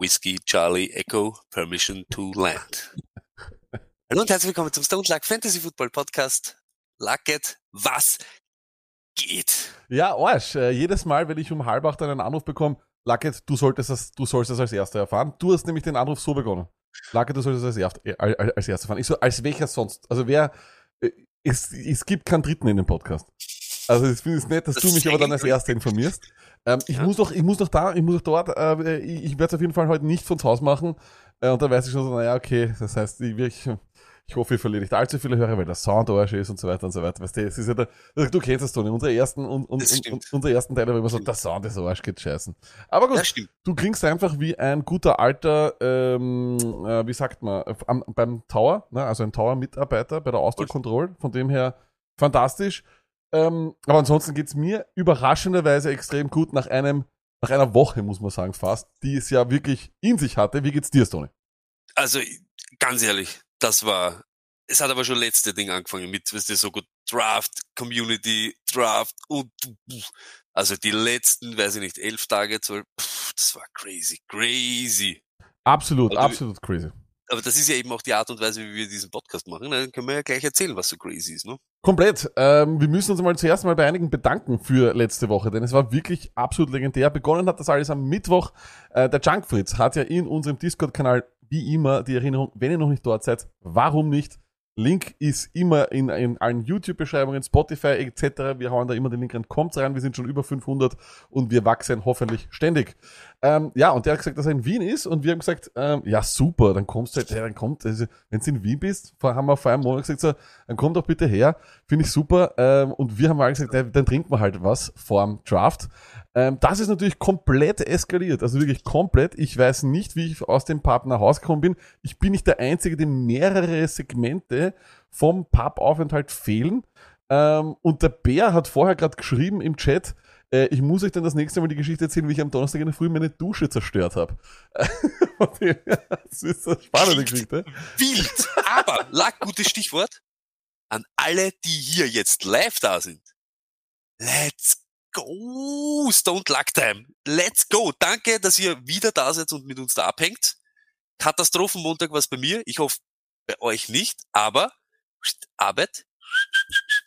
Whiskey Charlie Echo Permission to Land. Hallo und herzlich willkommen zum Stone Luck Fantasy Football Podcast. Lucket, was geht? Ja, Arsch. Äh, jedes Mal, wenn ich um halb acht einen Anruf bekomme, Lucket, du solltest das, du sollst das als Erster erfahren. Du hast nämlich den Anruf so begonnen. Lucket, du solltest das als, Erst, äh, als, als Erster erfahren. Ich so, als welcher sonst? Also wer, äh, es, es gibt keinen Dritten in dem Podcast. Also ich finde es nett, dass Das du mich aber dann als Erster informierst. Ähm, ich Ja. muss doch, ich muss doch da, ich muss doch dort, äh, ich, ich werde es auf jeden Fall heute nicht von Haus machen. Äh, und da weiß ich schon so, naja, okay, das heißt, ich, ich, ich hoffe, ich verliere nicht allzu viele Hörer, weil der Sound Arsch ist und so weiter und so weiter. Weißt du, es ist ja der, du kennst das, Toni, unsere ersten, und, und, und, stimmt. und, unser ersten Teil war immer so, der Sound ist Arsch, geht scheißen. Aber gut, du klingst einfach wie ein guter alter, ähm, äh, wie sagt man, äh, am, beim Tower, ne? also ein Tower-Mitarbeiter bei der Austro Control, von dem her fantastisch. Ähm, aber ansonsten geht's mir überraschenderweise extrem gut nach einem, nach einer Woche, muss man sagen, fast, die es ja wirklich in sich hatte. Wie geht's dir, Toni? Also ganz ehrlich, das war. Es hat aber schon letzte Ding angefangen mit, weißt du, so gut Draft, Community, Draft und also die letzten, weiß ich nicht, elf Tage, zwölf, pff, das war crazy, crazy. Absolut, Also, absolut crazy. Aber das ist ja eben auch die Art und Weise, wie wir diesen Podcast machen. Dann können wir ja gleich erzählen, was so crazy ist, ne? Komplett. Ähm, wir müssen uns mal zuerst mal bei einigen bedanken für letzte Woche, denn es war wirklich absolut legendär. Begonnen hat das alles am Mittwoch. Äh, der Junkfritz hat ja in unserem Discord-Kanal wie immer die Erinnerung, wenn ihr noch nicht dort seid, warum nicht? Link ist immer in, in allen YouTube-Beschreibungen, Spotify etc. Wir hauen da immer den Link rein. Kommt rein, wir sind schon über 500 und wir wachsen hoffentlich ständig. Ähm, ja, und der hat gesagt, dass er in Wien ist und wir haben gesagt, ähm, ja super, dann kommst du halt, ja, dann kommt, also, wenn du in Wien bist, haben wir vor einem Monat gesagt, so, dann komm doch bitte her, finde ich super. Ähm, und wir haben mal gesagt, ja, dann trinken wir halt was vorm Draft. Ähm, das ist natürlich komplett eskaliert, also wirklich komplett. Ich weiß nicht, wie ich aus dem Pub nach Hause gekommen bin. Ich bin nicht der Einzige, dem mehrere Segmente vom Pubaufenthalt fehlen. Ähm, und der Bär hat vorher gerade geschrieben im Chat, äh, ich muss euch dann das nächste Mal die Geschichte erzählen, wie ich am Donnerstag in der Früh meine Dusche zerstört habe. das ist eine spannende Geschichte. Wild! Aber, lag gutes Stichwort, an alle, die hier jetzt live da sind. Let's go! Stone Luck Time. Let's go! Danke, dass ihr wieder da seid und mit uns da abhängt. Katastrophenmontag was bei mir. Ich hoffe, bei euch nicht, aber Arbeit.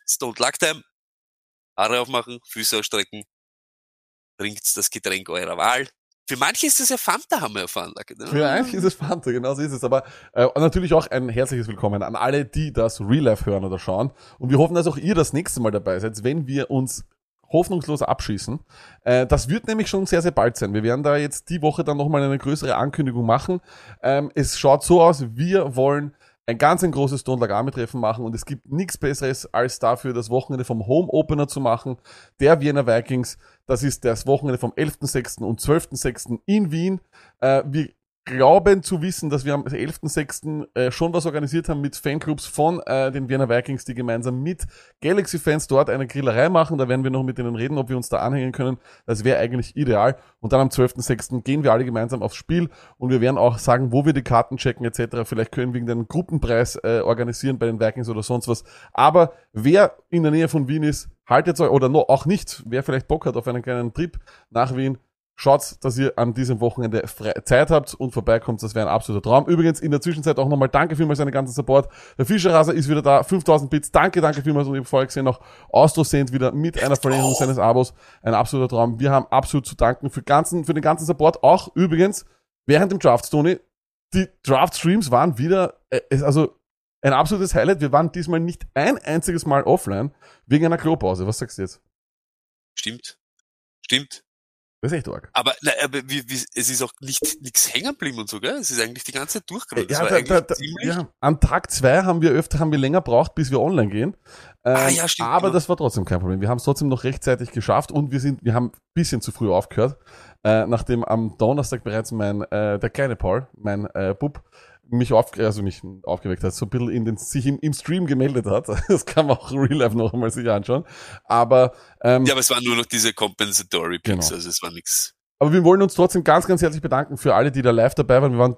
Stone Luck Time. Haare aufmachen, Füße ausstrecken. Trinkt das Getränk eurer Wahl. Für manche ist das ja Fanta, haben wir erfahren. Ne? Für eigentlich ist es Fanta, genau so ist es. Aber äh, natürlich auch ein herzliches Willkommen an alle, die das Real Life hören oder schauen. Und wir hoffen, dass auch ihr das nächste Mal dabei seid, wenn wir uns hoffnungslos abschießen. Äh, das wird nämlich schon sehr, sehr bald sein. Wir werden da jetzt die Woche dann nochmal eine größere Ankündigung machen. Ähm, es schaut so aus, wir wollen ein ganz ein großes Stone Lagame Treffen machen und es gibt nichts besseres als dafür das Wochenende vom Home Opener zu machen, der Wiener Vikings. Das ist das Wochenende vom 11.6. und 12.6. in Wien. Äh, wir glauben zu wissen, dass wir am 11.6. Äh, schon was organisiert haben mit Fanclubs von äh, den Wiener Vikings, die gemeinsam mit Galaxy-Fans dort eine Grillerei machen. Da werden wir noch mit denen reden, ob wir uns da anhängen können. Das wäre eigentlich ideal. Und dann am 12.6. gehen wir alle gemeinsam aufs Spiel und wir werden auch sagen, wo wir die Karten checken etc. Vielleicht können wir irgendeinen Gruppenpreis äh, organisieren bei den Vikings oder sonst was. Aber wer in der Nähe von Wien ist, haltet euch, oder noch auch nicht, wer vielleicht Bock hat auf einen kleinen Trip nach Wien, Schaut, dass ihr an diesem Wochenende Zeit habt und vorbeikommt. Das wäre ein absoluter Traum. Übrigens, in der Zwischenzeit auch nochmal danke vielmals an den ganzen Support. Der Fischerraser ist wieder da. 5000 Bits. Danke, danke vielmals. Und ich habe vorher gesehen, auch Austro Saint wieder mit einer Verlängerung seines Abos. Ein absoluter Traum. Wir haben absolut zu danken für, ganzen, für den ganzen Support. Auch übrigens während dem Draft, Tony. Die Draft-Streams waren wieder, äh, also ein absolutes Highlight. Wir waren diesmal nicht ein einziges Mal offline wegen einer Klopause. Was sagst du jetzt? Stimmt. Stimmt. Das ist echt arg. Aber, na, aber wie, wie, es ist auch nicht nichts hängen geblieben und so, gell? Es ist eigentlich die ganze Zeit durchgegangen. Ja, da, da, da, ja, an Tag zwei haben wir öfter, haben wir länger braucht, bis wir online gehen. Ähm, Ah, ja, stimmt, aber genau. das war trotzdem kein Problem. Wir haben es trotzdem noch rechtzeitig geschafft und wir sind, wir haben ein bisschen zu früh aufgehört, äh, nachdem am Donnerstag bereits mein, äh, der kleine Paul, mein äh, Bub, mich auf, also mich aufgeweckt hat, so ein bisschen in den, sich im, im Stream gemeldet hat. Das kann man auch Real Life noch einmal sich anschauen. Aber, ähm, Ja, aber es waren nur noch diese Compensatory Picks, Genau. also es war nix. Aber wir wollen uns trotzdem ganz, ganz herzlich bedanken für alle, die da live dabei waren. Wir waren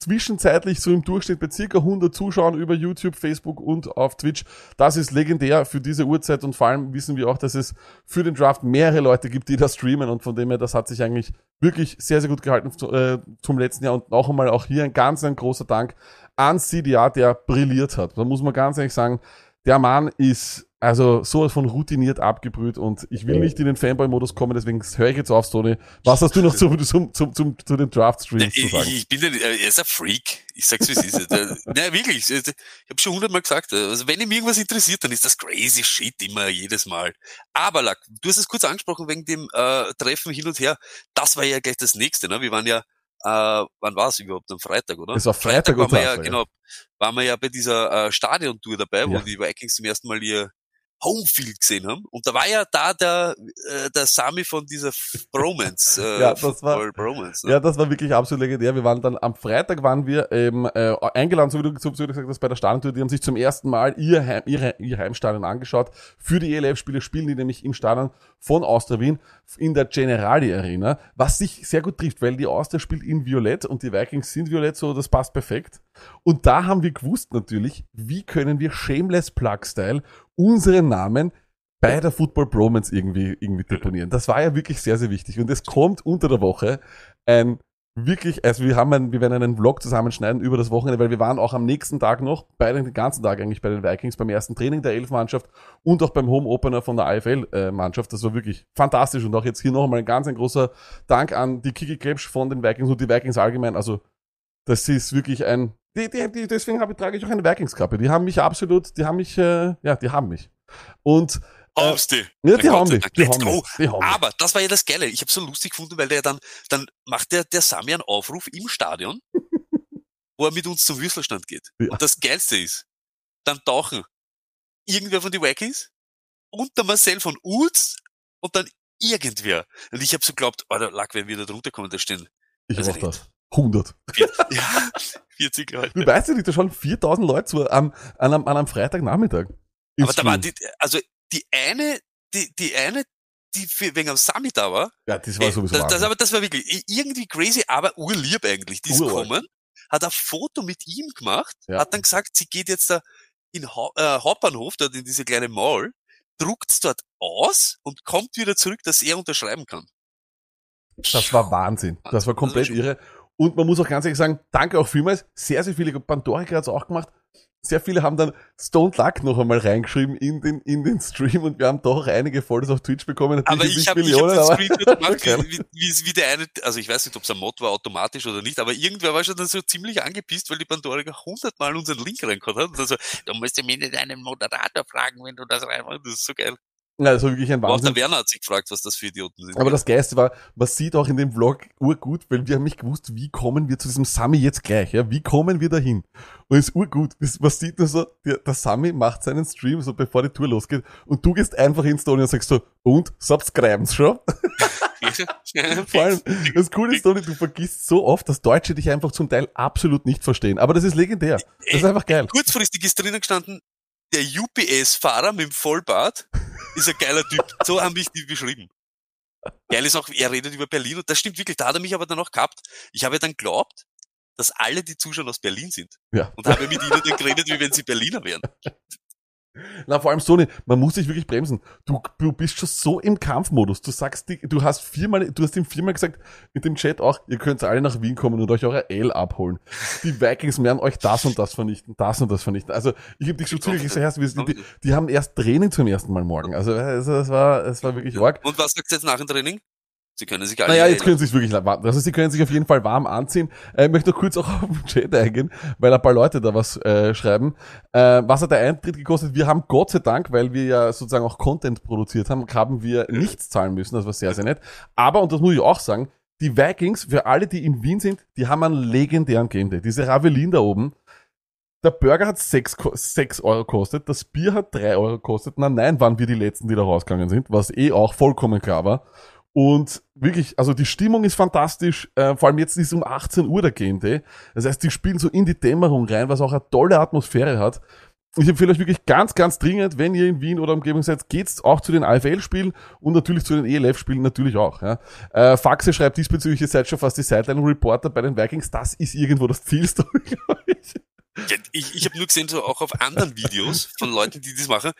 zwischenzeitlich so im Durchschnitt bei circa 100 Zuschauern über YouTube, Facebook und auf Twitch. Das ist legendär für diese Uhrzeit und vor allem wissen wir auch, dass es für den Draft mehrere Leute gibt, die da streamen und von dem her, das hat sich eigentlich wirklich sehr, sehr gut gehalten zu- äh, zum letzten Jahr und noch einmal auch hier ein ganz, ein großer Dank an CDA, der brilliert hat. Da muss man ganz ehrlich sagen, der Mann ist also sowas von routiniert abgebrüht und ich will nicht in den Fanboy-Modus kommen, deswegen höre ich jetzt auf, Tony. Was hast du noch zum, zum, zum, zum, zu den Draft-Streams zu Ich, sagen? ich, ich bin, ein- er ist ein Freak. Ich sag's wie es ist. Der- Nein, wirklich. Ich habe schon hundertmal gesagt, also wenn ihm irgendwas interessiert, dann ist das crazy shit immer jedes Mal. Aber Lack, du hast es kurz angesprochen wegen dem äh, Treffen hin und her. Das war ja gleich das nächste. Ne? Wir waren ja, äh, wann war es überhaupt? Am Freitag, oder? Es war Freitag waren und wir ja, genau, waren wir ja bei dieser äh, Stadiontour dabei, wo Ja. die Vikings zum ersten Mal ihr Homefield gesehen haben. Und da war ja da der, äh, der Sami von dieser Bromance. Äh, Ja, das war- Bromance. Ne? Ja, das war wirklich absolut legendär. Wir waren dann am Freitag waren wir ähm, äh, eingeladen, so wie du, so wie du gesagt hast, bei der Stadiontour. Die haben sich zum ersten Mal ihr, Heim, ihre, ihr Heimstadion angeschaut. Für die ELF-Spiele spielen die nämlich im Stadion von Austria Wien in der Generali Arena, was sich sehr gut trifft, weil die Austria spielt in Violett und die Vikings sind Violett, so das passt perfekt. Und da haben wir gewusst natürlich, wie können wir Shameless Plug-Style unseren Namen bei der Football Bromance irgendwie, irgendwie deponieren. Das war ja wirklich sehr, sehr wichtig. Und es kommt unter der Woche ein wirklich, also wir haben einen, wir werden einen Vlog zusammenschneiden über das Wochenende, weil wir waren auch am nächsten Tag noch, bei den, den ganzen Tag eigentlich bei den Vikings, beim ersten Training der Elf-Mannschaft und auch beim Home Opener von der AFL-Mannschaft. Das war wirklich fantastisch und auch jetzt hier noch einmal ein ganz ein großer Dank an die Kiki Krebs von den Vikings und die Vikings allgemein. Also, das ist wirklich ein, die, die, die, deswegen habe, trage ich auch eine Vikings-Kappe. Die haben mich absolut, die haben mich, äh, ja, die haben mich. Und, Haben's die. ja, die haben die Let's haben mich, die haben. Aber das war ja das Geile. Ich habe so lustig gefunden, weil der dann, dann macht der, der Sami einen Aufruf im Stadion, wo er mit uns zum Würstelstand geht. Ja. Und das Geilste ist, dann tauchen irgendwer von den Vikings und der Marcel von Uz und dann irgendwer. Und ich habe so geglaubt, oh, der Lack, wenn wir da drunter kommen, da stehen Ich Also mach das. 100. vier, ja, 40 Leute. Weißt ja nicht, da schauen 4000 Leute zu am, an, einem, an einem Freitagnachmittag. Im Aber da war die, also die eine, die, die eine, die für, wegen am Sami da war, Ja, das war Ey, sowieso das, das, Wahnsinn. aber das war wirklich irgendwie crazy, aber urlieb eigentlich. Die ist gekommen, hat ein Foto mit ihm gemacht, Ja. hat dann gesagt, sie geht jetzt da in ha äh, Hauptbahnhof, dort in diese kleine Mall, druckt's dort aus und kommt wieder zurück, dass er unterschreiben kann. Das war Wahnsinn. Das war komplett irre. Und man muss auch ganz ehrlich sagen, danke auch vielmals. Sehr, sehr viele, Pandorica hat's auch gemacht. Sehr viele haben dann Stone Luck noch einmal reingeschrieben in den, in den Stream und wir haben doch einige Follows auf Twitch bekommen. Aber ich habe hab den Screenshot gemacht, wie, wie, wie, der eine, also ich weiß nicht, ob es ein Mod war, automatisch oder nicht, aber irgendwer war schon dann so ziemlich angepisst, weil die Pandorica hundertmal unseren Link reingehauen hat. Und dann so, du musst ja nicht einen Moderator fragen, wenn du das reinmachst. Das ist so geil. Ja, das war wirklich ein Auch Wahnsinn. der Werner hat sich gefragt, was das für Idioten sind. Aber das Geiste war, man sieht auch in dem Vlog urgut, weil wir haben nicht gewusst, wie kommen wir zu diesem Sami jetzt gleich, ja? Wie kommen wir dahin? Und es ist urgut. Das, man sieht nur so, der, der Sami macht seinen Stream so bevor die Tour losgeht und du gehst einfach ins Story und sagst so, und, subscriben schon? Vor allem, das Coole ist, Toni, du vergisst so oft, dass Deutsche dich einfach zum Teil absolut nicht verstehen. Aber das ist legendär. Das ist einfach geil. kurzfristig ist drinnen gestanden, der UPS-Fahrer mit dem Vollbart ist ein geiler Typ. So haben mich die beschrieben. Geil ist auch, er redet über Berlin und das stimmt wirklich, da hat er mich aber dann auch gehabt. Ich habe ja dann geglaubt, dass alle die Zuschauer aus Berlin sind Ja. und habe mit ihnen dann geredet, wie wenn sie Berliner wären. Na, vor allem Sony, man muss dich wirklich bremsen. Du, du bist schon so im Kampfmodus. Du sagst, du hast viermal, du hast ihm viermal gesagt, mit dem Chat auch, ihr könnt alle nach Wien kommen und euch eure L abholen. Die Vikings werden euch das und das vernichten, das und das vernichten. Also, ich habe dich schon zugegeben, gesagt, die, die haben erst Training zum ersten Mal morgen. Also, also das war, es war wirklich arg. Und was sagt jetzt nach dem Training? Sie können sich Naja, jetzt können sie sich wirklich warm. Also sie können sich auf jeden Fall warm anziehen. Äh, ich möchte noch kurz auch auf den Chat eingehen, weil ein paar Leute da was äh, schreiben. Äh, was hat der Eintritt gekostet? Wir haben Gott sei Dank, weil wir ja sozusagen auch Content produziert haben, haben wir nichts zahlen müssen. Das war sehr, sehr nett. Aber, und das muss ich auch sagen, die Vikings, für alle, die in Wien sind, die haben einen legendären Game Day. Diese Ravelin da oben. Der Burger hat 6, 6 Euro gekostet, das Bier hat 3 Euro gekostet. Na nein, waren wir die Letzten, die da rausgegangen sind, was eh auch vollkommen klar war. Und wirklich, also die Stimmung ist fantastisch, äh, vor allem jetzt ist um 18 Uhr der Day. Das heißt, die spielen so in die Dämmerung rein, was auch eine tolle Atmosphäre hat. Ich empfehle euch wirklich ganz, ganz dringend, wenn ihr in Wien oder Umgebung seid, geht's auch zu den AFL-Spielen und natürlich zu den ELF-Spielen natürlich auch. Ja. Äh, Faxe schreibt diesbezüglich, ihr seid schon fast die Sideline-Reporter bei den Vikings. Das ist irgendwo das Zielstory, glaube ich. Ja, ich ich habe nur gesehen, so auch auf anderen Videos von Leuten, die das machen.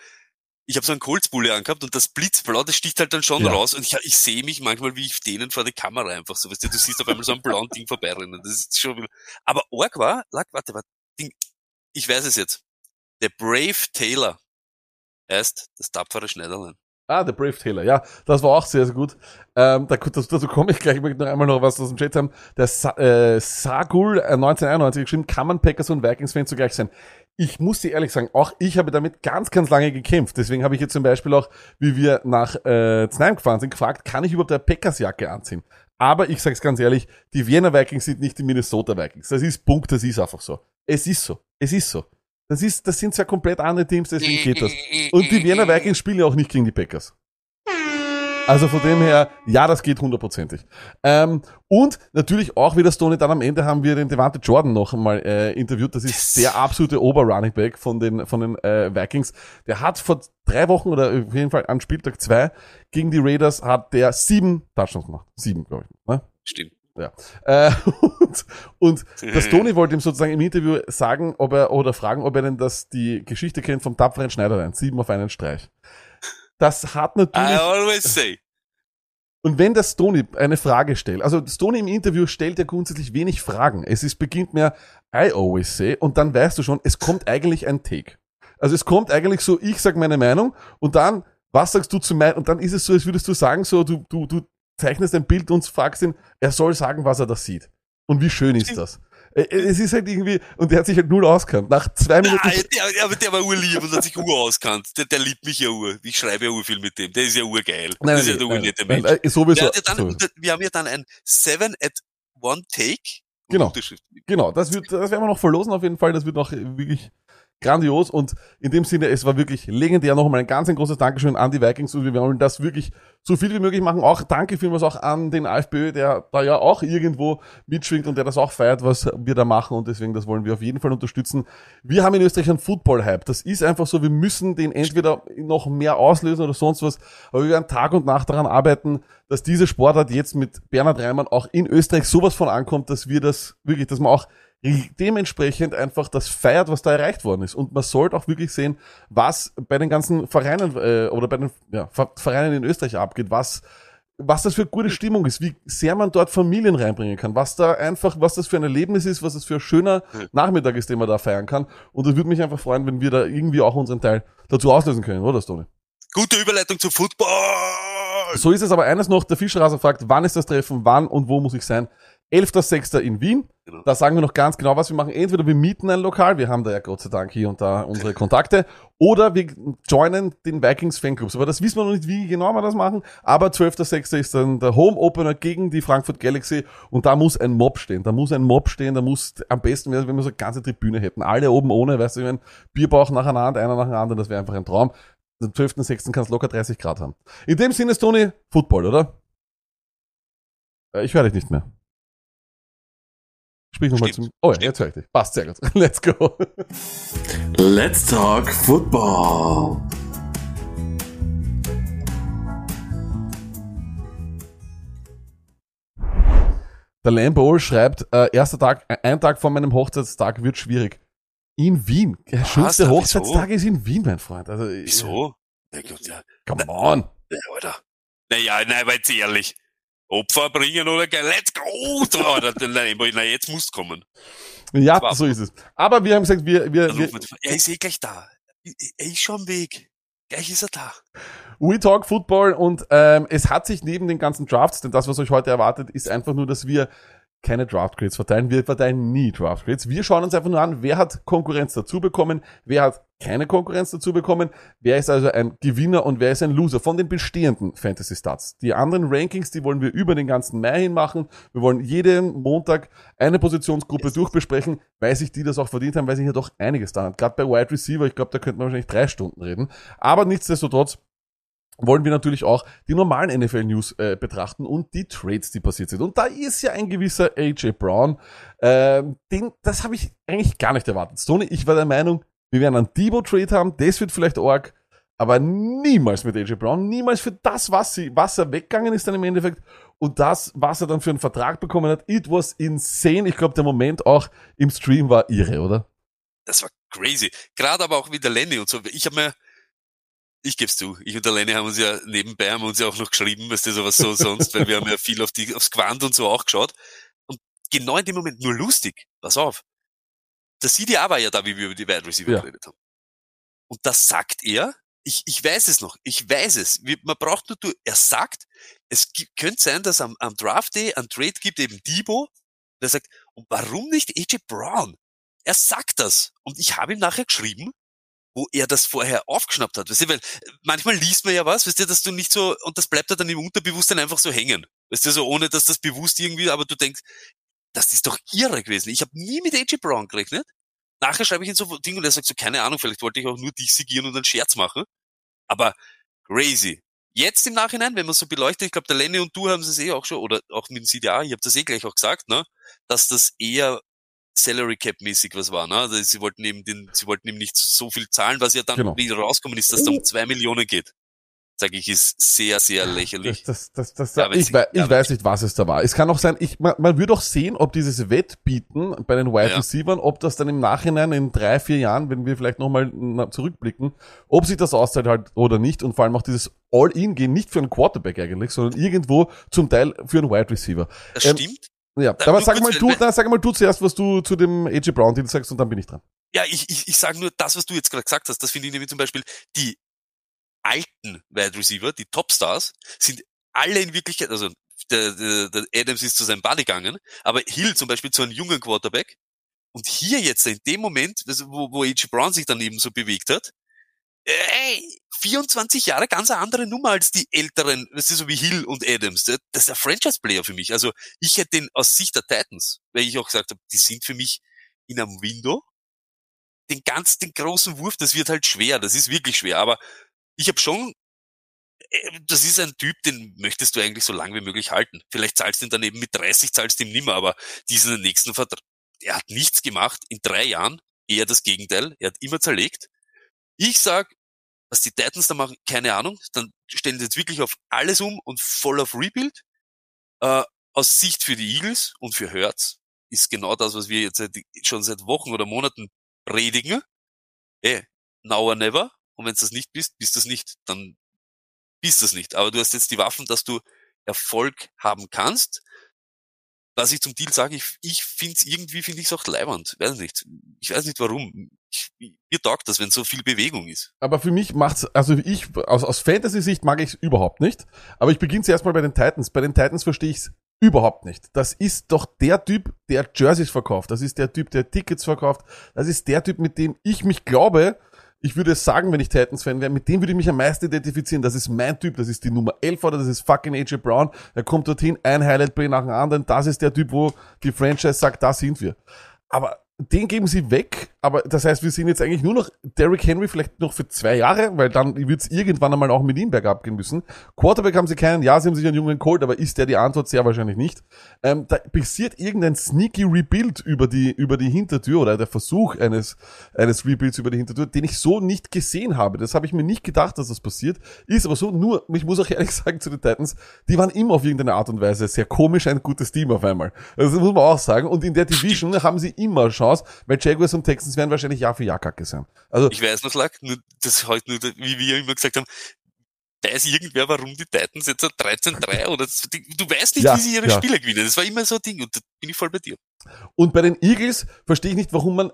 Ich habe so einen Coltsbulle angehabt und das Blitzblau, das sticht halt dann schon Ja. raus und ich, ich sehe mich manchmal, wie ich denen vor der Kamera einfach so, weißt du, du siehst auf einmal so ein blaues Ding vorbeirennen. Das ist schon, aber Org war, lag, warte, warte, Ding, ich weiß es jetzt. Der Brave Taylor heißt das tapfere Schneiderlein. Ah, der Brave Taylor, ja, das war auch sehr, sehr gut. Ähm, da, dazu, dazu komme ich gleich, ich möchte noch einmal noch was aus dem Chat haben. Der Sa äh, Sagul äh, 1991 geschrieben, kann man Packers und Vikings-Fan zugleich sein? Ich muss dir ehrlich sagen, auch ich habe damit ganz, ganz lange gekämpft. Deswegen habe ich jetzt zum Beispiel auch, wie wir nach äh, Znaim gefahren sind, gefragt, kann ich überhaupt eine Packers-Jacke anziehen? Aber ich sag's ganz ehrlich, die Vienna Vikings sind nicht die Minnesota Vikings. Das ist Punkt, das ist einfach so. Es ist so. Es ist so. Das ist, das sind zwei komplett andere Teams, deswegen geht das. Und die Vienna Vikings spielen ja auch nicht gegen die Packers. Also von dem her, ja, das geht hundertprozentig. Ähm, und natürlich auch wieder Stoney, dann am Ende haben wir den Devante Jordan noch einmal äh, interviewt. Das ist Yes. der absolute Ober-Running Back von den, von den äh, Vikings. Der hat vor drei Wochen oder auf jeden Fall an Spieltag zwei gegen die Raiders hat der sieben Touchdowns gemacht. Sieben, glaube ich. Ne? Stimmt. Äh, und, und das Tony wollte ihm sozusagen im Interview sagen, ob er oder fragen, ob er denn das die Geschichte kennt vom tapferen Schneiderlein. Sieben auf einen Streich. Das hat I natürlich. always say. Und wenn der Stoney eine Frage stellt, also Stoney im Interview stellt ja grundsätzlich wenig Fragen. Es ist, beginnt mehr I always say und dann weißt du schon, es kommt eigentlich ein Take. Also es kommt eigentlich so, ich sag meine Meinung und dann, was sagst du zu mein, und dann ist es so, als würdest du sagen, so, du, du, du zeichnest ein Bild und fragst ihn, er soll sagen, was er da sieht. Und wie schön ist das? Äh, Es ist halt irgendwie, und der hat sich halt null auskannt. Nach zwei Minuten, Ah, der, aber der war urlieb und hat sich ur auskannt. Der, der liebt mich ja ur. Ich schreibe ja ur viel mit dem. Der ist ja urgeil. nein, das ist ja nein, der nein, urnette nein, Mensch. äh, sowieso. Ja dann, sowieso. wir haben ja dann ein Seven at One Take. Genau. Genau, das wird, das werden wir noch verlosen auf jeden Fall. Das wird noch wirklich grandios und in dem Sinne, es war wirklich legendär. Noch einmal ein ganz ein großes Dankeschön an die Vikings und wir wollen das wirklich so viel wie möglich machen. Auch danke vielmals auch an den AFPÖ, der da ja auch irgendwo mitschwingt und der das auch feiert, was wir da machen und deswegen, das wollen wir auf jeden Fall unterstützen. Wir haben in Österreich einen Football-Hype. Das ist einfach so, wir müssen den entweder noch mehr auslösen oder sonst was, aber wir werden Tag und Nacht daran arbeiten, dass diese Sportart jetzt mit Bernhard Reimann auch in Österreich sowas von ankommt, dass wir das wirklich, dass man auch dementsprechend einfach das feiert, was da erreicht worden ist. Und man sollte auch wirklich sehen, was bei den ganzen Vereinen äh, oder bei den ja, Ver- Vereinen in Österreich abgeht, was was das für gute Stimmung ist, wie sehr man dort Familien reinbringen kann, was da einfach, was das für ein Erlebnis ist, was das für ein schöner Nachmittag ist, den man da feiern kann. Und es würde mich einfach freuen, wenn wir da irgendwie auch unseren Teil dazu auslösen können, oder Stone? Gute Überleitung zum Football. So ist es aber eines noch, der Fischerraser fragt, wann ist das Treffen, wann und wo muss ich sein? 11.06. in Wien. Genau. Da sagen wir noch ganz genau, was wir machen. Entweder wir mieten ein Lokal, wir haben da ja Gott sei Dank hier und da unsere Kontakte, oder wir joinen den Vikings Fanclubs. Aber das wissen wir noch nicht, wie genau wir das machen. Aber 12.06. ist dann der Home Opener gegen die Frankfurt Galaxy und da muss ein Mob stehen. Da muss ein Mob stehen, da muss am besten wäre, wenn wir so eine ganze Tribüne hätten. Alle oben ohne, weißt du, mein, Bierbauch nacheinander, einer nach dem anderen, das wäre einfach ein Traum. Am 12.06. kann es locker 30 Grad haben. In dem Sinne ist Toni Football, oder? Äh, Ich höre dich nicht mehr. Sprich nochmal zum. Oh ja, Stimmt. jetzt höre ich dich. Passt sehr gut. Let's go. Let's talk football. Der Lambo schreibt, äh, erster Tag, äh, ein Tag vor meinem Hochzeitstag wird schwierig. In Wien. Der schönste Hochzeitstag ist in Wien, mein Freund. Also, Wieso? Na ja. Come on. Ja, Alter. Naja, nein, aber jetzt ehrlich. Opfer bringen oder. Let's go! Nein, jetzt musst kommen. Ja, war- so ist es. Aber wir haben gesagt, wir, wir, wir- Er ist eh gleich da. Er ist schon am Weg. Gleich ist er da. We Talk Football und ähm, es hat sich neben den ganzen Drafts, denn das, was euch heute erwartet, ist einfach nur, dass wir keine Draft Grades verteilen. Wir verteilen nie Draft Grades. Wir schauen uns einfach nur an, wer hat Konkurrenz dazu bekommen, wer hat keine Konkurrenz dazu bekommen, wer ist also ein Gewinner und wer ist ein Loser von den bestehenden Fantasy Stats. Die anderen Rankings, die wollen wir über den ganzen Mai hin machen. Wir wollen jeden Montag eine Positionsgruppe durchbesprechen, weil sich die das auch verdient haben, weil sich ja doch einiges da hat. Gerade bei Wide Receiver, ich glaube, da könnte man wahrscheinlich drei Stunden reden. Aber nichtsdestotrotz, wollen wir natürlich auch die normalen NFL-News äh, betrachten und die Trades, die passiert sind. Und da ist ja ein gewisser AJ Brown, ähm, den, das habe ich eigentlich gar nicht erwartet. Stoney, ich war der Meinung, wir werden einen Debo-Trade haben, das wird vielleicht arg, aber niemals mit AJ Brown, niemals für das, was, sie, was er weggegangen ist dann im Endeffekt und das, was er dann für einen Vertrag bekommen hat. It was insane. Ich glaube, der Moment auch im Stream war irre, oder? Das war crazy. Gerade aber auch wie der Lenny und so. Ich habe mir, ich geb's zu, ich und der Lenny haben uns ja nebenbei haben uns ja auch noch geschrieben, weißt du, sowas so sonst, weil wir haben ja viel auf die, aufs Quant und so auch geschaut. Und genau in dem Moment nur lustig. Pass auf. Der CDA war ja da, wie wir über die Wide Receiver Ja. geredet haben. Und das sagt er, ich, ich weiß es noch, ich weiß es. Man braucht nur, du- er sagt, es gibt, könnte sein, dass am, am Draft Day ein Trade gibt, eben Debo, der sagt, und warum nicht AJ Brown? Er sagt das. Und ich habe ihm nachher geschrieben, wo er das vorher aufgeschnappt hat. Weißt du, weil äh, manchmal liest man ja was, weißt du, dass du nicht so, und das bleibt da dann im Unterbewusstsein einfach so hängen. Weißt du, so ohne dass das bewusst irgendwie, aber du denkst, das ist doch irre gewesen. Ich habe nie mit AJ Brown gerechnet. Nachher schreibe ich ihn so Ding und er sagt so, keine Ahnung, vielleicht wollte ich auch nur dich sigieren und einen Scherz machen. Aber crazy. Jetzt im Nachhinein, wenn man so beleuchtet, ich glaube, der Lenny und du haben es eh auch schon, oder auch mit dem CDA, ich habe das eh gleich auch gesagt, ne, dass das eher Salary Cap mäßig was war, ne? Also sie wollten eben den, sie wollten ihm nicht so viel zahlen, was ja dann Genau. wieder rauskommen ist, dass es da um zwei Millionen geht. Sage ich, ist sehr, sehr lächerlich. Das, das, das, das, Ja, ich, sie- wei- ich ja, weiß nicht, was es da war. Es kann auch sein, ich, man, man würde auch sehen, ob dieses Wettbieten bei den Wide Ja. Receivers, ob das dann im Nachhinein in drei, vier Jahren, wenn wir vielleicht nochmal zurückblicken, ob sich das auszahlt halt oder nicht und vor allem auch dieses All-In-Gehen nicht für einen Quarterback eigentlich, sondern irgendwo zum Teil für einen Wide Receiver. Das ähm, stimmt. Ja, Da- aber sag mal du, na, sag mal du zuerst, was du zu dem AJ Brown Deal sagst und dann bin ich dran. Ja, ich, ich, ich sage nur, das, was du jetzt gerade gesagt hast, das finde ich nämlich zum Beispiel, die alten Wide Receiver, die Topstars, sind alle in Wirklichkeit, also der, der, der Adams ist zu seinem Buddy gegangen, aber Hill zum Beispiel zu einem jungen Quarterback. Und hier jetzt in dem Moment, wo, wo A.G. Brown sich dann eben so bewegt hat, ey, 24 Jahre ganz eine andere Nummer als die älteren, das ist so wie Hill und Adams. Das ist ein Franchise-Player für mich. Also ich hätte den aus Sicht der Titans, weil ich auch gesagt habe, die sind für mich in einem Window. Den ganz, den großen Wurf, das wird halt schwer, das ist wirklich schwer. Aber ich habe schon, äh, das ist ein Typ, den möchtest du eigentlich so lange wie möglich halten. Vielleicht zahlst du ihn dann eben mit 30, zahlst du ihm nimmer, aber diesen nächsten Vertrag, er hat nichts gemacht in drei Jahren, eher das Gegenteil, er hat immer zerlegt. Ich sag, was die Titans da machen, keine Ahnung, dann stellen sie jetzt wirklich auf alles um und voll auf Rebuild. Äh, aus Sicht für die Eagles und für Hertz ist genau das, was wir jetzt seit, schon seit Wochen oder Monaten predigen. Ey, now or never. Und wenn du das nicht bist, bist du das nicht. Dann bist du das nicht. Aber du hast jetzt die Waffen, dass du Erfolg haben kannst. Was ich zum Deal sage, ich, ich finde es irgendwie, finde ich es auch leibernd. Weiß nicht. Ich weiß nicht warum. Ich, mir taugt das, wenn so viel Bewegung ist. Aber für mich macht's, also ich, aus, aus Fantasy-Sicht mag ich's überhaupt nicht. Aber ich beginne zuerst mal bei den Titans. Bei den Titans verstehe ich's überhaupt nicht. Das ist doch der Typ, der Jerseys verkauft. Das ist der Typ, der Tickets verkauft. Das ist der Typ, mit dem ich mich glaube, ich würde es sagen, wenn ich Titans-Fan wäre, mit dem würde ich mich am meisten identifizieren. Das ist mein Typ, das ist die Nummer 11 oder das ist fucking AJ Brown. Er kommt dorthin, ein Highlight-Play nach dem anderen. Das ist der Typ, wo die Franchise sagt, da sind wir. Aber den geben sie weg, aber das heißt, wir sehen jetzt eigentlich nur noch Derrick Henry vielleicht noch für zwei Jahre, weil dann wird's irgendwann einmal auch mit ihm bergab gehen müssen. Quarterback haben sie keinen, ja, sie haben sich einen jungen Colt, aber ist der die Antwort? Sehr wahrscheinlich nicht. Ähm, da passiert irgendein sneaky Rebuild über die, über die Hintertür oder der Versuch eines, eines Rebuilds über die Hintertür, den ich so nicht gesehen habe. Das habe ich mir nicht gedacht, dass das passiert. Ist aber so, nur, ich muss auch ehrlich sagen zu den Titans, die waren immer auf irgendeine Art und Weise sehr komisch ein gutes Team auf einmal. Das muss man auch sagen. Und in der Division haben sie immer Chance, weil Jaguars und Texans werden wahrscheinlich Jahr für Jahr kacke sein. Also, Ich weiß noch, Lack, nur, das halt nur, wie wir immer gesagt haben, weiß irgendwer, warum die Titans jetzt 13-3 oder du weißt nicht, Ja, wie sie ihre ja. Spiele gewinnen. Das war immer so ein Ding und da bin ich voll bei dir. und bei den Eagles verstehe ich nicht, warum man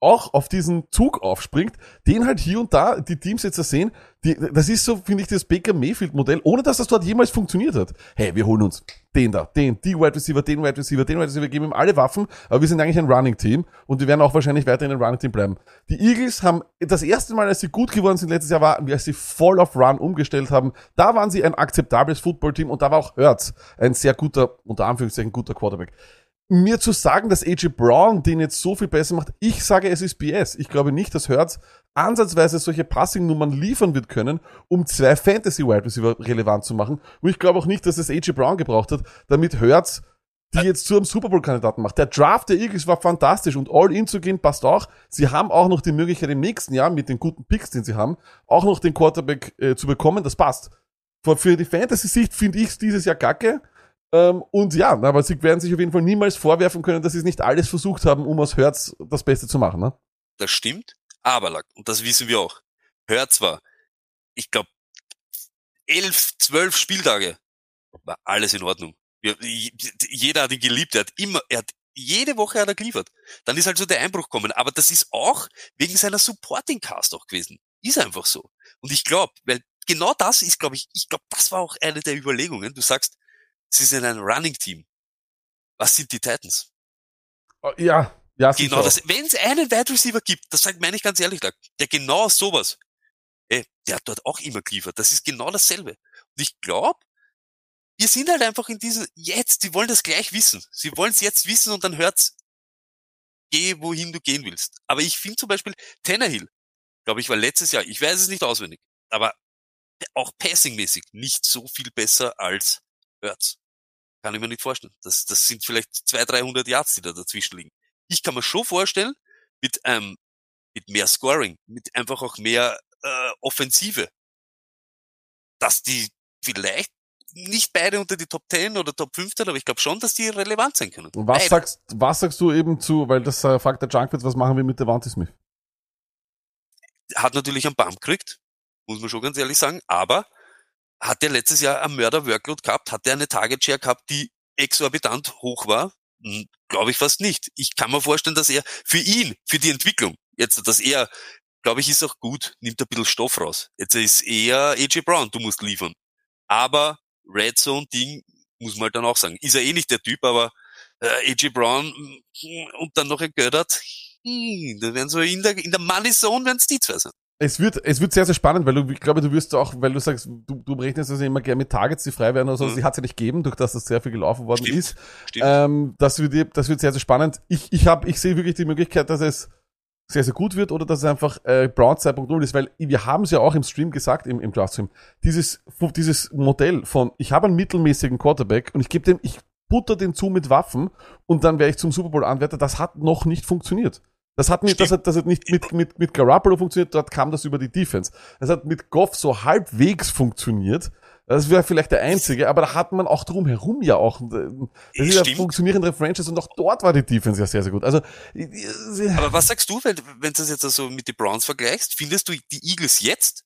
auch auf diesen Zug aufspringt, den halt hier und da die Teams jetzt sehen, die, das ist so, finde ich, das Baker Mayfield Modell, ohne dass das dort jemals funktioniert hat. Hey, wir holen uns den da, den, die Wide Receiver, den Wide Receiver, den Wide Receiver, geben ihm alle Waffen, aber wir sind eigentlich ein Running Team und wir werden auch wahrscheinlich weiter in ein Running Team bleiben. Die Eagles haben das erste Mal, als sie gut geworden sind letztes Jahr war, als sie voll auf Run umgestellt haben, da waren sie ein akzeptables Football-Team und da war auch Hurts ein sehr guter, unter Anführungszeichen guter Quarterback mir zu sagen, dass AJ Brown den jetzt so viel besser macht, ich sage, es ist BS. Ich glaube nicht, dass Hertz ansatzweise solche Passing-Nummern liefern wird können, um zwei Fantasy-Wide Receiver relevant zu machen. Und ich glaube auch nicht, dass es AJ Brown gebraucht hat, damit Hertz die jetzt zu einem Super Bowl-Kandidaten macht. Der Draft der Eagles war fantastisch und All-In zu gehen passt auch. Sie haben auch noch die Möglichkeit im nächsten Jahr mit den guten Picks, den sie haben, auch noch den Quarterback äh, zu bekommen. Das passt. Für die Fantasy-Sicht finde ich es dieses Jahr kacke. Ähm, und ja, aber sie werden sich auf jeden Fall niemals vorwerfen können, dass sie es nicht alles versucht haben, um aus Herz das Beste zu machen. Ne? Das stimmt, aber, und das wissen wir auch, Hertz war, ich glaube, elf, zwölf Spieltage, war alles in Ordnung. Jeder hat ihn geliebt, er hat immer, er hat jede Woche hat er geliefert. Dann ist halt so der Einbruch gekommen. Aber das ist auch wegen seiner Supporting Cast auch gewesen. Ist einfach so. Und ich glaube, weil genau das ist, glaube ich, ich glaube, das war auch eine der Überlegungen. Du sagst, Sie sind ein Running Team. Was sind die Titans? Oh, ja, ja, genau das. Wenn es einen Wide Receiver gibt, das sagt meine ich ganz ehrlich, der genau sowas, ey, der hat dort auch immer geliefert. Das ist genau dasselbe. Und ich glaube, wir sind halt einfach in diesem, jetzt, sie wollen das gleich wissen. Sie wollen es jetzt wissen und dann hört's, geh, wohin du gehen willst. Aber ich finde zum Beispiel Tannehill, glaube ich, war letztes Jahr, ich weiß es nicht auswendig, aber auch passingmäßig nicht so viel besser als Hurts. Kann ich mir nicht vorstellen. Das, das sind vielleicht 200, 300 Yards, die da dazwischen liegen. Ich kann mir schon vorstellen, mit, ähm, mit mehr Scoring, mit einfach auch mehr äh, Offensive, dass die vielleicht nicht beide unter die Top 10 oder Top 15, aber ich glaube schon, dass die relevant sein können. Und was beide. sagst, was sagst du eben zu, weil das äh, fragt der Junkwitz, was machen wir mit der Devontae Smith? Hat natürlich einen Bump gekriegt, muss man schon ganz ehrlich sagen, aber hat er letztes Jahr ein Mörder-Workload gehabt? Hat er eine Target-Share gehabt, die exorbitant hoch war? Hm, Glaube ich fast nicht. Ich kann mir vorstellen, dass er für ihn, für die Entwicklung, jetzt, dass er, glaube ich, ist auch gut, nimmt ein bisschen Stoff raus. Jetzt ist eher AJ Brown, du musst liefern. Aber Red Zone Ding, muss man halt dann auch sagen, ist er eh nicht der Typ, aber äh, AJ Brown hm, und dann noch ein Göttert, hm, da werden so in der, in der Money Zone werden es die zwei sein. Es wird, es wird sehr, sehr spannend, weil du, ich glaube, du wirst auch, weil du sagst, du, du rechnest also immer gerne mit Targets, die frei werden oder so, mhm. die hat es ja nicht gegeben, durch das das sehr viel gelaufen worden Stimmt. ist. Stimmt. Ähm, das wird, das wird sehr, sehr spannend. Ich, ich habe, ich sehe wirklich die Möglichkeit, dass es sehr, sehr gut wird oder dass es einfach äh, Brown 2.0 ist, weil wir haben es ja auch im Stream gesagt, im, im Draft-Stream, dieses, dieses Modell von, ich habe einen mittelmäßigen Quarterback und ich gebe dem, ich butter den zu mit Waffen und dann wäre ich zum Super Bowl-Anwärter, das hat noch nicht funktioniert. Das hat nicht, das hat, das hat nicht mit, mit, mit Garoppolo funktioniert, dort kam das über die Defense. Das hat mit Goff so halbwegs funktioniert. Das wäre vielleicht der einzige, aber da hat man auch drumherum ja auch, äh, das ist ja funktionierende Franchise und auch dort war die Defense ja sehr, sehr gut. Also, aber was sagst du, wenn, wenn du das jetzt also mit den Browns vergleichst? Findest du die Eagles jetzt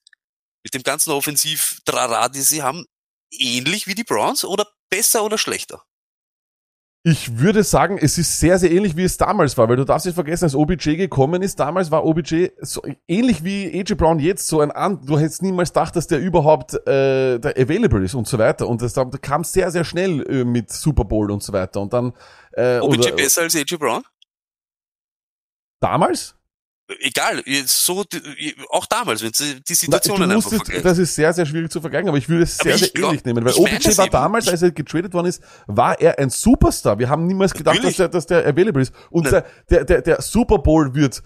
mit dem ganzen Offensiv-Trara, die sie haben, ähnlich wie die Browns oder besser oder schlechter? Ich würde sagen, es ist sehr, sehr ähnlich, wie es damals war, weil du darfst nicht vergessen, als OBJ gekommen ist, damals war OBJ so ähnlich wie AJ Brown jetzt so ein an, du hättest niemals gedacht, dass der überhaupt äh, der available ist und so weiter. Und das da kam sehr, sehr schnell äh, mit Super Bowl und so weiter. Und dann äh, OBJ oder, besser als AJ Brown? Damals? Egal, so auch damals, wenn sie die Situationen Na, einfach vergleichen. Das ist sehr, sehr schwierig zu vergleichen, aber ich würde es sehr, sehr glaub, ähnlich nehmen, weil OBJ war damals, als er getradet worden ist, war er ein Superstar. Wir haben niemals gedacht, dass der, dass der available ist. Und der, der, der, der Super Bowl wird,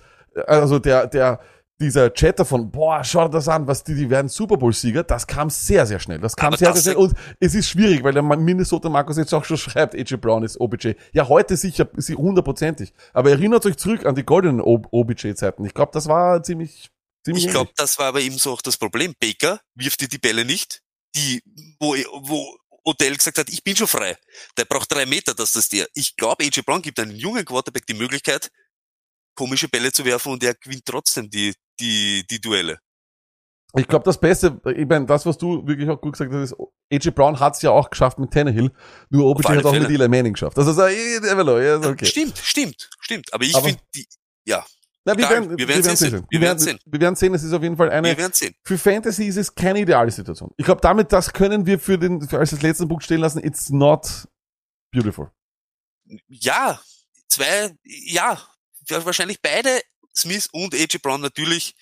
also der, der, dieser Chatter von, boah, schau dir das an, was die, die werden Super Bowl-Sieger, das kam sehr, sehr schnell. Das kam Aber sehr, sehr schnell. Und es ist schwierig, weil der Minnesota Markus jetzt auch schon schreibt, AJ Brown ist OBJ. Ja, heute sicher, hundertprozentig. Aber erinnert euch zurück an die goldenen OBJ-Zeiten. Ich glaube, das war ziemlich, ziemlich. Ich glaube, das war aber eben so auch das Problem. Baker wirft dir die Bälle nicht, die, wo, wo Odell gesagt hat, ich bin schon frei. Der braucht drei Meter, dass das der. Ich glaube, AJ Brown gibt einem jungen Quarterback die Möglichkeit, komische Bälle zu werfen und er gewinnt trotzdem die, die, die Duelle. Ich glaube, das Beste, ich meine, das, was du wirklich auch gut gesagt hast, ist, AJ Brown hat es ja auch geschafft mit Tannehill, nur OBJ hat auch mit Eli Manning geschafft. Also, so, ja, okay. Stimmt, stimmt, stimmt. Aber ich finde, die, ja. Na, wir werden, wir werden sehen. Wir Wir werden sehen. sehen. Wir werden sehen, es ist auf jeden Fall eine, Wir werden sehen. für Fantasy ist es keine ideale Situation. Ich glaube, damit, das können wir für den, für als das letzten Punkt stehen lassen. It's not beautiful. Ja, zwei, ja, ja, wahrscheinlich beide, Smith und AJ Brown natürlich,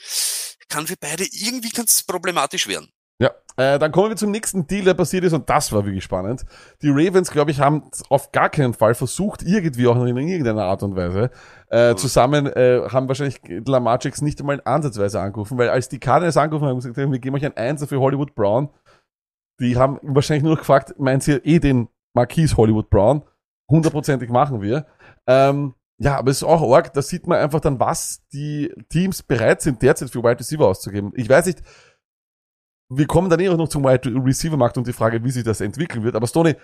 kann für beide, irgendwie es problematisch werden. Ja, äh, dann kommen wir zum nächsten Deal, der passiert ist und das war wirklich spannend. Die Ravens, glaube ich, haben auf gar keinen Fall versucht, irgendwie auch noch in irgendeiner Art und Weise äh, zusammen, äh, haben wahrscheinlich Lamar Jackson nicht einmal ansatzweise angerufen, weil als die Cardinals angerufen haben, haben gesagt, wir geben euch ein Einser für Hollywood Brown, die haben wahrscheinlich nur noch gefragt, meint ihr eh den Marquise Hollywood Brown? Hundertprozentig machen wir. Ähm, ja, aber es ist auch arg, da sieht man einfach dann, was die Teams bereit sind, derzeit für Wide Receiver auszugeben. Ich weiß nicht, wir kommen dann eh auch noch zum Wide Receiver Markt und die Frage, wie sich das entwickeln wird. Aber Stoney,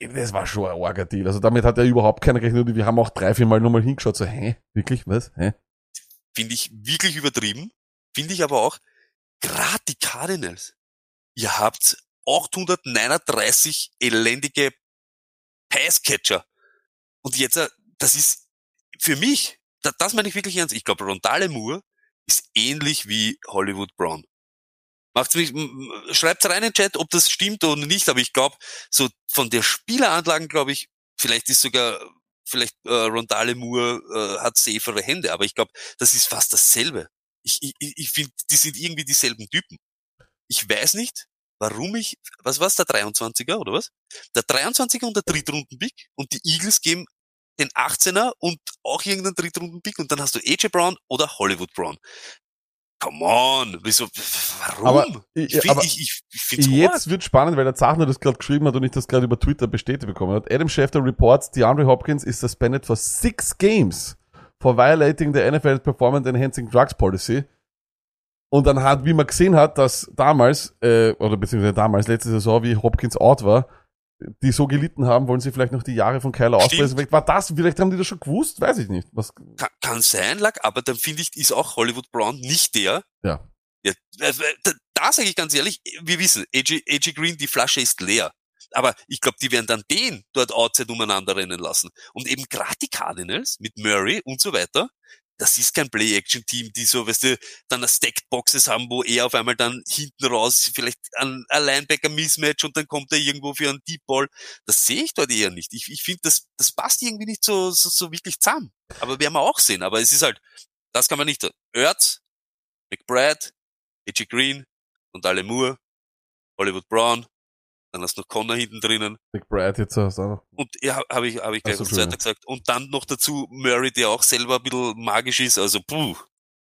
das war schon ein arger Deal. Also damit hat er überhaupt keiner gerechnet. Wir haben auch drei, vier Mal nochmal hingeschaut, so, hä? Wirklich? Was? Hä? Finde ich wirklich übertrieben. Finde ich aber auch, gerade die Cardinals, ihr habt 839 elendige Passcatcher. Und jetzt, äh, das ist für mich, das, das meine ich wirklich ernst. Ich glaube, Rondale Moore ist ähnlich wie Hollywood Brown. Macht's mich, schreibt's rein in den Chat, ob das stimmt oder nicht, aber ich glaube, so von der Spieleranlagen, glaube ich, vielleicht ist sogar, vielleicht äh, Rondale Moore äh, hat safere Hände, aber ich glaube, das ist fast dasselbe. Ich, ich, ich finde, die sind irgendwie dieselben Typen. Ich weiß nicht, warum ich, was war's, der 23er oder was? Der 23er und der Drittrunden-Pick und die Eagles geben den 18er und auch irgendeinen Drittrunden-Pick und dann hast du AJ Brown oder Hollywood Brown. Come on, wieso, warum? Aber- ich find, aber ich, ich, find's Jetzt wird spannend, weil der Zachner das gerade geschrieben hat und ich das gerade über Twitter bestätigt bekommen hat. Adam Schefter reports, DeAndre Hopkins is suspended for six games for violating the NFL Performance Enhancing Drugs Policy. Und dann hat, wie man gesehen hat, dass damals, äh, oder beziehungsweise damals, letzte Saison, wie Hopkins out war, die so gelitten haben, wollen sie vielleicht noch die Jahre von auspreisen. Vielleicht war das, vielleicht haben die das schon gewusst, weiß ich nicht. Was, Kann, kann sein, lag, aber dann finde ich, ist auch Hollywood Brown nicht der. ja. Ja, äh, da, da sage ich ganz ehrlich, wir wissen, AJ, AJ Green, die Flasche ist leer. Aber ich glaube, die werden dann den dort outside umeinander rennen lassen. Und eben gerade die Cardinals mit Murray und so weiter, das ist kein Play-Action-Team, die so, weißt du, dann Stacked Boxes haben, wo er auf einmal dann hinten raus vielleicht ein, ein Linebacker-Mismatch und dann kommt er irgendwo für einen Deep Ball. Das sehe ich dort eher nicht. Ich, ich finde, das, das passt irgendwie nicht so, so, so wirklich zusammen. Aber werden wir auch sehen. Aber es ist halt, das kann man nicht. Ertz, McBride, AJ Green und alle Moore, Hollywood Brown, dann hast du noch Connor hinten drinnen McBride jetzt hast du auch noch. und ja, habe ich, habe ich gleich Ach so, noch weiter gesagt. Und dann noch dazu Murray, der auch selber ein bisschen magisch ist, also puh.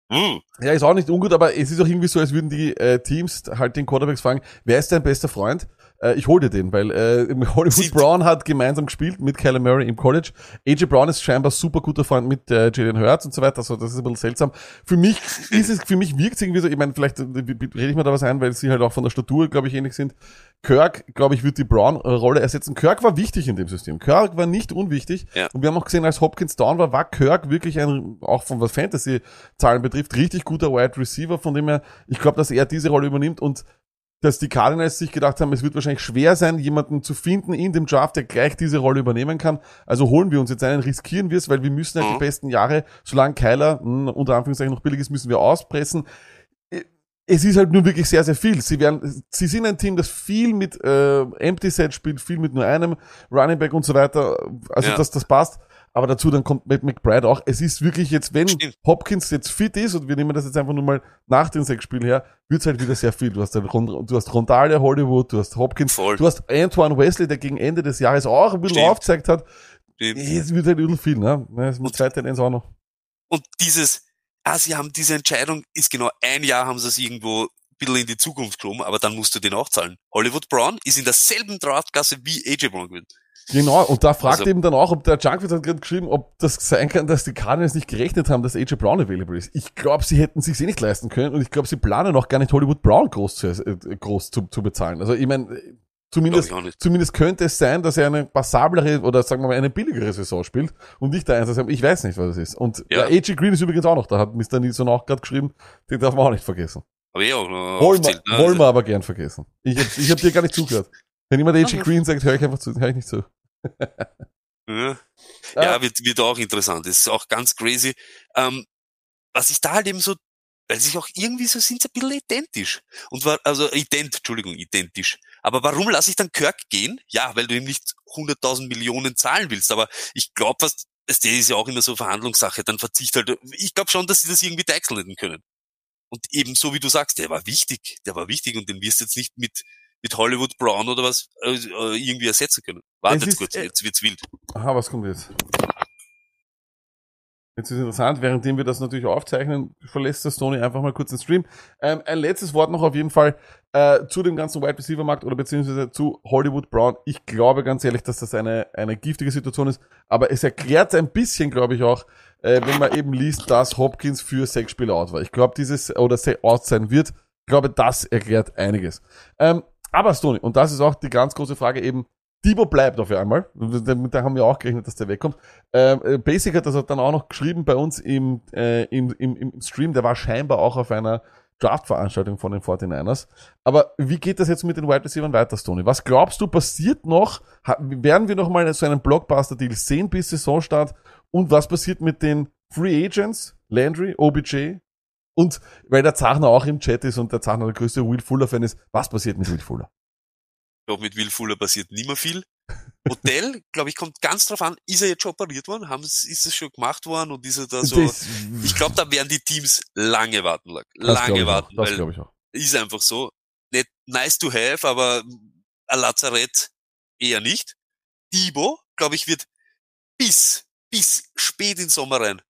Puh. Ja, ist auch nicht ungut, aber es ist auch irgendwie so, als würden die äh, Teams halt den Quarterbacks fragen, wer ist dein bester Freund? Äh, ich hol dir den, weil äh, Hollywood Sie- Brown hat gemeinsam gespielt mit Kyler Murray im College. AJ Brown ist scheinbar super guter Freund mit äh, Jalen Hurts und so weiter, also das ist ein bisschen seltsam. Für mich ist es, für mich wirkt es irgendwie so, ich meine, vielleicht äh, rede ich mir da was ein, weil sie halt auch von der Statur, glaube ich, ähnlich sind. Kirk, glaube ich, wird die Brown-Rolle ersetzen. Kirk war wichtig in dem System. Kirk war nicht unwichtig. Ja. Und wir haben auch gesehen, als Hopkins down war, war Kirk wirklich ein, auch von was Fantasy-Zahlen betrifft, richtig guter Wide Receiver, von dem er, ich glaube, dass er diese Rolle übernimmt und dass die Cardinals sich gedacht haben, es wird wahrscheinlich schwer sein, jemanden zu finden in dem Draft, der gleich diese Rolle übernehmen kann. Also holen wir uns jetzt einen, riskieren wir es, weil wir müssen halt die Mhm. besten Jahre, solange Kyler mh, unter Anführungszeichen noch billig ist, müssen wir auspressen es ist halt nur wirklich sehr, sehr viel. Sie werden, sie sind ein Team, das viel mit äh, Empty Set spielt, viel mit nur einem Running Back und so weiter. Also Ja. dass das passt. Aber dazu dann kommt Matt McBride auch. Es ist wirklich jetzt, wenn Stimmt. Hopkins jetzt fit ist und wir nehmen das jetzt einfach nur mal nach den sechs Spielen her, wird's halt wieder sehr viel. Du hast, halt Rond- du hast Rondale Hollywood, du hast Hopkins, Voll. du hast Antoine Wesley, der gegen Ende des Jahres auch ein bisschen Stimmt. aufgezeigt hat. Stimmt. Es wird halt übel viel, ne? Es muss zweite Ends auch noch. Und dieses, ah, sie haben diese Entscheidung, ist genau ein Jahr haben sie es irgendwo ein bisschen in die Zukunft geschoben, aber dann musst du den auch zahlen. Hollywood Brown ist in derselben Draftklasse wie AJ Brown gewesen. Genau, und da fragt Also- eben dann auch, ob der Junkwitz hat gerade geschrieben, ob das sein kann, dass die Cardinals nicht gerechnet haben, dass AJ Brown available ist. Ich glaube, sie hätten sich eh nicht leisten können und ich glaube, sie planen auch gar nicht Hollywood Brown groß zu, äh, groß zu, zu bezahlen. Also ich meine, zumindest, ich zumindest könnte es sein, dass er eine passablere oder sagen wir mal eine billigere Saison spielt und nicht der Einsatz haben. Ich weiß nicht, was es ist. Und Ja. AJ Green ist übrigens auch noch, da hat Mr. Nilsson auch gerade geschrieben, den darf man auch nicht vergessen. Aber ja, auch noch Wollen wir, ne? wollen wir aber gern vergessen. Ich hab, ich hab dir gar nicht zugehört. Wenn jemand AJ Okay. Green sagt, höre ich einfach zu, höre ich nicht zu. Ja, Ah. ja wird, wird auch interessant. Das ist auch ganz crazy. Ähm, was ich da halt eben so, weil sich auch irgendwie so sind sie ein bisschen identisch. Und war, also ident, Entschuldigung, identisch. Aber warum lasse ich dann Kirk gehen? Ja, weil du ihm nicht 100.000 Millionen zahlen willst. Aber ich glaube fast, das ist ja auch immer so Verhandlungssache. Dann verzicht halt, ich glaube schon, dass sie das irgendwie deichseln können. Und eben so wie du sagst, der war wichtig, der war wichtig und den wirst du jetzt nicht mit, mit Hollywood Brown oder was äh, äh, irgendwie ersetzen können. Warte Es jetzt ist, kurz, äh, jetzt wird's wild. Aha, was kommt jetzt? Jetzt ist interessant, währenddem wir das natürlich aufzeichnen, verlässt der Stoney einfach mal kurz den Stream. Ähm, ein letztes Wort noch auf jeden Fall äh, zu dem ganzen Wide Receiver Markt oder beziehungsweise zu Hollywood Brown. Ich glaube ganz ehrlich, dass das eine, eine giftige Situation ist, aber es erklärt ein bisschen, glaube ich auch, äh, wenn man eben liest, dass Hopkins für sechs Spiele out war. Ich glaube, dieses oder out sein wird. Ich glaube, das erklärt einiges. Ähm, aber Stoney, und das ist auch die ganz große Frage eben, Debo bleibt auf einmal. Da haben wir auch gerechnet, dass der wegkommt. Ähm, äh, Basic hat das dann auch noch geschrieben bei uns im, äh, im, im, im Stream. Der war scheinbar auch auf einer Draft-Veranstaltung von den 49ers. Aber wie geht das jetzt mit den Wide Receivers weiter, Stoney? Was glaubst du, passiert noch? Werden wir noch mal so einen Blockbuster-Deal sehen bis Saisonstart? Und was passiert mit den Free Agents? Landry, OBJ? Und weil der Zachner auch im Chat ist und der Zachner der größte Will Fuller-Fan ist, was passiert mit Will Fuller? Ich glaube, mit Will Fuller passiert nicht mehr viel. Hotel, glaube ich, kommt ganz drauf an, ist er jetzt schon operiert worden? Haben, ist es schon gemacht worden? Und ist er da so, Das- ich glaube, da werden die Teams lange warten, lange ich auch. warten, Das glaube ich auch. ist einfach so. Nicht nice to have, aber ein Lazarett eher nicht. Debo, glaube ich, wird bis, bis spät in Sommer rein.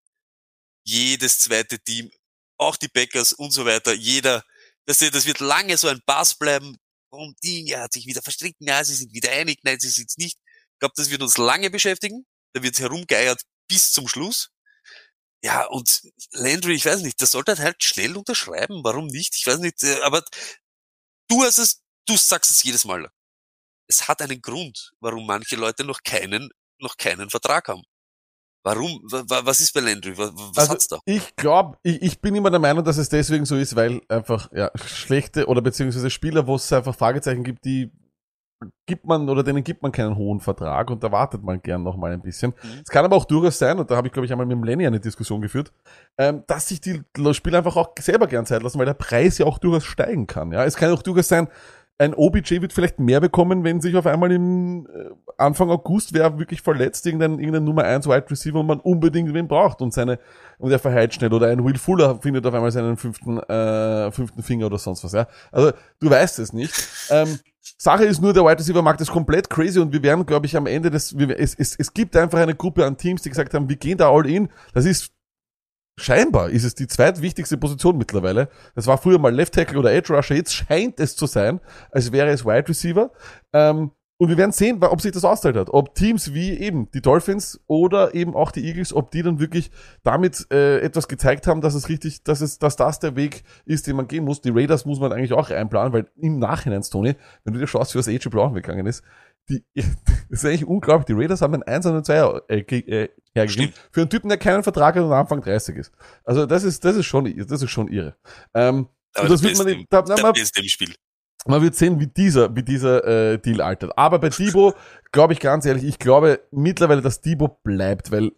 Jedes zweite Team, auch die Packers und so weiter, jeder, das, das wird lange so ein Pass bleiben. Und die, er hat sich wieder verstritten, ja, sie sind wieder einig, nein, sie sind's nicht. Ich glaube, das wird uns lange beschäftigen. Da wird herumgeiert bis zum Schluss. Ja, und Landry, ich weiß nicht, das sollte halt schnell unterschreiben. Warum nicht? Ich weiß nicht, äh, aber du hast es, du sagst es jedes Mal. Es hat einen Grund, warum manche Leute noch keinen, noch keinen Vertrag haben. Warum? Wa- wa- Was ist bei Landry? Wa- wa- Was Also, hat's da? Ich glaube, ich, ich bin immer der Meinung, dass es deswegen so ist, weil einfach ja schlechte oder beziehungsweise Spieler, wo es einfach Fragezeichen gibt, die gibt man oder denen gibt man keinen hohen Vertrag und da wartet man gern noch mal ein bisschen. Mhm. Es kann aber auch durchaus sein, und da habe ich glaube ich einmal mit dem Lenny eine Diskussion geführt, ähm, dass sich die Spieler einfach auch selber gern Zeit lassen, weil der Preis ja auch durchaus steigen kann. Ja, es kann auch durchaus sein, ein OBJ wird vielleicht mehr bekommen, wenn sich auf einmal im äh, Anfang August wer wirklich verletzt, irgendein, irgendein Nummer 1 Wide Receiver und man unbedingt wen braucht und seine, und er verheilt schnell oder ein Will Fuller findet auf einmal seinen fünften, äh, fünften Finger oder sonst was, ja. Also, du weißt es nicht. Ähm, Sache ist nur, der Wide Receiver Markt ist komplett crazy und wir werden, glaube ich, am Ende des, wir, es, es, es gibt einfach eine Gruppe an Teams, die gesagt haben, wir gehen da all in. Das ist scheinbar ist es die zweitwichtigste Position mittlerweile. Das war früher mal Left Tackle oder Edge Rusher. Jetzt scheint es zu sein, als wäre es Wide Receiver. Ähm, und wir werden sehen, ob sich das auszahlt hat. Ob Teams wie eben die Dolphins oder eben auch die Eagles, ob die dann wirklich damit äh, etwas gezeigt haben, dass es richtig, dass es, dass das der Weg ist, den man gehen muss. Die Raiders muss man eigentlich auch einplanen, weil im Nachhinein, Tony, wenn du dir schaust, wie was AJ Brown weggegangen ist, die, das ist eigentlich unglaublich. Die Raiders haben einen 1 und einen 2 äh, äh, hergegeben. Für einen Typen, der keinen Vertrag hat und Anfang 30 ist. Also das ist, das ist schon, das ist schon irre. Ähm, Aber das wird man, nicht- da, Der man, im Spiel. man wird sehen, wie dieser, wie dieser äh, Deal altert. Aber bei Debo glaube ich ganz ehrlich, ich glaube mittlerweile, dass Debo bleibt, weil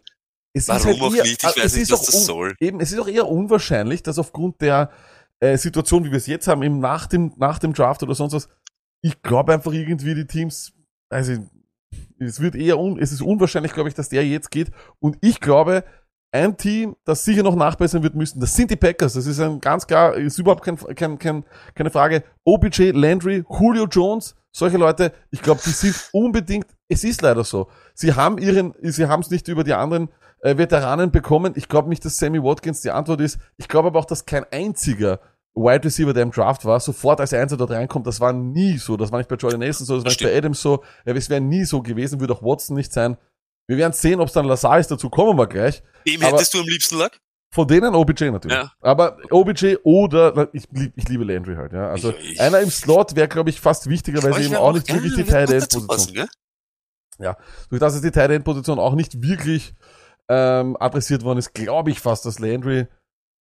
es Warum ist halt auch eher, nicht? Ich weiß nicht, was das soll. Eben, es ist auch eher unwahrscheinlich, dass aufgrund der äh, Situation, wie wir es jetzt haben, eben nach dem, nach dem Draft oder sonst was, ich glaube einfach irgendwie die Teams, also es wird eher un, es ist unwahrscheinlich, glaube ich, dass der jetzt geht. Und ich glaube, ein Team, das sicher noch nachbessern wird müssen, das sind die Packers. Das ist ein ganz klar, ist überhaupt kein, kein, kein, keine Frage. OBJ, Landry, Julio Jones, solche Leute, ich glaube, die sind unbedingt, es ist leider so. Sie haben ihren, sie haben es nicht über die anderen äh, Veteranen bekommen. Ich glaube nicht, dass Sammy Watkins die Antwort ist. Ich glaube aber auch, dass kein einziger Wide Receiver, der im Draft war, sofort als Einser dort reinkommt. Das war nie so. Das war nicht bei Jordan Nelson so, das war nicht bei Adams so. Ja, es wäre nie so gewesen, würde auch Watson nicht sein. Wir werden sehen, ob es dann Lazar ist, dazu kommen wir gleich. Wem Aber- hättest du am liebsten Lack? Von denen OBJ natürlich. Ja. Aber OBJ oder, ich, lieb, ich liebe Landry halt, ja. Also Ich- ich- einer im Slot wäre, glaube ich, fast wichtiger, weil sie eben auch nicht wirklich die Tight End Position. passen, gell? Durch das es die Tight End Position auch nicht wirklich ähm, adressiert worden ist, glaube ich fast, dass Landry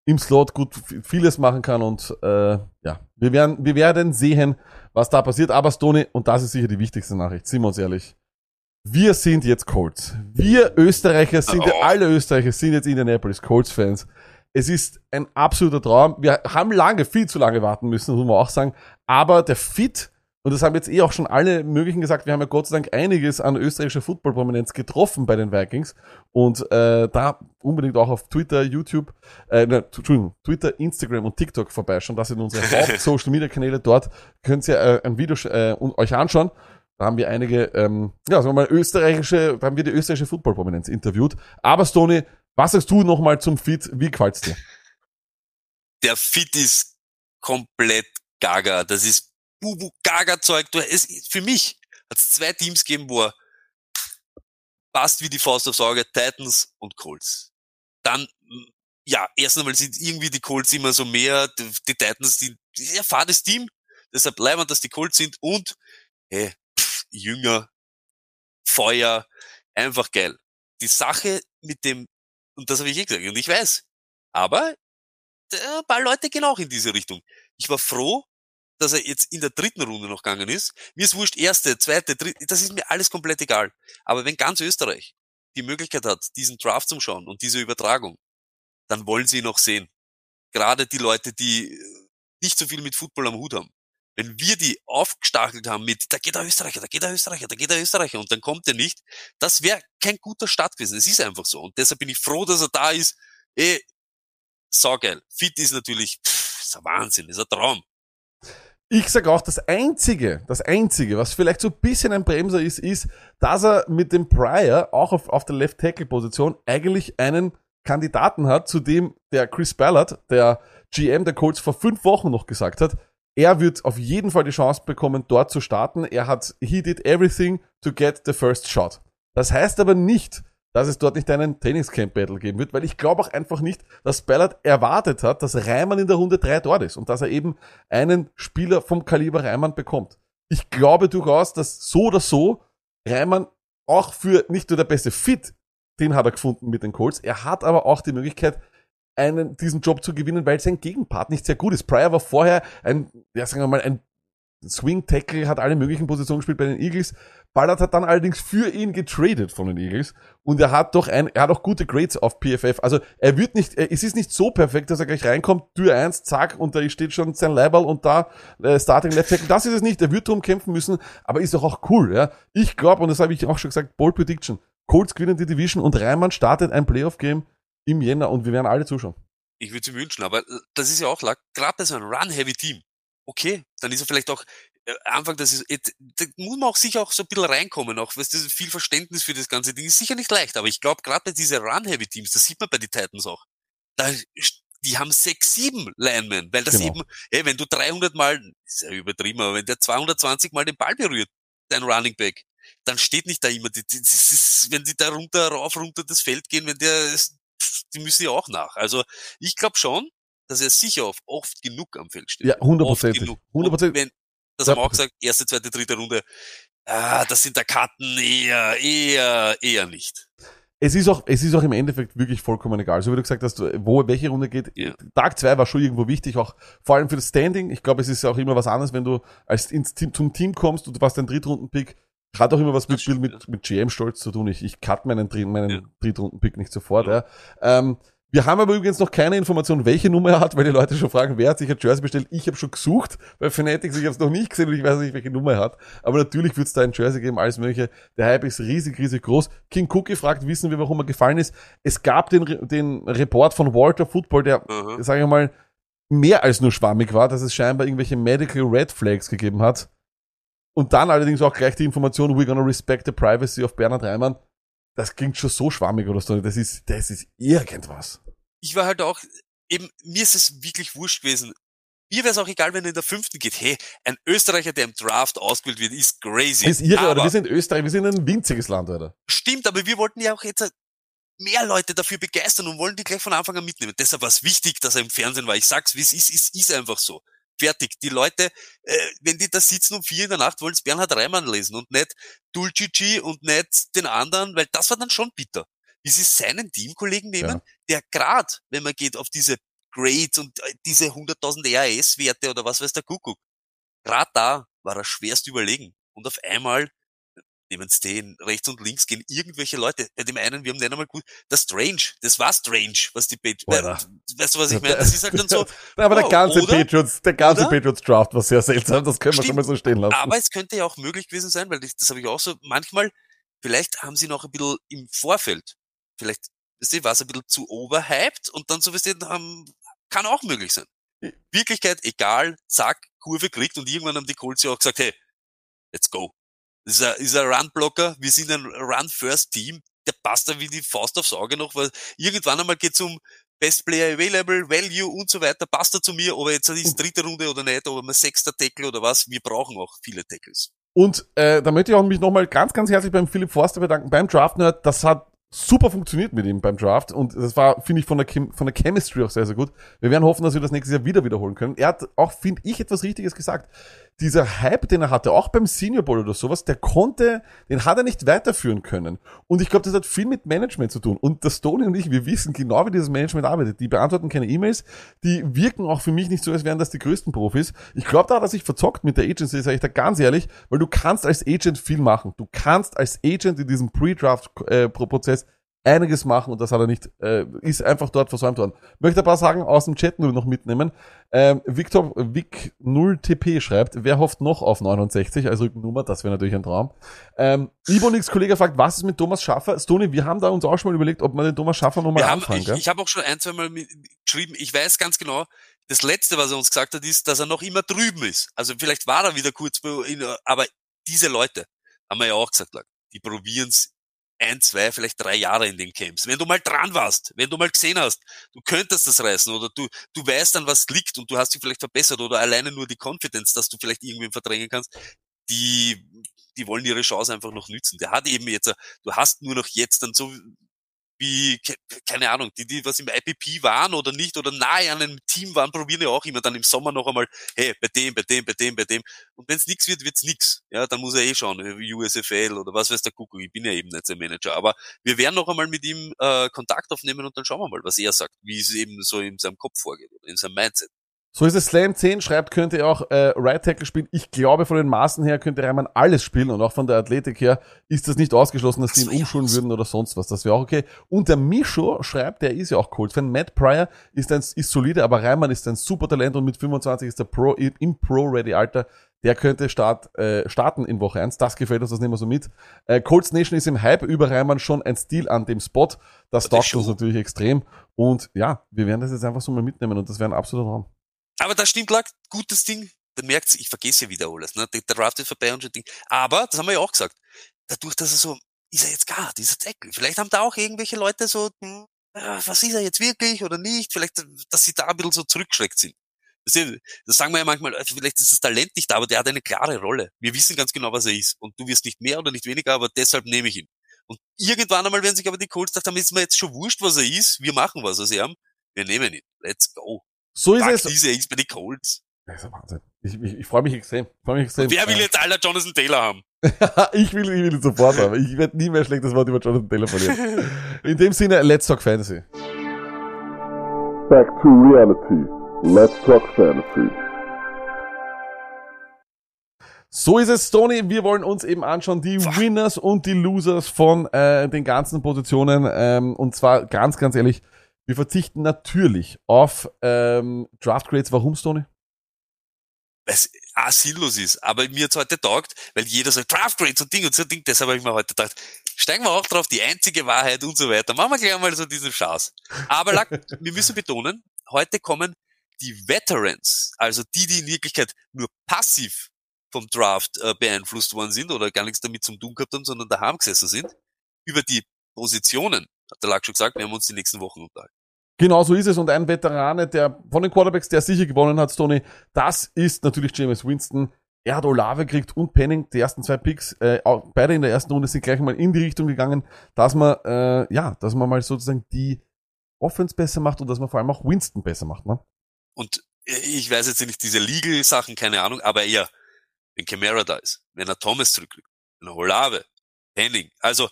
im Slot gut vieles machen kann und äh, ja, wir werden, wir werden sehen, was da passiert. Aber Stoney, und das ist sicher die wichtigste Nachricht, sind wir uns ehrlich. Wir sind jetzt Colts. Wir Österreicher sind, Oh. alle Österreicher sind jetzt Indianapolis Colts Fans. Es ist ein absoluter Traum. Wir haben lange, viel zu lange warten müssen, muss man auch sagen. Aber der Fit, und das haben jetzt eh auch schon alle möglichen gesagt, wir haben ja Gott sei Dank einiges an österreichischer Football-Prominenz getroffen bei den Vikings. Und äh, da unbedingt auch auf Twitter, YouTube, äh, ne, Entschuldigung, Twitter, Instagram und TikTok vorbeischauen. Das sind unsere Haupt-Social-Media-Kanäle. Dort könnt ihr äh, ein Video äh, euch anschauen. Da haben wir einige, ähm, ja, sagen wir mal, österreichische, da haben wir die österreichische Football-Prominenz interviewt. Aber Stony, was sagst du nochmal zum Fit? Wie gefällt's dir? Der Fit ist komplett gaga. Das ist Bubu-Gaga-Zeug. Du, es, für mich hat es zwei Teams gegeben, wo er passt wie die Faust aufs Auge, Titans und Colts. Dann, mm, ja, erst einmal sind irgendwie die Colts immer so mehr, die, die Titans, die, ja, fades Team, deshalb bleiben, dass die Colts sind und, hey, pff, Jünger, Feuer, einfach geil. Die Sache mit dem, und das habe ich eh gesagt, und ich weiß, aber äh, ein paar Leute gehen auch in diese Richtung. Ich war froh, dass er jetzt in der dritten Runde noch gegangen ist. Mir ist wurscht, erste, zweite, dritte, das ist mir alles komplett egal. Aber wenn ganz Österreich die Möglichkeit hat, diesen Draft zu schauen und diese Übertragung, dann wollen sie ihn noch sehen. Gerade die Leute, die nicht so viel mit Football am Hut haben. Wenn wir die aufgestachelt haben mit, da geht der Österreicher, da geht der Österreicher, da geht der Österreicher und dann kommt er nicht, das wäre kein guter Start gewesen. Es ist einfach so. Und deshalb bin ich froh, dass er da ist. Eh, saugeil. Fit ist natürlich, pff, ist ein Wahnsinn, ist ein Traum. Ich sag auch, das Einzige, das Einzige, was vielleicht so ein bisschen ein Bremser ist, ist, dass er mit dem Pryor auch auf, auf der Left-Tackle-Position eigentlich einen Kandidaten hat, zu dem der Chris Ballard, der GM der Colts vor fünf Wochen noch gesagt hat, er wird auf jeden Fall die Chance bekommen, dort zu starten. Er hat, he did everything to get the first shot. Das heißt aber nicht, dass es dort nicht einen Trainingscamp-Battle geben wird, weil ich glaube auch einfach nicht, dass Ballard erwartet hat, dass Reimann in der Runde 3 dort ist und dass er eben einen Spieler vom Kaliber Reimann bekommt. Ich glaube durchaus, dass so oder so Reimann auch für nicht nur der beste Fit, den hat er gefunden mit den Colts, er hat aber auch die Möglichkeit, einen, diesen Job zu gewinnen, weil sein Gegenpart nicht sehr gut ist. Pryor war vorher ein, ja, sagen wir mal, ein Swing Tackle, hat alle möglichen Positionen gespielt bei den Eagles. Ballard hat dann allerdings für ihn getradet von den Eagles und er hat doch ein, er hat auch gute Grades auf PFF. Also er wird nicht, es ist nicht so perfekt, dass er gleich reinkommt, Tür eins, zack, und da steht schon sein Leiberl und da äh, Starting Left Tackle. Das ist es nicht. Er wird drum kämpfen müssen, aber ist doch auch cool. Ja, ich glaube und das habe ich auch schon gesagt, Ball Prediction. Colts gewinnen die Division und Reimann startet ein Playoff Game im Jänner und wir werden alle zuschauen. Ich würde sie wünschen, aber äh, das ist ja auch gerade bei so einem Run-Heavy-Team. Okay, dann ist er vielleicht auch äh, Anfang, das ist, da muss man auch sicher auch so ein bisschen reinkommen, auch was das viel Verständnis für das ganze Ding ist sicher nicht leicht, aber ich glaube gerade bei diese Run-Heavy-Teams, das sieht man bei den Titans auch, da, die haben sechs, sieben Linemen, weil das Genau. eben, ey, wenn du 300 mal, ist ja übertrieben, aber wenn der 220 mal den Ball berührt, dein Running Back, dann steht nicht da immer, die, die, das ist, wenn die da runter, rauf, runter das Feld gehen, wenn der, die müssen ja auch nach. Also ich glaube schon, dass er sicher oft, oft genug am Feld steht. Ja, hundertprozentig. Hundertprozentig. Das Ja. haben wir auch gesagt, erste, zweite, dritte Runde, ah, das sind der Karten eher, eher, eher nicht. Es ist auch, es ist auch im Endeffekt wirklich vollkommen egal. So wie du gesagt hast, wo, welche Runde geht. Ja. Tag zwei war schon irgendwo wichtig, auch vor allem für das Standing. Ich glaube, es ist ja auch immer was anderes, wenn du als ins Team, zum Team kommst und du warst ein Drittrunden-Pick. Hat auch immer was mit, mit, mit GM-Stolz zu tun. Ich, ich cut meinen, meinen Ja. Drittrunden-Pick nicht sofort. Ja. Ähm, wir haben aber übrigens noch keine Information, welche Nummer er hat, weil die Leute schon fragen, wer hat sich ein Jersey bestellt. Ich habe schon gesucht bei Fanatics, ich habe es noch nicht gesehen und ich weiß nicht, welche Nummer er hat. Aber natürlich wird es da ein Jersey geben, alles mögliche. Der Hype ist riesig, riesig groß. King Cookie fragt, wissen wir, warum er gefallen ist. Es gab den, den Report von Walter Football, der, Aha. sage ich mal, mehr als nur schwammig war, dass es scheinbar irgendwelche Medical Red Flags gegeben hat. Und dann allerdings auch gleich die Information, we're gonna respect the privacy of Bernhard Reimann. Das klingt schon so schwammig oder so. Das ist, das ist irgendwas. Ich war halt auch, eben, mir ist es wirklich wurscht gewesen. Mir wäre es auch egal, wenn er in der fünften geht. Hey, ein Österreicher, der im Draft ausgewählt wird, ist crazy. Das ist irre, aber, oder? Wir sind Österreich, wir sind ein winziges Land, oder? Stimmt, aber wir wollten ja auch jetzt mehr Leute dafür begeistern und wollen die gleich von Anfang an mitnehmen. Deshalb war es wichtig, dass er im Fernsehen war. Ich sag's, wie es ist, es ist einfach so. Fertig. Die Leute, äh, wenn die da sitzen um vier in der Nacht, wollen es Bernhard Reimann lesen und nicht Dulcici und nicht den anderen, weil das war dann schon bitter. Wie sie seinen Teamkollegen nehmen, der grad, wenn man geht auf diese Grades und äh, diese 100.000 RAS-Werte oder was weiß der Kuckuck, grad da war er schwerst überlegen. Und auf einmal nehmen stehen, rechts und links gehen irgendwelche Leute. Bei dem einen, wir haben den einmal gut, das Strange, das war Strange, was die Patriots, weißt du, was ich meine? Das ist halt dann so, Aber der oh, ganze oder? Patriots, der ganze Oder? Patriots Draft war sehr seltsam, das können wir schon mal so stehen lassen. Aber es könnte ja auch möglich gewesen sein, weil ich, das habe ich auch so, manchmal, vielleicht haben sie noch ein bisschen im Vorfeld, vielleicht, weißt du, war es ein bisschen zu overhyped und dann so, weißt du, haben, kann auch möglich sein. Wirklichkeit, egal, zack, Kurve kriegt und irgendwann haben die Colts ja auch gesagt, hey, let's go. Ist ein, ist ein Run-Blocker, wir sind ein Run-First-Team, der passt da wie die Faust aufs Auge noch, weil irgendwann einmal geht's um Best Player Available, Value und so weiter, passt er zu mir, ob er jetzt ist dritte Runde oder nicht, ob er sechster Tackle oder was, wir brauchen auch viele Tackles. Und äh, da möchte ich auch mich nochmal ganz, ganz herzlich beim Philipp Forster bedanken, beim Draft Nerd. Das hat super funktioniert mit ihm beim Draft und das war, finde ich, von der, Chem von der Chemistry auch sehr, sehr gut. Wir werden hoffen, dass wir das nächstes Jahr wieder wiederholen können. Er hat auch, finde ich, etwas Richtiges gesagt. Dieser Hype, den er hatte, auch beim Senior Bowl oder sowas, der konnte, den hat er nicht weiterführen können. Und ich glaube, das hat viel mit Management zu tun. Und das Tony und ich, wir wissen genau, wie dieses Management arbeitet. Die beantworten keine E-Mails, die wirken auch für mich nicht so, als wären das die größten Profis. Ich glaube, da hat er sich verzockt mit der Agency, sage ich da ganz ehrlich, weil du kannst als Agent viel machen. Du kannst als Agent in diesem Pre-Draft-Prozess einiges machen und das hat er nicht, äh, ist einfach dort versäumt worden. Möchte ein paar Sagen aus dem Chat nur noch mitnehmen. Ähm, Victor Vic 0TP schreibt, wer hofft noch auf 69 als Rückennummer? Das wäre natürlich ein Traum. Ähm, Ibonix Kollege fragt, was ist mit Thomas Schaffer? Stony, wir haben da uns auch schon mal überlegt, ob man den Thomas Schaffer nochmal anfangen ich ich habe auch schon ein, zwei Mal mit, geschrieben, ich weiß ganz genau, das Letzte, was er uns gesagt hat, ist, dass er noch immer drüben ist. Also vielleicht war er wieder kurz, aber diese Leute, haben wir ja auch gesagt, die probieren's ein, zwei, vielleicht drei Jahre in den Camps. Wenn du mal dran warst, wenn du mal gesehen hast, du könntest das reißen oder du, du weißt an was liegt und du hast dich vielleicht verbessert oder alleine nur die Confidence, dass du vielleicht irgendwen verdrängen kannst, die, die wollen ihre Chance einfach noch nützen. Der hat eben jetzt, du hast nur noch jetzt dann so wie, ke- keine Ahnung, die, die was im IPP waren oder nicht oder nahe an einem Team waren, probieren ja auch immer dann im Sommer noch einmal, hey, bei dem, bei dem, bei dem, bei dem. Und wenn es nix wird, wird's nix. Ja, dann muss er eh schauen, äh, USFL oder was weiß der Kuckuck, ich bin ja eben nicht sein Manager. Aber wir werden noch einmal mit ihm äh, Kontakt aufnehmen und dann schauen wir mal, was er sagt, wie es eben so in seinem Kopf vorgeht oder in seinem Mindset. So ist es. Slam 10 schreibt, könnte er auch äh, Right Tackle spielen. Ich glaube, von den Maßen her könnte Reimann alles spielen und auch von der Athletik her ist das nicht ausgeschlossen, dass Das die ihn umschulen würden oder sonst was. Das wäre auch okay. Und der Mischo schreibt, der ist ja auch Colts-Fan. Matt Pryor ist ein, ist solide, aber Reimann ist ein super Talent und mit 25 ist der Pro, im Pro-Ready-Alter. Der könnte start, äh, starten in Woche 1. Das gefällt uns, das nehmen wir so mit. Äh, Colts Nation ist im Hype über Reimann schon ein Stil an dem Spot. Das Das taugt uns natürlich extrem. Und ja, wir werden das jetzt einfach so mal mitnehmen und das wäre ein absoluter Raum. Aber das stimmt, lag gutes Ding. Dann merkt's, ich vergesse ja wieder alles. Ne? Der, Draft ist vorbei und so Ding. Aber, das haben wir ja auch gesagt, dadurch, dass er so, ist er jetzt gar, dieser Tackle. Vielleicht haben da auch irgendwelche Leute so, hm, äh, was ist er jetzt wirklich oder nicht? Vielleicht, dass sie da ein bisschen so zurückschreckt sind. Das sagen wir ja manchmal, also vielleicht ist das Talent nicht da, aber der hat eine klare Rolle. Wir wissen ganz genau, was er ist. Und du wirst nicht mehr oder nicht weniger, aber deshalb nehme ich ihn. Und irgendwann einmal werden sich aber die Colts gedacht haben, ist mir jetzt schon wurscht, was er ist. Wir machen was aus ihm. Wir nehmen ihn. Let's go. So ist Fuck es. diese, bei den Colts. Das ist Wahnsinn. Ich, ich, ich freue mich extrem. Ich freue mich extrem. Wer will jetzt aller Jonathan Taylor haben? ich will, ich will ihn sofort haben. Ich werde nie mehr schlechtes Wort über Jonathan Taylor verlieren. In dem Sinne, let's talk Fantasy. Back to reality. Let's talk fantasy. So ist es, Tony. Wir wollen uns eben anschauen, die Winners und die Losers von äh, den ganzen Positionen. Ähm, und zwar ganz, ganz ehrlich, wir verzichten natürlich auf ähm, Draft Grades. Warum, Tony? Weil es auch sinnlos ist. Aber mir hat's heute taugt, weil jeder sagt, Draft Grades und Ding und so Ding. Deshalb habe ich mir heute gedacht, steigen wir auch drauf, die einzige Wahrheit und so weiter. Machen wir gleich mal so diesen Schaß. Aber Lack, wir müssen betonen, heute kommen die Veterans, also die, die in Wirklichkeit nur passiv vom Draft äh, beeinflusst worden sind oder gar nichts damit zum tun gehabt haben, sondern daheim gesessen sind, über die Positionen, hat der Lack schon gesagt, werden wir uns die nächsten Wochen unterhalten. Genau so ist es. Und ein Veterane, der von den Quarterbacks, der sicher gewonnen hat, Tony, das ist natürlich James Winston. Er hat Olave gekriegt und Penning, die ersten zwei Picks, äh, auch beide in der ersten Runde sind gleich mal in die Richtung gegangen, dass man, äh, ja, dass man mal sozusagen die Offense besser macht und dass man vor allem auch Winston besser macht. Ne? Und äh, ich weiß jetzt nicht diese Legal-Sachen, keine Ahnung, aber eher, wenn Camara da ist, wenn er Thomas zurückkriegt, wenn er Olave, Henning, also,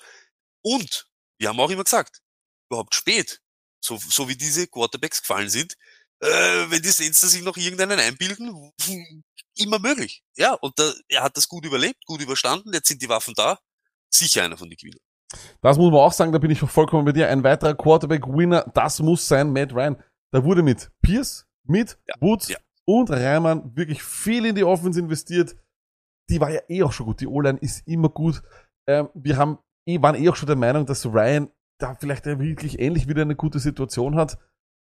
und, wir haben auch immer gesagt, überhaupt spät, so, so wie diese Quarterbacks gefallen sind, äh, wenn die Saints sich noch irgendeinen einbilden, immer möglich. Ja, und da, er hat das gut überlebt, gut überstanden, jetzt sind die Waffen da. sicher einer von den Gewinnern. Das muss man auch sagen, da bin ich vollkommen bei dir. Ein weiterer Quarterback-Winner, das muss sein Matt Ryan. Da wurde mit Pierce, mit Ja, Woods ja. und Reimann wirklich viel in die Offense investiert. Die war ja eh auch schon gut. Die O-Line ist immer gut. Ähm, wir haben eh, waren eh auch schon der Meinung, dass Ryan da vielleicht wirklich ähnlich wieder eine gute Situation hat.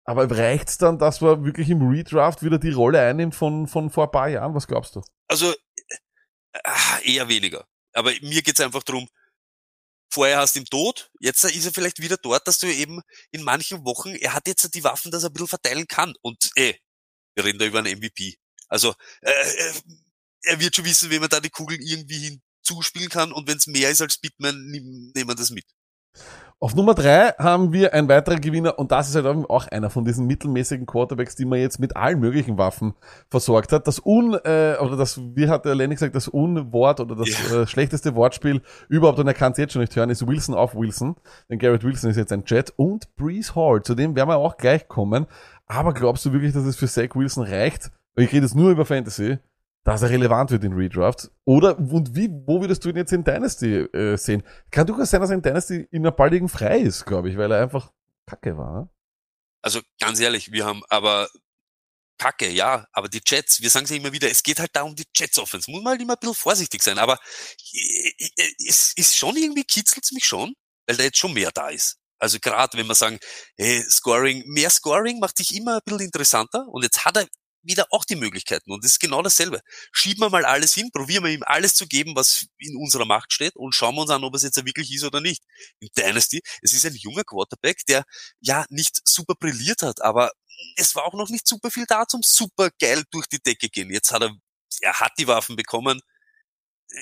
Aber reicht's dann, dass er wirklich im Redraft wieder die Rolle einnimmt von, von vor ein paar Jahren? Was glaubst du? Also äh, eher weniger. Aber mir geht's einfach drum. vorher hast du ihn tot, jetzt ist er vielleicht wieder dort, dass du eben in manchen Wochen, er hat jetzt die Waffen, dass er ein bisschen verteilen kann. Und eh, wir reden da über einen MVP. Also äh, äh, er wird schon wissen, wie man da die Kugeln irgendwie hinzuspielen kann und wenn es mehr ist als Bitman, nehmen wir das mit. Auf Nummer drei haben wir einen weiteren Gewinner und das ist halt auch einer von diesen mittelmäßigen Quarterbacks, die man jetzt mit allen möglichen Waffen versorgt hat. Das Un, äh, oder das, wie hat der Lenny gesagt, das Unwort oder das Ja. äh, schlechteste Wortspiel überhaupt, und er kann es jetzt schon nicht hören, ist Wilson auf Wilson. Denn Garrett Wilson ist jetzt ein Jet und Breeze Hall, zu dem werden wir auch gleich kommen. Aber glaubst du wirklich, dass es für Zach Wilson reicht? Ich rede jetzt nur über Fantasy dass er relevant wird in Redraft? Oder und wie, wo würdest du ihn jetzt in Dynasty äh, sehen? Kann durchaus sein, dass er in Dynasty in einer baldigen frei ist, glaube ich, weil er einfach kacke war. ne? Also ganz ehrlich, wir haben aber Kacke, ja, aber die Jets, wir sagen ja immer wieder, es geht halt da um die Jets Offense. Muss man halt immer ein bisschen vorsichtig sein, aber es ist schon irgendwie kitzelt's mich schon, weil da jetzt schon mehr da ist. Also gerade wenn wir sagen, hey, Scoring, mehr Scoring macht dich immer ein bisschen interessanter und jetzt hat er wieder auch die Möglichkeiten und es ist genau dasselbe. Schieben wir mal alles hin, probieren wir ihm alles zu geben, was in unserer Macht steht und schauen wir uns an, ob es jetzt wirklich ist oder nicht. In Dynasty, es ist ein junger Quarterback, der ja nicht super brilliert hat, aber es war auch noch nicht super viel da zum super geil durch die Decke gehen. Jetzt hat er, er hat die Waffen bekommen.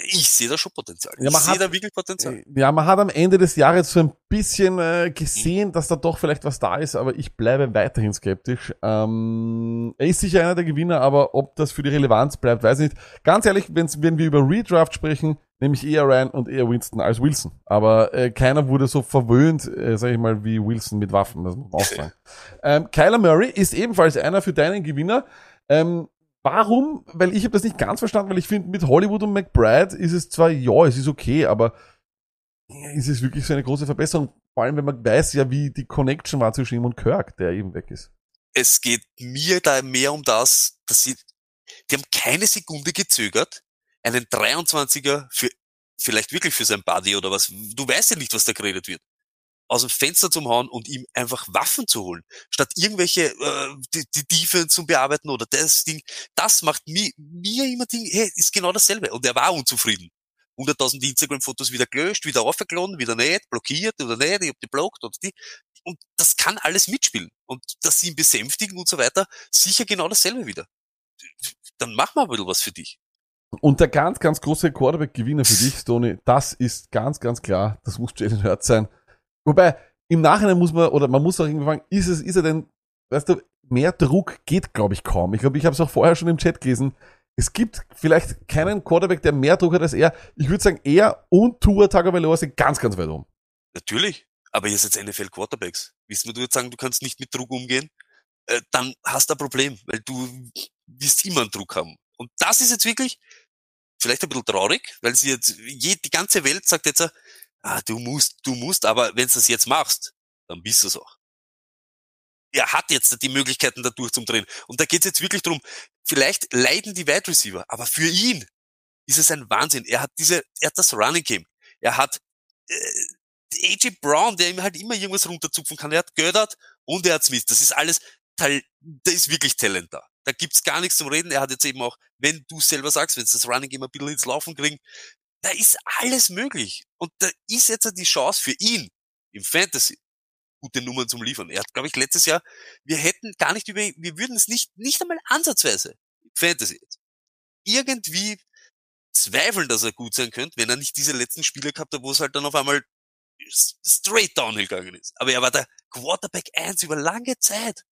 Ich sehe da schon Potenzial. Ja, ich man sehe hat- da wirklich Potenzial. Ja, man hat am Ende des Jahres so ein bisschen äh, gesehen, dass da doch vielleicht was da ist, aber ich bleibe weiterhin skeptisch. Ähm, er ist sicher einer der Gewinner, aber ob das für die Relevanz bleibt, weiß ich nicht. Ganz ehrlich, wenn's, wenn wir über Redraft sprechen, nehme ich eher Ryan und eher Winston als Wilson. Aber äh, keiner wurde so verwöhnt, äh, sag ich mal, wie Wilson mit Waffen, das muss man auch sagen. ähm, Kyler Murray ist ebenfalls einer für deinen Gewinner. Ähm, Warum? Weil ich habe das nicht ganz verstanden, weil ich finde, mit Hollywood und McBride ist es zwar, ja, es ist okay, aber ist es wirklich so eine große Verbesserung? Vor allem, wenn man weiß ja, wie die Connection war zwischen ihm und Kirk, der eben weg ist. Es geht mir da mehr um das, dass sie, die haben keine Sekunde gezögert, einen 23er für, vielleicht wirklich für sein Buddy oder was, du weißt ja nicht, was da geredet wird, aus dem Fenster zum Hauen und ihm einfach Waffen zu holen, statt irgendwelche, äh, die, die Defense zu bearbeiten oder das Ding, das macht mir, mir immer Ding, hey, ist genau dasselbe. Und er war unzufrieden. 100.000 Instagram-Fotos wieder gelöscht, wieder aufgeladen, wieder nicht, blockiert oder nicht, ich hab die blockt oder die. Und das kann alles mitspielen. Und dass sie ihn besänftigen und so weiter, sicher genau dasselbe wieder. Dann mach mal ein bisschen was für dich. Und der ganz, ganz große Quarterback-Gewinner für dich, Tony, das ist ganz, ganz klar, das muss Jalen Hurts sein. Wobei, im Nachhinein muss man, oder man muss auch irgendwie fragen, ist es, ist er denn, weißt du, mehr Druck geht, glaube ich, kaum. Ich glaube, ich habe es auch vorher schon im Chat gelesen. Es gibt vielleicht keinen Quarterback, der mehr Druck hat als er. Ich würde sagen, er und Tua Tagovailoa sind ganz, ganz weit oben. Natürlich. Aber ihr seid NFL Quarterbacks. Wissen wir, du jetzt sagen, du kannst nicht mit Druck umgehen, äh, dann hast du ein Problem, weil du wirst immer einen Druck haben. Und das ist jetzt wirklich vielleicht ein bisschen traurig, weil sie jetzt, je, die ganze Welt sagt jetzt, ah, du musst, du musst, aber wenn du das jetzt machst, dann bist du es auch. Er hat jetzt die Möglichkeiten da durchzudrehen. Und da geht es jetzt wirklich drum. vielleicht leiden die Wide Receiver, aber für ihn ist es ein Wahnsinn. Er hat diese, er hat das Running Game. Er hat äh, AJ Brown, der ihm halt immer irgendwas runterzupfen kann. Er hat Gödert und er hat Smith. Das ist alles, da ist wirklich Talent da. Da gibt's gar nichts zum Reden. Er hat jetzt eben auch, wenn du selber sagst, wenn das Running Game ein bisschen ins Laufen kriegen, da ist alles möglich. Und da ist jetzt die Chance für ihn im Fantasy gute Nummern zum Liefern. Er hat, glaube ich, letztes Jahr, wir hätten gar nicht über, wir würden es nicht, nicht einmal ansatzweise im Fantasy jetzt irgendwie zweifeln, dass er gut sein könnte, wenn er nicht diese letzten Spiele gehabt hat, wo es halt dann auf einmal straight downhill gegangen ist. Aber er war der Quarterback 1 über lange Zeit.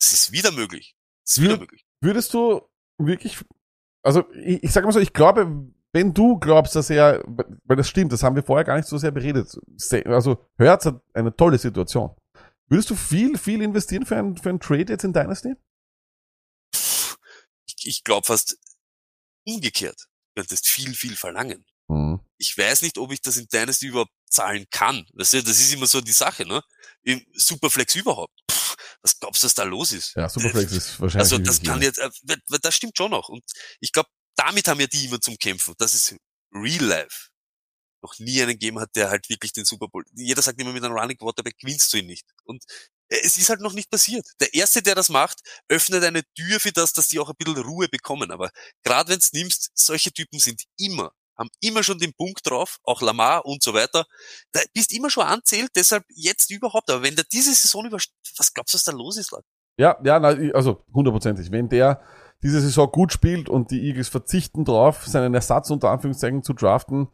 Es ist wieder möglich. Es ist wieder Ja. möglich. Würdest du wirklich, also ich, ich sage mal so, ich glaube, wenn du glaubst, dass er, weil das stimmt, das haben wir vorher gar nicht so sehr beredet, also Hertz hat eine tolle Situation. Würdest du viel, viel investieren für einen, für einen Trade jetzt in Dynasty? Ich, ich glaube fast umgekehrt. Du könntest viel, viel verlangen. Mhm. Ich weiß nicht, ob ich das in Dynasty überhaupt zahlen kann. Weißt du, das ist immer so die Sache, ne? Im Superflex überhaupt. Pff, was glaubst du, was da los ist? Ja, Superflex ist wahrscheinlich. Also das kann jetzt, äh, das stimmt schon noch. Und ich glaube, damit haben ja die immer zum Kämpfen. Das ist Real Life. Noch nie einen gegeben hat, der halt wirklich den Super Bowl. Jeder sagt immer, mit einem Running Quarterback gewinnst du ihn nicht. Und äh, es ist halt noch nicht passiert. Der Erste, der das macht, öffnet eine Tür für das, dass die auch ein bisschen Ruhe bekommen. Aber gerade wenn es nimmst, solche Typen sind immer, haben immer schon den Punkt drauf, auch Lamar und so weiter. Da bist immer schon anzählt, deshalb jetzt überhaupt. Aber wenn der diese Saison über, was glaubst du, was da los ist, Leute? Ja, ja, also hundertprozentig. Wenn der diese Saison gut spielt und die Eagles verzichten drauf, seinen Ersatz unter Anführungszeichen zu draften,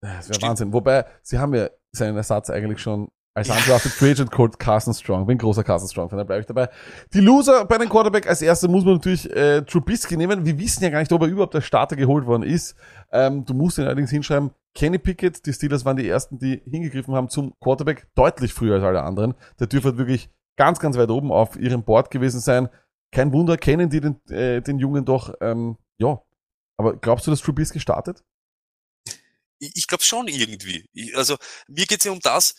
das wäre. Wahnsinn. Wobei, sie haben ja seinen Ersatz eigentlich schon als undrafted Free Agent Colt Carson Strong. Bin großer Carson Strong, Fan, da bleibe ich dabei. Die Loser bei den Quarterback als erster muss man natürlich äh, Trubisky nehmen. Wir wissen ja gar nicht, ob er überhaupt als Starter geholt worden ist. Ähm, du musst ihn allerdings hinschreiben, Kenny Pickett, die Steelers waren die ersten, die hingegriffen haben zum Quarterback, deutlich früher als alle anderen. Der dürfte wirklich ganz, ganz weit oben auf ihrem Board gewesen sein. Kein Wunder, kennen die den, äh, den Jungen doch, ähm, ja. Aber glaubst du, dass Trubisky startet? Ich, ich glaube schon irgendwie. Ich, also mir geht's ja um das,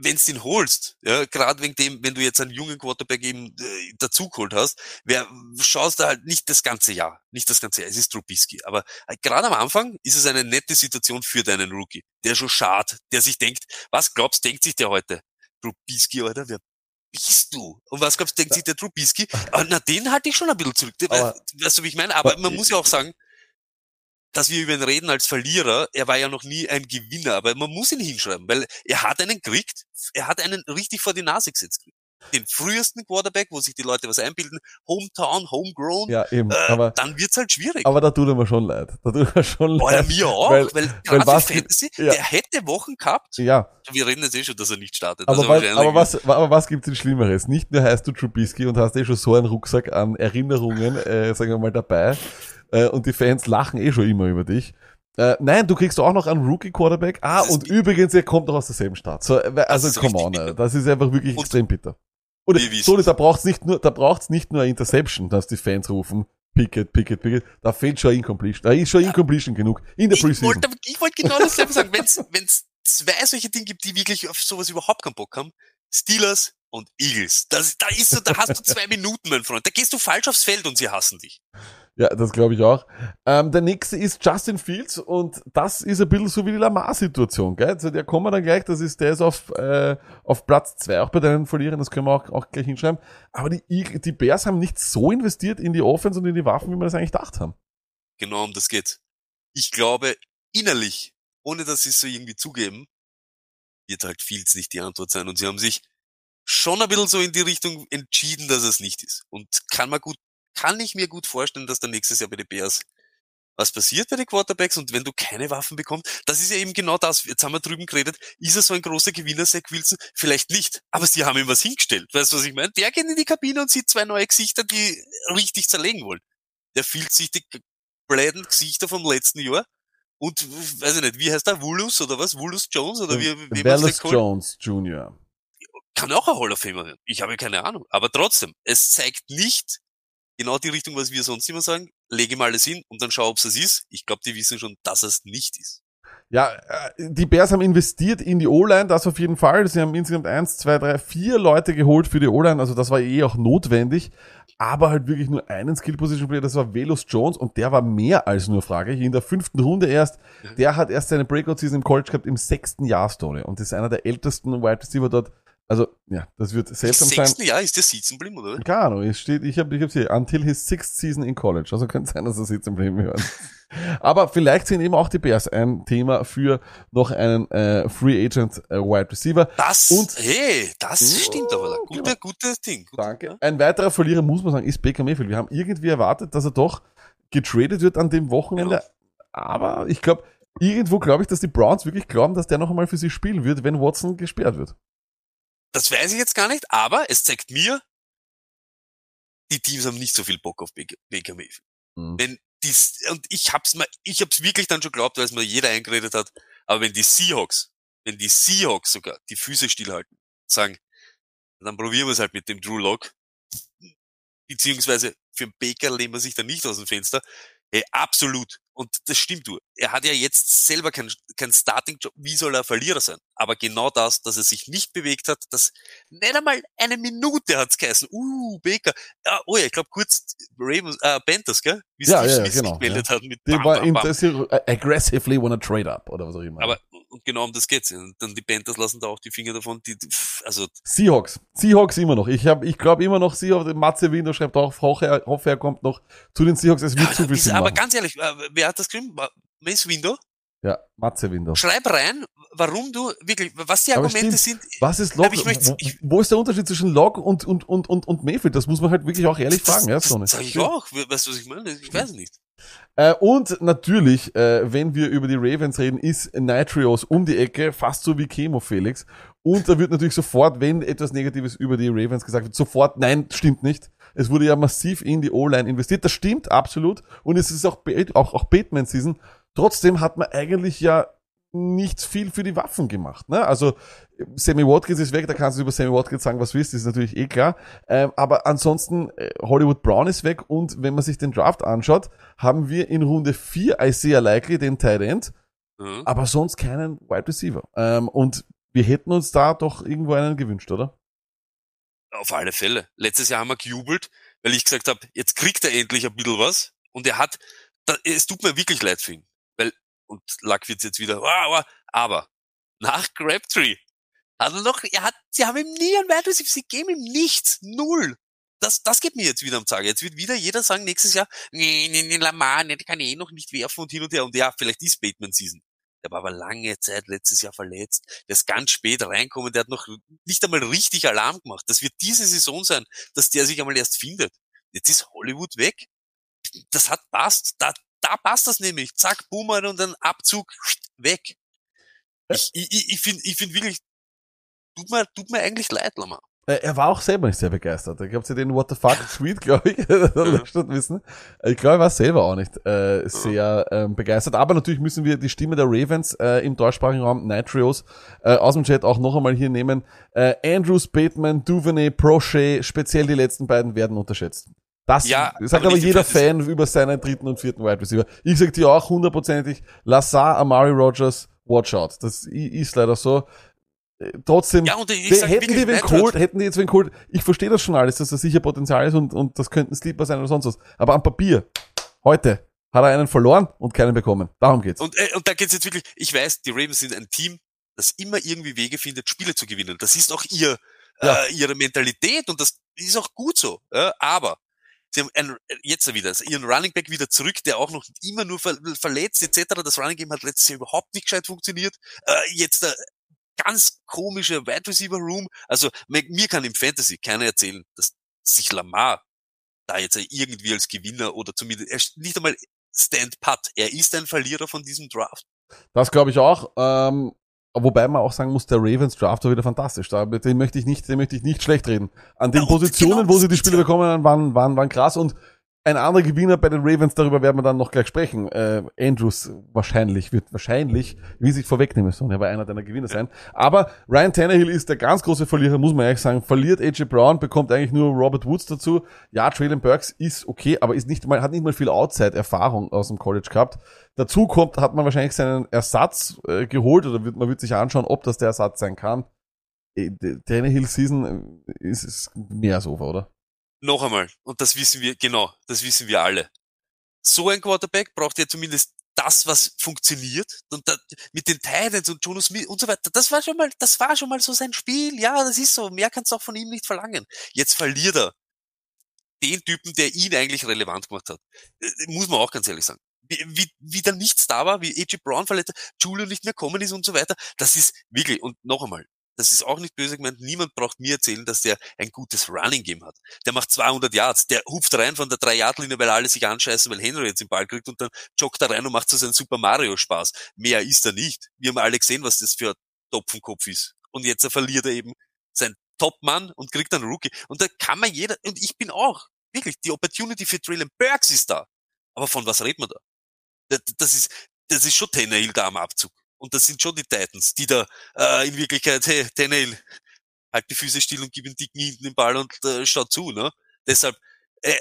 wenn du ihn holst, ja, gerade wegen dem, wenn du jetzt einen jungen Quarterback eben äh, dazugeholt hast, wer schaust da halt nicht das ganze Jahr, nicht das ganze Jahr, es ist Trubisky, aber äh, gerade am Anfang ist es eine nette Situation für deinen Rookie, der schon schad, der sich denkt, was glaubst, denkt sich der heute? Trubisky, Alter, wer bist du? Und was glaubst, denkt sich der Trubisky? Ah, na, den halte ich schon ein bisschen zurück. Aber- weißt du, wie ich meine? Aber aber- man muss ja auch sagen, dass wir über ihn reden als Verlierer. Er war ja noch nie ein Gewinner, aber man muss ihn hinschreiben, weil er hat einen gekriegt, er hat einen richtig vor die Nase gesetzt. Den frühesten Quarterback, wo sich die Leute was einbilden, Hometown, Homegrown, Ja, eben. äh, aber, dann wird's halt schwierig. aber da tut er mir schon leid. Da tut er mir schon Boah, leid. mir auch, weil- weil, weil was- Fantasy, ja. der hätte Wochen gehabt. Ja, Wir reden jetzt eh schon, dass er nicht startet. aber, also was, wahrscheinlich- aber, was, aber was gibt's denn Schlimmeres? Nicht nur heißt du Trubisky und hast eh schon so einen Rucksack an Erinnerungen, äh, sagen wir mal, dabei. Äh, und die Fans lachen eh schon immer über dich. Äh, nein, du kriegst auch noch einen Rookie-Quarterback. Ah, und übrigens, er kommt noch aus derselben Stadt. So, äh, also, come on, bitter. das ist einfach wirklich Und extrem bitter. Und wissen so, es. da braucht's nicht nur, da braucht's nicht nur eine Interception, dass die Fans rufen, Pickett, Pickett, Pickett. Da fehlt schon Incompletion. Da ist schon Incompletion genug. In der ich Preseason. wollte, ich wollte genau dasselbe sagen. Wenn's, wenn's zwei solche Dinge gibt, die wirklich auf sowas überhaupt keinen Bock haben, Steelers und Eagles. Das, da ist so, da hast du zwei Minuten, mein Freund. Da gehst du falsch aufs Feld und sie hassen dich. Ja, das glaube ich auch. Ähm, der nächste ist Justin Fields und das ist ein bisschen so wie die Lamar-Situation, gell? Also der kommen wir dann gleich, das ist, der ist auf, äh, auf Platz zwei auch bei deinen Verlierern, das können wir auch, auch gleich hinschreiben. Aber die, die Bears haben nicht so investiert in die Offense und in die Waffen, wie wir das eigentlich gedacht haben. Genau um das geht. Ich glaube, innerlich, ohne dass sie es so irgendwie zugeben, wird halt Fields nicht die Antwort sein. Und sie haben sich schon ein bisschen so in die Richtung entschieden, dass es nicht ist. Und kann man gut, kann ich mir gut vorstellen, dass da nächstes Jahr bei den Bears was passiert bei den Quarterbacks und wenn du keine Waffen bekommst, das ist ja eben genau das. Jetzt haben wir drüben geredet, ist er so ein großer Gewinner, Zach Wilson? Vielleicht nicht, aber sie haben ihm was hingestellt. Weißt du, was ich meine? Der geht in die Kabine und sieht zwei neue Gesichter, die richtig zerlegen wollen. Der fühlt sich die bläden Gesichter vom letzten Jahr und, weiß ich nicht, wie heißt der, Wulus oder was? Wulus Jones oder wie, wie Wallace es Jones Jr. kann auch ein Hall of Famer werden. Ich habe keine Ahnung. Aber trotzdem, es zeigt nicht genau die Richtung, was wir sonst immer sagen. Lege mal alles hin und dann schau, ob es ist. Ich glaube, die wissen schon, dass es nicht ist. Ja, äh, die Bears haben investiert in die O-Line, das auf jeden Fall. Sie haben insgesamt eins, zwei, drei, vier Leute geholt für die O-Line, also das war eh auch notwendig. Aber halt wirklich nur einen Skill-Position-Player, das war Velos Jones und der war mehr als nur fraglich. In der fünften Runde erst, der hat erst seine Breakout-Season im College gehabt im sechsten Jahr, Story. Und ist einer der ältesten Wide Receiver dort. Also, ja, das wird Im seltsam sein. sechsten Jahr ist der sitzen geblieben, oder? Keine Ahnung, es steht, ich habe ich hab's hier, until his sixth season in college. Also könnte sein, dass er sitzen bleiben wird. Aber vielleicht sind eben auch die Bears ein Thema für noch einen äh, Free Agent äh, Wide Receiver. Das, Und- hey, das Oh, stimmt aber. Guter, genau. gutes Ding. Gut, Danke. ja. Ein weiterer Verlierer, muss man sagen, ist Baker Mayfield. Wir haben irgendwie erwartet, dass er doch getradet wird an dem Wochenende. Aber ich glaube, irgendwo glaube ich, dass die Browns wirklich glauben, dass der noch einmal für sie spielen wird, wenn Watson gesperrt wird. Das weiß ich jetzt gar nicht, aber es zeigt mir, die Teams haben nicht so viel Bock auf Baker, Mayfield. Mhm. Wenn dies, und ich hab's mal, ich hab's wirklich dann schon geglaubt, weil es mir jeder eingeredet hat, aber wenn die Seahawks, wenn die Seahawks sogar die Füße stillhalten, sagen, dann probieren wir es halt mit dem Drew Lock, beziehungsweise für einen Baker lehnen wir sich dann nicht aus dem Fenster, hey, absolut. Und das stimmt du. Er hat ja jetzt selber kein, kein Starting-Job. Wie soll er Verlierer sein? Aber genau das, dass er sich nicht bewegt hat, das nicht einmal eine Minute hat's geheißen. Uh, Baker. Ja, oh ja, ich glaube kurz Ravens, äh, Panthers, gell? Wie Ja, ja, Smith genau, sich gemeldet hat mit Die Bam, war Bam, Bam. äh, aggressively wanna trade up oder was auch immer. Aber und genau um das geht's. Und dann die Panthers lassen da auch die Finger davon. Die, also Seahawks. Seahawks immer noch. Ich, hab, ich glaube immer noch, Seahawks, Matze Wiener schreibt auch, hoffe er, hoffe er kommt noch zu den Seahawks. Es wird zu viel ist, aber machen. ganz ehrlich, äh, wer hat das geschrieben? Mace Window? Ja, Matze Wiener. Schreib rein, warum du wirklich, was die Argumente sind. Was ist Log? Ich wo, ist der Unterschied zwischen Log und, und, und, und, und Mayfield? Das muss man halt wirklich auch ehrlich fragen, ja, das, das sag ich auch. Weißt du, was ich meine? Ich weiß nicht. Äh, und natürlich, äh, wenn wir über die Ravens reden, ist Nitrios um die Ecke, fast so wie Chemo Felix. Und da wird natürlich sofort, wenn etwas Negatives über die Ravens gesagt wird, sofort, nein, stimmt nicht. Es wurde ja massiv in die O-Line investiert. Das stimmt absolut. Und es ist auch, auch, auch Batman-Season. Trotzdem hat man eigentlich ja nicht viel für die Waffen gemacht. Ne? Also Sammy Watkins ist weg, da kannst du über Sammy Watkins sagen, was du willst, ist natürlich eh klar. Ähm, aber ansonsten, äh, Hollywood Brown ist weg und wenn man sich den Draft anschaut, haben wir in Runde 4 Isaiah Likely, den Tight End, Ja. aber sonst keinen Wide Receiver. Ähm, und wir hätten uns da doch irgendwo einen gewünscht, oder? Auf alle Fälle. Letztes Jahr haben wir gejubelt, weil ich gesagt habe, jetzt kriegt er endlich ein bisschen was. Und er hat, da, es tut mir wirklich leid für ihn. Und Luck wird's jetzt wieder, wow, aber nach Crabtree hat er noch, er hat, sie haben ihm nie ein Wide Receiver, sie geben ihm nichts, null. Das, das geht mir jetzt wieder am Tag. Jetzt wird wieder jeder sagen nächstes Jahr, nee, nee, nee, Lamar, nee, kann eh noch nicht werfen und hin und her. Und ja, vielleicht ist Bateman Season. Der war aber lange Zeit letztes Jahr verletzt. Der ist ganz spät reinkommen. Der hat noch nicht einmal richtig Alarm gemacht. Das wird diese Saison sein, dass der sich einmal erst findet. Jetzt ist Hollywood weg. Das hat passt. Da, da passt das nämlich. Zack, Boomer und dann Abzug weg. Ich, ich, ich- ich finde ich find wirklich, tut mir, tut mir eigentlich leid, Lamar. Äh, Er war auch selber nicht sehr begeistert. Ich glaube, sie den What the fuck Tweet, glaube ich, wissen. Ich glaube, er war selber auch nicht äh, sehr ähm, begeistert. Aber natürlich müssen wir die Stimme der Ravens äh, im deutschsprachigen Raum, Nitrios, äh, aus dem Chat auch noch einmal hier nehmen. Äh, Andrews, Bateman, Duvernay, Prochet, speziell die letzten beiden werden unterschätzt. Das Ja, sagt aber jeder. Fan über seinen dritten und vierten Wide Receiver. Ich sag dir auch hundertprozentig, Lazar, Amari Rogers, watch out. Das ist leider so. Äh, Trotzdem, Ja, und ich sag hätten die wirklich, wen Neidhardt- geholt, hätten die jetzt wen geholt, ich verstehe das schon alles, dass das sicher Potenzial ist und, und das könnten Sleeper sein oder sonst was. Aber am Papier, heute, hat er einen verloren und keinen bekommen. Darum geht's. Und, äh, und da geht's jetzt wirklich, ich weiß, die Ravens sind ein Team, das immer irgendwie Wege findet, Spiele zu gewinnen. Das ist auch ihr, Ja. äh, ihre Mentalität und das ist auch gut so. Ja, aber haben ein, jetzt wieder also ihren Running Back wieder zurück, der auch noch immer nur ver verletzt etc. Das Running Game hat letztes Jahr überhaupt nicht gescheit funktioniert. Äh, jetzt der ganz komische Wide Receiver Room. Also mir kann im Fantasy keiner erzählen, dass sich Lamar da jetzt irgendwie als Gewinner oder zumindest er nicht einmal Stand Pat. Er ist ein Verlierer von diesem Draft. Das glaube ich auch. Ähm, wobei man auch sagen muss, der Ravens Draft war wieder fantastisch. Da, den möchte ich nicht, den möchte ich nicht schlecht reden. An den Positionen, genau wo sie die Spiele bekommen haben, waren, waren, waren krass und ein anderer Gewinner bei den Ravens, darüber werden wir dann noch gleich sprechen. Äh, Andrews wahrscheinlich, wird wahrscheinlich, wie sich vorwegnehmen sollen, er war einer deiner Gewinner sein. Aber Ryan Tannehill ist der ganz große Verlierer, muss man ehrlich sagen. Verliert AJ Brown, bekommt eigentlich nur Robert Woods dazu. Ja, Traylon Burks ist okay, aber ist nicht mal, hat nicht mal viel Outside-Erfahrung aus dem College gehabt. Dazu kommt, hat man wahrscheinlich seinen Ersatz äh, geholt oder wird, man wird sich anschauen, ob das der Ersatz sein kann. Äh, Tannehill Season äh, ist, ist mehr als over, oder? Noch einmal, und das wissen wir, genau, das wissen wir alle. So ein Quarterback braucht ja zumindest das, was funktioniert. Und da, mit den Titans und Jonas Smith und so weiter, das war schon mal, das war schon mal so sein Spiel. Ja, das ist so. Mehr kannst du auch von ihm nicht verlangen. Jetzt verliert er den Typen, der ihn eigentlich relevant gemacht hat. Äh, Muss man auch ganz ehrlich sagen. Wie, wie, wie da nichts da war, wie AJ Brown verletzt, Julio nicht mehr kommen ist und so weiter. Das ist wirklich, und noch einmal, das ist auch nicht böse gemeint, niemand braucht mir erzählen, dass der ein gutes Running Game hat. Der macht 200 Yards, der hupft rein von der 3-Yard-Linie, weil alle sich anscheißen, weil Henry jetzt den Ball kriegt und dann joggt er rein und macht so seinen Super Mario Spaß. Mehr ist er nicht. Wir haben alle gesehen, was das für ein Topfenkopf ist. Und jetzt verliert er eben sein Top-Mann und kriegt einen Rookie. Und da kann man jeder, und ich bin auch, wirklich, die Opportunity für Traylon Burks ist da. Aber von was redet man da? Das, das ist, das ist schon Tannehill da am Abzug. Und das sind schon die Titans, die da äh, in Wirklichkeit, hey, Tannehill, halt die Füße still und gib ihm dicken hinten den Ball und äh, schaut zu, ne? Deshalb, äh,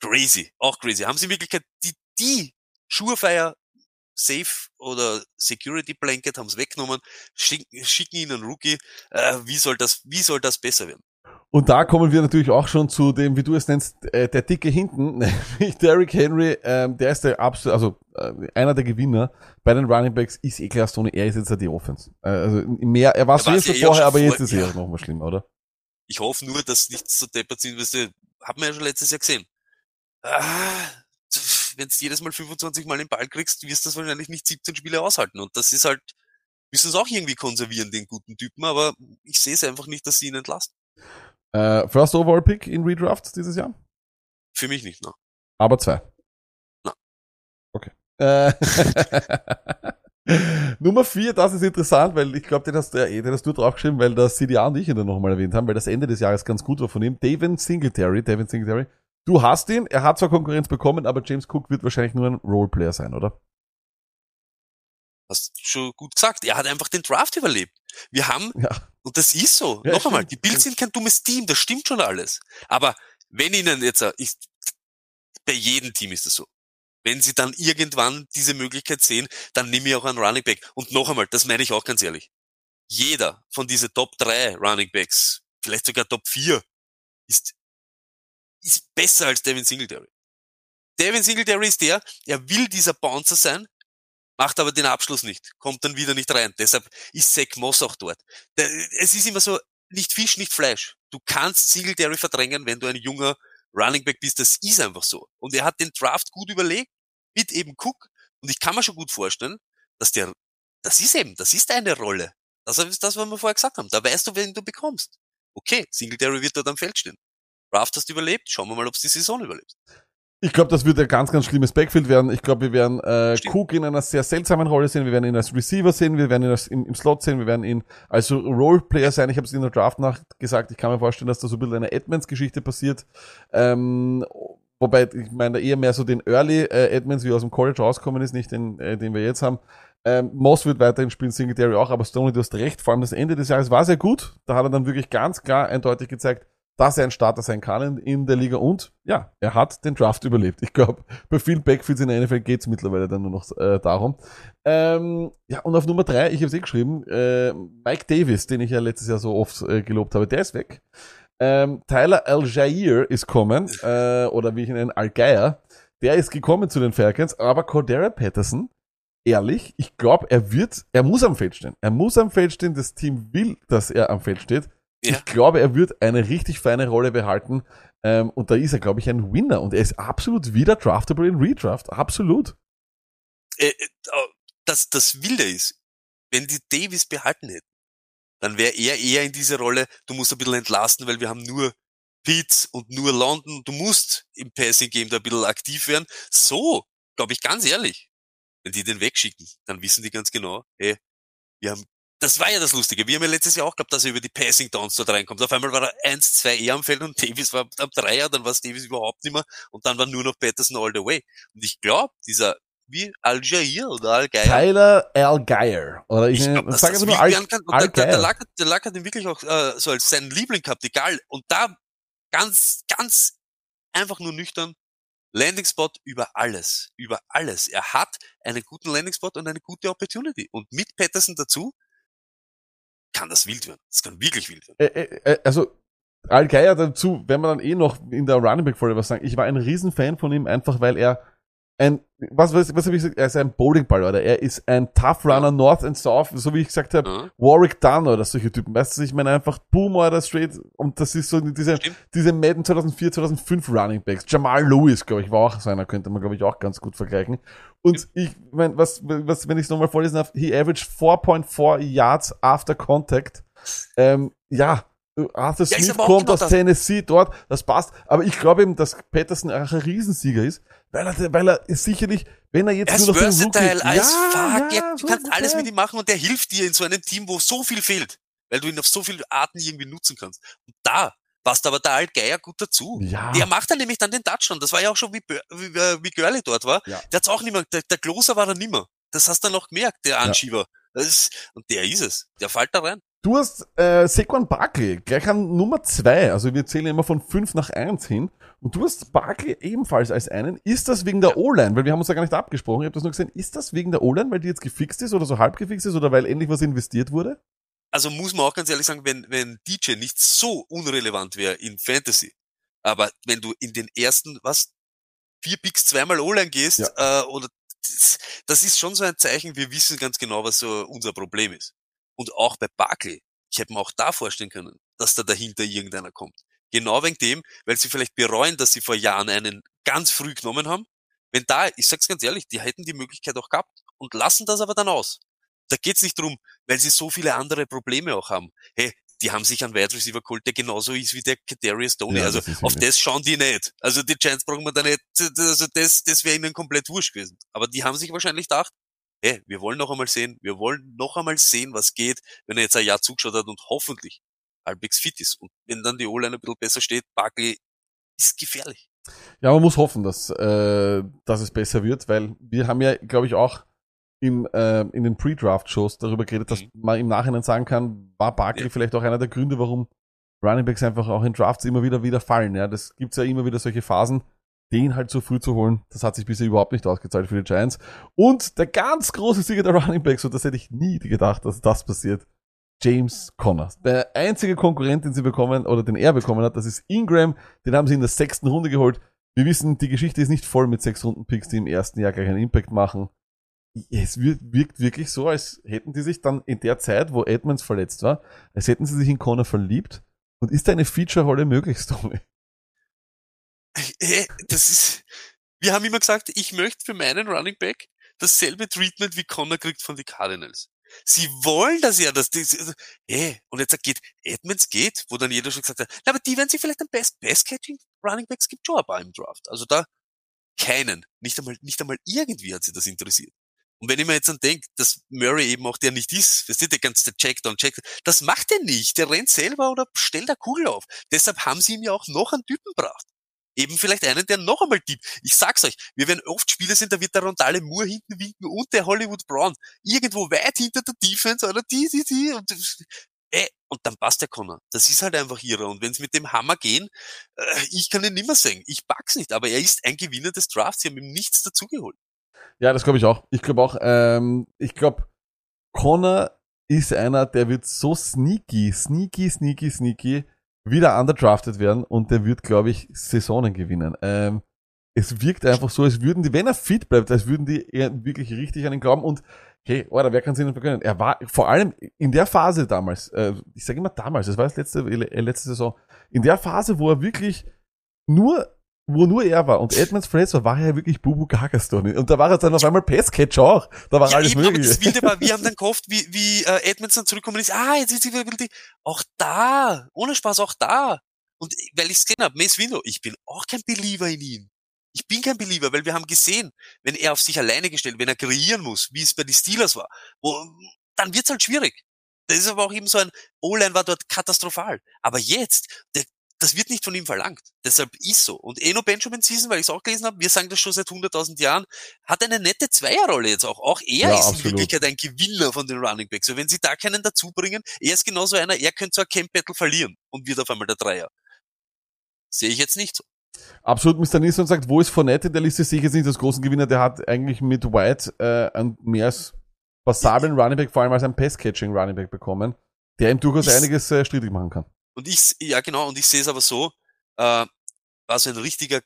crazy, auch crazy. Haben sie in Wirklichkeit die, die Surefire, Safe oder Security Blanket haben es weggenommen, schicken, schicken ihn einen Rookie. Äh, wie soll das, wie soll das besser werden? Und da kommen wir natürlich auch schon zu dem, wie du es nennst, äh, der Dicke hinten, nämlich Derrick Henry, ähm, der ist der absolut, also äh, einer der Gewinner bei den Running Backs ist eh klar, Stoney, er ist jetzt die Offense. Äh, also mehr, er war so ja eh vorher, aber jetzt vor- ist er ja. auch noch mal schlimmer, oder? Ich hoffe nur, dass nichts so deppert sind, weißt du, hat man ja schon letztes Jahr gesehen. Ah, wenn du jedes Mal 25 Mal den Ball kriegst, wirst du das wahrscheinlich nicht 17 Spiele aushalten. Und das ist halt, müssen es auch irgendwie konservieren, den guten Typen, aber ich sehe es einfach nicht, dass sie ihn entlasten. Äh, First Overall Pick in Redraft dieses Jahr? Für mich nicht, ne? Aber zwei. Na. Okay. Äh, Nummer vier, das ist interessant, weil ich glaube, den hast du, eh, den hast du draufgeschrieben, weil das CDA und ich ihn dann nochmal erwähnt haben, weil das Ende des Jahres ganz gut war von ihm. David Singletary, David Singletary. Du hast ihn, er hat zwar Konkurrenz bekommen, aber James Cook wird wahrscheinlich nur ein Roleplayer sein, oder? Hast schon gut gesagt. Er hat einfach den Draft überlebt. Wir haben, Ja. und das ist so, Ja, noch einmal, die Bills sind kein dummes Team, das stimmt schon alles. Aber wenn ihnen jetzt, äh, ich, bei jedem Team ist es so. Wenn sie dann irgendwann diese Möglichkeit sehen, dann nehme ich auch einen Running Back. Und noch einmal, das meine ich auch ganz ehrlich. Jeder von diese Top 3 Running Backs, vielleicht sogar Top 4, ist, ist besser als Devin Singletary. Devin Singletary ist der, er will dieser Bouncer sein, macht aber den Abschluss nicht, kommt dann wieder nicht rein. Deshalb ist Zach Moss auch dort. Es ist immer so, nicht Fisch, nicht Fleisch. Du kannst Singletary verdrängen, wenn du ein junger Running Back bist. Das ist einfach so. Und er hat den Draft gut überlegt, mit eben Cook. Und ich kann mir schon gut vorstellen, dass der, das ist eben, das ist eine Rolle. Das ist das, was wir vorher gesagt haben. Da weißt du, wen du bekommst. Okay, Singletary wird dort am Feld stehen. Draft hast du überlebt, schauen wir mal, ob es die Saison überlebt. Ich glaube, das wird ein ganz, ganz schlimmes Backfield werden. Ich glaube, wir werden äh, Stimmt. Cook in einer sehr seltsamen Rolle sehen. Wir werden ihn als Receiver sehen, wir werden ihn als, im, im Slot sehen, wir werden ihn als Roleplayer sein. Ich habe es in der Draft nach gesagt. Ich kann mir vorstellen, dass da so ein bisschen eine Edmonds-Geschichte passiert. Ähm, wobei, ich meine, eher mehr so den Early äh, Edmonds, wie er aus dem College rauskommen ist, nicht den, äh, den wir jetzt haben. Ähm, Moss wird weiterhin spielen, Singletary auch, aber Stoney, du hast recht. Vor allem das Ende des Jahres war sehr gut. Da hat er dann wirklich ganz klar eindeutig gezeigt, dass er ein Starter sein kann in, der Liga und ja, er hat den Draft überlebt. Ich glaube, bei vielen Backfields in der NFL geht's mittlerweile dann nur noch äh, darum. Ähm, ja, und auf Nummer drei, ich habe es eh geschrieben, äh, Mike Davis, den ich ja letztes Jahr so oft äh, gelobt habe, der ist weg. Ähm, Tyler Al-Jair ist kommen, äh, oder wie ich ihn nenne, Al-Geier, der ist gekommen zu den Falcons, aber Cordera Patterson, ehrlich, ich glaube, er wird, er muss am Feld stehen. Er muss am Feld stehen, das Team will, dass er am Feld steht. Ja. Ich glaube, er wird eine richtig feine Rolle behalten. Ähm, und da ist er, glaube ich, ein Winner. Und er ist absolut wieder draftable in Redraft. Absolut. äh, äh, das, das Wilde ist, wenn die Davis behalten hätten, dann wäre er eher in diese Rolle, du musst ein bisschen entlasten, weil wir haben nur Pitts und nur London, du musst im Passing Game da ein bisschen aktiv werden. So, glaube ich ganz ehrlich, wenn die den wegschicken, dann wissen die ganz genau, hey, wir haben, das war ja das Lustige, wir haben ja letztes Jahr auch gehabt, dass er über die Passing Downs dort reinkommt. Auf einmal war er eins, zwei eher am Feld und Davis war am Dreier, dann war es Davis überhaupt nicht mehr und dann war nur noch Patterson all the way. Und ich glaube, dieser, wie Al-Jair oder Al-Geier, Tyler Al-Geier. Oder ich, ich sag das nur Al kann. Und der, der, der. Lack, hat- der Lack hat ihn wirklich auch äh, so als seinen Liebling gehabt, egal. Und da ganz, ganz einfach nur nüchtern, Landing Spot über alles, über alles. Er hat einen guten Landing Spot und eine gute Opportunity. Und mit Patterson dazu kann das wild werden. Das kann wirklich wild werden. Äh, äh, also, Al-Geier dazu, wenn man dann eh noch in der Running Back Folge was sagen, ich war ein Riesenfan von ihm, einfach weil er ein, was, was, was habe ich gesagt, er ist ein Bowlingball, oder? Er ist ein Tough Runner, North and South, so wie ich gesagt habe, Ja. Warwick Dunn oder solche Typen. Weißt du, ich meine einfach Boom oder straight und das ist so diese, Stimmt. diese Madden 2004, 2005 Running Backs. Jamal Lewis, glaube ich, war auch so einer, könnte man, glaube ich, auch ganz gut vergleichen. Und ich meine, was, was, wenn ich es nochmal vorlesen darf, he averaged 4.4 Yards after contact. Ähm, ja, Arthur Ja, ist Smith kommt genau aus das. Tennessee dort, das passt. Aber ich glaube eben, dass Patterson auch ein Riesensieger ist, weil er, weil er sicherlich, wenn er jetzt Er ist nur noch den versatile als fuck. ja, Ja, du kannst alles 100%. mit ihm machen und der hilft dir in so einem Team, wo so viel fehlt. Weil du ihn auf so viele Arten irgendwie nutzen kannst. Und da passt aber der Altgeier gut dazu. Ja. Der macht dann nämlich dann den Touchdown. Das war ja auch schon wie, wie, wie Görli dort war. Ja. Der hat's auch nicht mehr, der, der Closer war er nimmer. Das hast du dann noch gemerkt, der Anschieber. Das ist, und der ist es. Der fällt da rein. Du hast äh, Saquon Barkley gleich an Nummer zwei. Also wir zählen immer von fünf nach eins hin. Und du hast Barkley ebenfalls als einen. Ist das wegen der O-Line? Weil wir haben uns ja gar nicht abgesprochen. Ich habe das nur gesehen. Ist das wegen der O-Line, weil die jetzt gefixt ist oder so halb gefixt ist oder weil endlich was investiert wurde? Also muss man auch ganz ehrlich sagen, wenn, wenn DJ nicht so unrelevant wäre in Fantasy, aber wenn du in den ersten, was, vier Picks zweimal O-Line gehst, äh, oder das, das ist schon so ein Zeichen, wir wissen ganz genau, was so unser Problem ist. Und auch bei Barkley, ich hätte mir auch da vorstellen können, dass da dahinter irgendeiner kommt. Genau wegen dem, weil sie vielleicht bereuen, dass sie vor Jahren einen ganz früh genommen haben. Wenn da, ich sag's ganz ehrlich, die hätten die Möglichkeit auch gehabt und lassen das aber dann aus. Da geht's nicht drum, weil sie so viele andere Probleme auch haben. Hey, die haben sich einen Wide Receiver geholt, der genauso ist wie der Kadarius Tony. Ja, also das auf das schauen die nicht. Also die Giants brauchen wir da nicht, also das, das wäre ihnen komplett wurscht gewesen. Aber die haben sich wahrscheinlich gedacht, hey, wir wollen noch einmal sehen, wir wollen noch einmal sehen, was geht, wenn er jetzt ein Jahr zugeschaut hat und hoffentlich halbwegs fit ist. Und wenn dann die O-Line ein bisschen besser steht, Barkley ist gefährlich. Ja, man muss hoffen, dass, äh, dass es besser wird, weil wir haben ja, glaube ich, auch im, äh, in den Pre-Draft-Shows darüber geredet, dass Mhm. man im Nachhinein sagen kann, war Barkley vielleicht auch einer der Gründe, warum Running Backs einfach auch in Drafts immer wieder wieder fallen. Ja, das gibt's ja immer wieder solche Phasen, den halt so früh zu holen. Das hat sich bisher überhaupt nicht ausgezahlt für die Giants. Und der ganz große Sieger der Running Backs, und das hätte ich nie gedacht, dass das passiert. James Conner. Der einzige Konkurrent, den sie bekommen, oder den er bekommen hat, das ist Ingram. Den haben sie in der sechsten Runde geholt. Wir wissen, die Geschichte ist nicht voll mit sechs Runden-Picks, die im ersten Jahr gleich einen Impact machen. Es wir- wirkt wirklich so, als hätten die sich dann in der Zeit, wo Edmonds verletzt war, als hätten sie sich in Connor verliebt. Und ist da eine Feature-Rolle möglich, Tommy? Hey, das ist, wir haben immer gesagt, ich möchte für meinen Running Back dasselbe Treatment wie Connor kriegt von den Cardinals. Sie wollen das ja, dass die, hey, und jetzt geht, Edmonds geht, wo dann jeder schon gesagt hat, na, aber die werden sich vielleicht am Best, Best Catching Running Backs gibt schon ein paar im Draft. Also da keinen, nicht einmal, nicht einmal irgendwie hat sie das interessiert. Und wenn ich mir jetzt dann denke, dass Murray eben auch der nicht ist, weißt du, der ganze Checkdown, Checkdown, das macht er nicht. Der rennt selber oder stellt der Kugel auf. Deshalb haben sie ihm ja auch noch einen Typen gebracht. Eben vielleicht einen, der noch einmal tippt. Ich sag's euch, wir werden oft Spiele sehen, da wird der Rondale Moore hinten winken und der Hollywood Brown irgendwo weit hinter der Defense oder die, die, die und, äh, und dann passt der Connor. Das ist halt einfach ihrer. Und wenn's mit dem Hammer gehen, äh, ich kann ihn nimmer sagen. Ich pack's nicht, aber er ist ein Gewinner des Drafts. Sie haben ihm nichts dazugeholt. Ja, das glaube ich auch. Ich glaube auch, ähm, ich glaube, Connor ist einer, der wird so sneaky, sneaky, sneaky, sneaky wieder underdrafted werden und der wird, glaube ich, Saisonen gewinnen. Ähm, es wirkt einfach so, als würden die, wenn er fit bleibt, als würden die wirklich richtig an ihn glauben und hey, oder wer kann es ihnen vergönnen? Er war vor allem in der Phase damals, äh, ich sage immer damals, das war das letzte, äh, letzte Saison, in der Phase, wo er wirklich nur wo nur er war und Edmonds verletzt war, ja wirklich Bubu Gagaston. Und da war er dann auf einmal Passcatcher auch. Da war Ja, alles eben, aber mögliche. das Wilde war, wir haben dann gehofft, wie, wie äh, Edmonds dann zurückkommen ist, ah, jetzt ist sie wieder die, auch da, ohne Spaß, auch da. Und weil ich es gesehen habe, Mace Window, ich bin auch kein Believer in ihn. Ich bin kein Believer, weil wir haben gesehen, wenn er auf sich alleine gestellt, wenn er kreieren muss, wie es bei den Steelers war, wo, dann wird's halt schwierig. Das ist aber auch eben so ein, O-Line war dort katastrophal. Aber jetzt, der, das wird nicht von ihm verlangt. Deshalb ist so. Und Eno Benjamin Season, weil ich es auch gelesen habe, wir sagen das schon seit 100.000 Jahren, hat eine nette Zweierrolle jetzt auch. Auch er Ja, ist absolut. in Wirklichkeit ein Gewinner von den Running Backs. So, wenn sie da keinen dazu bringen, er ist genauso einer, er könnte so ein Camp Battle verlieren und wird auf einmal der Dreier. Sehe ich jetzt nicht so. Absolut, Mr. Nilsson sagt, wo ist Fournette in der Liste? Sehe ich jetzt nicht als großen Gewinner. Der hat eigentlich mit White äh, einen mehr als passablen Running Back, vor allem als ein Pass-Catching Running Back bekommen, der ihm durchaus Ist- einiges äh, strittig machen kann. Und ich, ja genau, und ich sehe es aber so, äh, war so ein richtiger,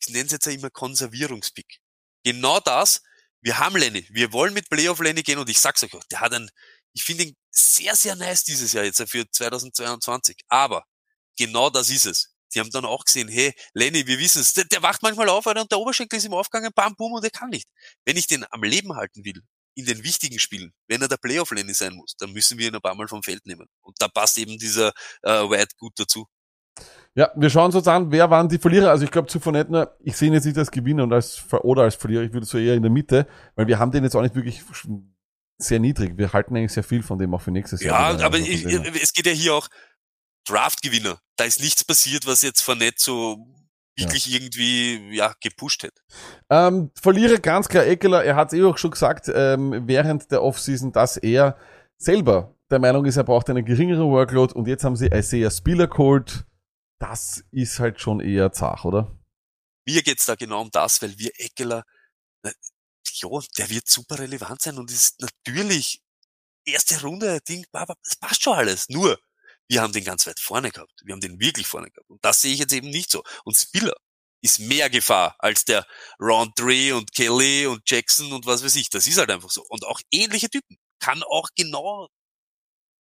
ich nenne es jetzt ja immer Konservierungspick. Genau das, wir haben Lenny, wir wollen mit Playoff Lenny gehen und ich sag's euch, der hat einen, ich finde ihn sehr, sehr nice dieses Jahr jetzt für 2022. Aber genau das ist es. Die haben dann auch gesehen, hey, Lenny, wir wissen es, der, der wacht manchmal auf, Alter, und der Oberschenkel ist ihm aufgegangen, bam, bum, und er kann nicht. Wenn ich den am Leben halten will, in den wichtigen Spielen, wenn er der Playoff-Lenny sein muss, dann müssen wir ihn ein paar Mal vom Feld nehmen. Und da passt eben dieser äh, White gut dazu. Ja, wir schauen uns an, wer waren die Verlierer. Also ich glaube zu Fournette, nur, ich sehe ihn jetzt nicht als Gewinner und als oder als Verlierer, ich würde so eher in der Mitte, weil wir haben den jetzt auch nicht wirklich sehr niedrig. Wir halten eigentlich sehr viel von dem auch für nächstes Jahr. Ja, aber ich, es geht ja hier auch Draft-Gewinner. Da ist nichts passiert, was jetzt Fournette so wirklich irgendwie ja gepusht hätte. Ähm, Verlierer ganz klar Eckler. Er hat es eh auch schon gesagt, ähm, während der Offseason, dass er selber der Meinung ist, er braucht eine geringere Workload und jetzt haben sie Isaiah Spieler geholt. Das ist halt schon eher zart, oder? Mir geht's da genau um das, weil wir Eckeler, na, ja, der wird super relevant sein und ist natürlich erste Runde Ding, aber es passt schon alles. Nur, wir haben den ganz weit vorne gehabt. Wir haben den wirklich vorne gehabt. Und das sehe ich jetzt eben nicht so. Und Spiller ist mehr Gefahr als der Roundtree und Kelly und Jackson und was weiß ich. Das ist halt einfach so. Und auch ähnliche Typen. Kann auch genau,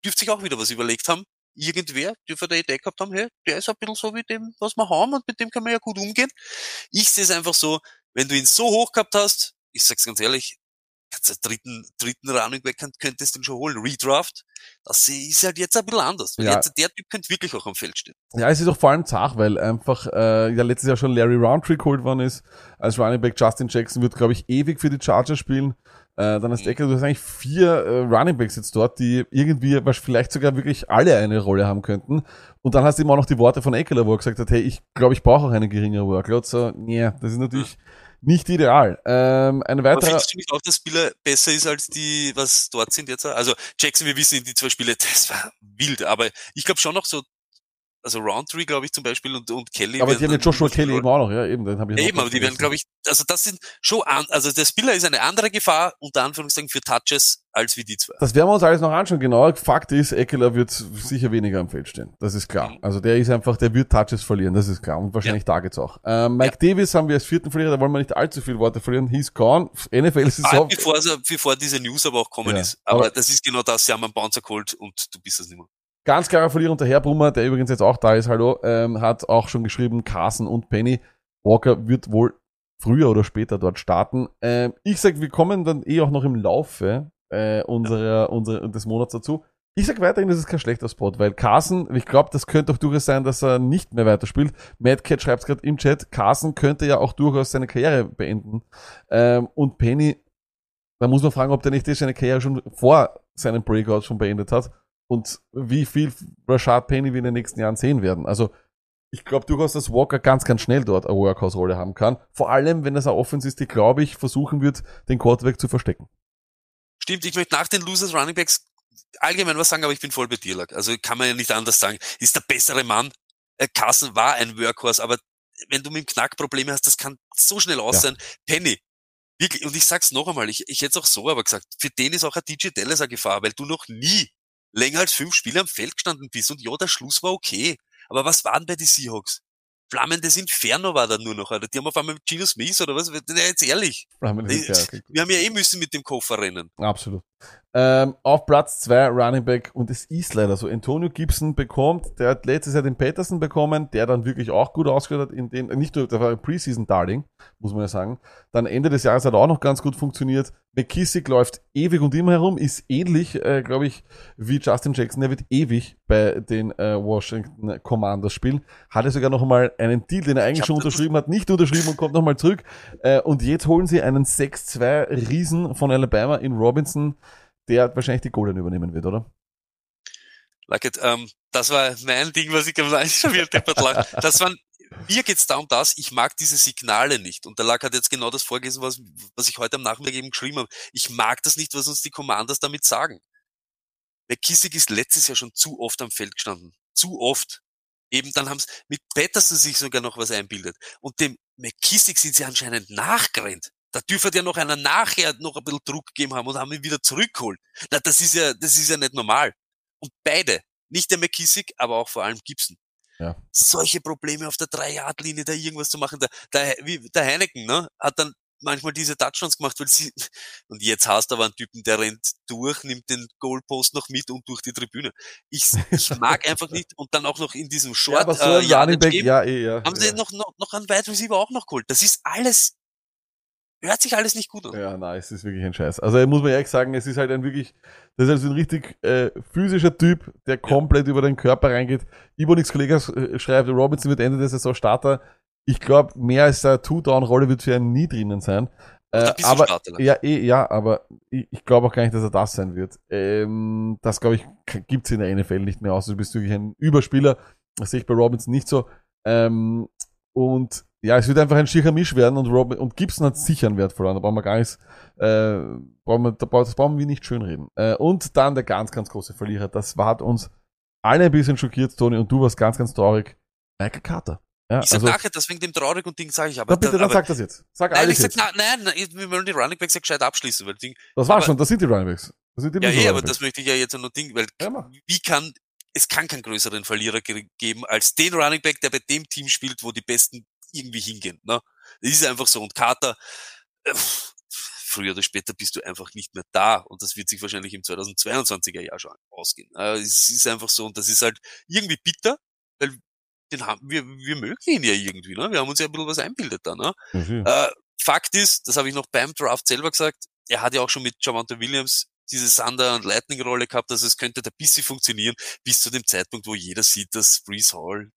dürfte sich auch wieder was überlegt haben. Irgendwer dürfte der Idee gehabt haben, hey, der ist ein bisschen so wie dem, was wir haben und mit dem kann man ja gut umgehen. Ich sehe es einfach so, wenn du ihn so hoch gehabt hast, ich sag's ganz ehrlich, kannst du dritten, dritten Running Back könnt- könntest du ihn schon holen. Redraft, das ist halt jetzt ein bisschen anders. Weil Ja. jetzt, der Typ könnte wirklich auch am Feld stehen. Ja, es ist auch vor allem zart, weil einfach äh, ja letztes Jahr schon Larry Roundtree geholt worden ist. Als Running Back Justin Jackson wird, glaube ich, ewig für die Chargers spielen. Äh, dann hast Eckler, du hast eigentlich vier äh, Running Backs jetzt dort, die irgendwie vielleicht sogar wirklich alle eine Rolle haben könnten. Und dann hast du immer auch noch die Worte von Eckler, wo er gesagt hat, hey, ich glaube, ich brauche auch eine geringere Workload. So, nee, das ist natürlich nicht ideal. Ähm, ein Aber weiterer, findest du nicht auch, dass Spieler besser ist als die, was dort sind jetzt? Also Jackson, wir wissen, die zwei Spiele, das war wild. Aber ich glaube schon noch so, also Roundtree, glaube ich zum Beispiel, und, und Kelly. aber die haben ja Joshua Kelly eben auch noch, ja, eben, den habe ich noch Eben, aber die werden, glaube ich, also das sind schon, an, also der Spieler ist eine andere Gefahr, unter Anführungszeichen, für Touches, als wie die zwei. Das werden wir uns alles noch anschauen, genau. Fakt ist, Eckler wird sicher weniger am Feld stehen. Das ist klar. Also der ist einfach, der wird Touches verlieren, das ist klar. Und wahrscheinlich Targets auch. Ähm, Mike Davis haben wir als vierten Verlierer, da wollen wir nicht allzu viele Worte verlieren. He's gone. NFL ist Ah, so. bevor, bevor diese News aber auch kommen Ja, ist. Aber, aber- das ist genau das, sie haben einen Bouncer geholt und du bist es nicht mehr. Ganz klarer Verlierer unter Herr Brummer, der übrigens jetzt auch da ist, hallo, ähm, hat auch schon geschrieben, Carson und Penny. Walker wird wohl früher oder später dort starten. Ähm, ich sag, wir kommen dann eh auch noch im Laufe äh, unserer, unserer, des Monats dazu. Ich sag weiterhin, das ist kein schlechter Spot, weil Carson, ich glaube, das könnte auch durchaus sein, dass er nicht mehr weiterspielt. Mad Cat schreibt gerade im Chat, Carson könnte ja auch durchaus seine Karriere beenden. Ähm, und Penny, da muss man fragen, ob der nicht seine Karriere schon vor seinem Breakout schon beendet hat und wie viel Rashad Penny wir in den nächsten Jahren sehen werden. Also ich glaube durchaus, dass Walker ganz, ganz schnell dort eine Workhouse-Rolle haben kann. Vor allem, wenn das eine Offense ist, die, glaube ich, versuchen wird, den Quarterback zu verstecken. Stimmt, ich möchte nach den Losers Running Backs allgemein was sagen, aber ich bin voll bei dir, Lack. Also kann man ja nicht anders sagen. Ist der bessere Mann. Äh, Carson war ein Workhorse, aber wenn du mit dem Knack Probleme hast, das kann so schnell aus Ja. sein. Penny, wirklich, und ich sag's noch einmal, ich, ich hätte es auch so aber gesagt, für den ist auch ein DJ Dallas eine Gefahr, weil du noch nie länger als fünf Spiele am Feld gestanden bist und ja, der Schluss war okay. Aber was waren bei den Seahawks? Flammendes Inferno war da nur noch, oder? Die haben auf einmal mit Gino Smith oder was? Na, jetzt ehrlich. Ja, okay. Wir haben ja eh müssen mit dem Koffer rennen. Absolut. Ähm, auf Platz zwei Running Back und es ist leider so. Antonio Gibson bekommt, der hat letztes Jahr den Peterson bekommen, der dann wirklich auch gut ausgeschaut hat in den, nicht nur, der war ein Preseason Darling, muss man ja sagen. Dann Ende des Jahres hat er auch noch ganz gut funktioniert. McKissick läuft ewig und immer herum, ist ähnlich, äh, glaube ich, wie Justin Jackson. Der wird ewig bei den äh, Washington Commanders spielen. Hatte sogar noch mal einen Deal, den er eigentlich schon unterschrieben hat, nicht unterschrieben und kommt noch mal zurück. Äh, und jetzt holen sie einen 6-2 Riesen von Alabama in Robinson, der wahrscheinlich die Golden übernehmen wird, oder? Like it, ähm, das war mein Ding, was ich am schon wieder lag. Das waren, mir geht's da um das, ich mag diese Signale nicht. Und der Lack hat jetzt genau das vorgelesen, was, was ich heute am Nachmittag eben geschrieben habe. Ich mag das nicht, was uns die Commanders damit sagen. McKissick ist letztes Jahr schon zu oft am Feld gestanden. Zu oft. Eben dann haben's mit Patterson sich sogar noch was einbildet. Und dem McKissick sind sie anscheinend nachgerannt. Da dürfte ja noch einer nachher noch ein bisschen Druck gegeben haben und haben ihn wieder zurückgeholt. Na, das ist ja, das ist ja nicht normal. Und beide, nicht der McKissick, aber auch vor allem Gibson. Ja. Solche Probleme auf der Drei-Yard-Linie, da irgendwas zu machen. Der, der, wie, der Heineken, ne, hat dann manchmal diese Touchdowns gemacht, weil sie, und jetzt hast du aber einen Typen, der rennt durch, nimmt den Goalpost noch mit und durch die Tribüne. Ich, ich mag einfach nicht, und dann auch noch in diesem Short, ja, aber so äh, Running Back, ja, eh, ja. haben sie ja. noch, noch, noch einen Wide Receiver auch noch geholt. Das ist alles, hört sich alles nicht gut an. Ja, nein, es ist wirklich ein Scheiß. Also muss man ehrlich sagen, es ist halt ein wirklich, das ist also ein richtig äh, physischer Typ, der komplett über den Körper reingeht. Ibonix Kollege äh, schreibt, Robinson wird Ende der Saison Starter. Ich glaube, mehr als eine Two-Down-Rolle wird für ihn nie drinnen sein. Äh, aber Starter. ja, eh, ja, aber ich, ich glaube auch gar nicht, dass er das sein wird. Ähm, das glaube ich gibt's in der NFL nicht mehr aus. Du bist wirklich ein Überspieler. Das sehe ich bei Robinson nicht so. Ähm, und ja, es wird einfach ein schier Misch werden und, Rob, und Gibson hat sicher einen Wert verloren. Da brauchen wir gar nichts, äh, brauchen wir, da brauchen- das brauchen wir nicht schönreden. Äh, und dann der ganz, ganz große Verlierer. Das war, hat uns alle ein bisschen schockiert, Toni, und du warst ganz, ganz traurig. Michael Carter. Ja, Ich sag also, nachher, das wegen dem traurig und Ding sage ich aber. na bitte, dann aber sag das jetzt. Sag nein, alles ich sag, jetzt. na, nein, nein, wir wollen die Running Backs ja gescheit abschließen, weil Ding, Das war aber- schon, das sind die Runningbacks. Das sind die ja, eh, aber das möchte ich ja jetzt nur Ding, weil Ja, wie kann, es kann keinen größeren Verlierer ge- geben als den Running Back, der bei dem Team spielt, wo die Besten irgendwie hingehen, ne? Das ist einfach so. Und Carter, äh, früher oder später bist du einfach nicht mehr da. Und das wird sich wahrscheinlich im 2022er Jahr schon ausgehen. Äh, Es ist einfach so. Und das ist halt irgendwie bitter, weil den haben wir, wir mögen ihn ja irgendwie, ne? Wir haben uns ja ein bisschen was einbildet da, ne? Sicher. Äh, Fakt ist, das habe ich noch beim Draft selber gesagt, er hat ja auch schon mit Javante Williams diese Thunder- und Lightning-Rolle gehabt, also es könnte da ein bisschen funktionieren, bis zu dem Zeitpunkt, wo jeder sieht, dass Brees Hall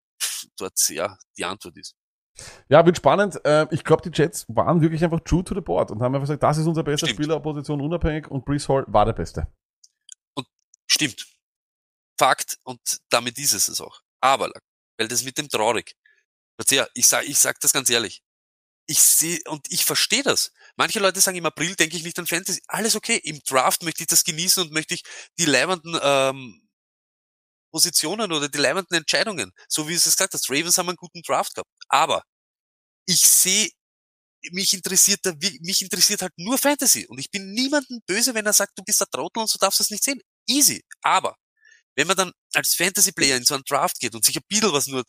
dort ja die Antwort ist. Ja, wird spannend. Äh, Ich glaube, die Jets waren wirklich einfach true to the board und haben einfach gesagt, das ist unser bester Stimmt. Spieler, Position unabhängig und Brees Hall war der Beste. Stimmt. Fakt und damit ist es es auch. Aber, weil das mit dem traurig. Verzeih, ich sag, ich sag das ganz ehrlich. Ich sehe und ich verstehe das. Manche Leute sagen im April denke ich nicht an Fantasy. Alles okay. Im Draft möchte ich das genießen und möchte ich die leibenden ähm, Positionen oder die leibenden Entscheidungen, so wie es gesagt hast. Ravens haben einen guten Draft gehabt. Aber ich sehe, mich interessiert mich interessiert halt nur Fantasy und ich bin niemanden böse, wenn er sagt, du bist der Trottel und so darfst du das nicht sehen. Easy. Aber wenn man dann als Fantasy-Player in so einen Draft geht und sich ein bisschen was nur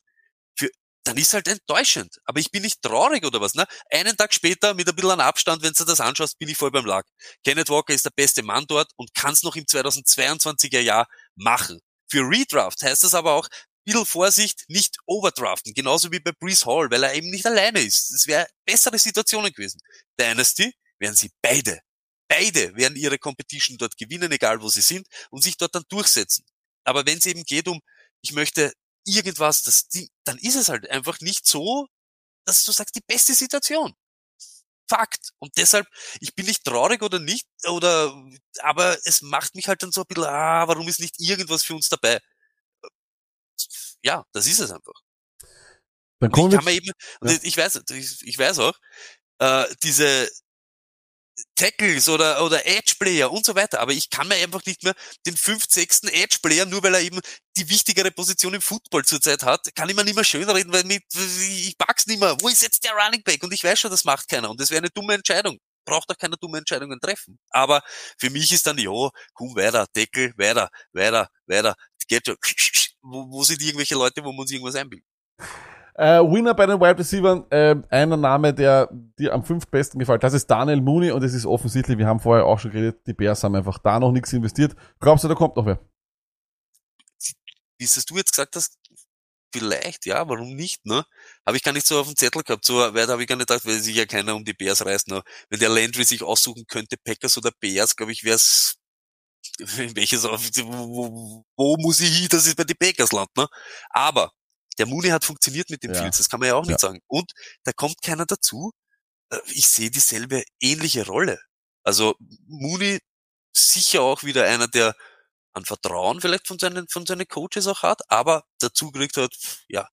für, dann ist halt enttäuschend. Aber ich bin nicht traurig oder was, ne? Einen Tag später, mit ein bisschen an Abstand, wenn du das anschaust, bin ich voll beim Lag. Kenneth Walker ist der beste Mann dort und kann es noch im 2022er Jahr machen. Für Redraft heißt das aber auch, bisschen Vorsicht, nicht overdraften. Genauso wie bei Brees Hall, weil er eben nicht alleine ist. Es wäre bessere Situationen gewesen. Dynasty werden sie beide, beide werden ihre Competition dort gewinnen, egal wo sie sind, und sich dort dann durchsetzen. Aber wenn es eben geht um, ich möchte irgendwas, das, dann ist es halt einfach nicht so, dass du sagst, die beste Situation. Fakt. Und deshalb, ich bin nicht traurig oder nicht, oder, aber es macht mich halt dann so ein bisschen, ah, warum ist nicht irgendwas für uns dabei? Ja, das ist es einfach. Dann kommen ich kann mir eben, Ja. ich weiß, ich, ich weiß auch, äh, diese Tackles oder, oder Edge-Player und so weiter, aber ich kann mir einfach nicht mehr den fünf, sechsten Edge-Player, nur weil er eben die wichtigere Position im Football zurzeit hat, kann ich mir nicht mehr schönreden, weil mit, ich pack's nicht mehr. Wo ist jetzt der Running Back? Und ich weiß schon, das macht keiner. Und das wäre eine dumme Entscheidung. Braucht auch keine dumme Entscheidungen treffen. Aber für mich ist dann, ja, komm weiter, Deckel, weiter, weiter, weiter. Geht schon. Wo, wo sind irgendwelche Leute, wo wir uns irgendwas einbilden? Äh, Winner bei den Wide Receivers, äh, einer Name, der dir am fünftbesten gefällt, das ist Daniel Mooney und es ist offensichtlich, wir haben vorher auch schon geredet, die Bears haben einfach da noch nichts investiert. Glaubst du, da kommt noch wer? wie es du jetzt gesagt hast, vielleicht, ja, warum nicht, ne? Habe ich gar nicht so auf dem Zettel gehabt. So weit habe ich gar nicht gedacht, weil sich ja keiner um die Bears reißt. Ne? Wenn der Landry sich aussuchen könnte, Packers oder Bears, glaube ich, wäre es welches auf, wo, wo muss ich hin, dass ich bei den Packers land, ne? Aber der Mooney hat funktioniert mit dem Ja. Fields, das kann man ja auch nicht Ja. sagen. Und da kommt keiner dazu. Äh, Ich sehe dieselbe ähnliche Rolle. Also Mooney sicher auch wieder einer, der an Vertrauen vielleicht von seinen, von seinen Coaches auch hat, aber dazu kriegt hat, ja,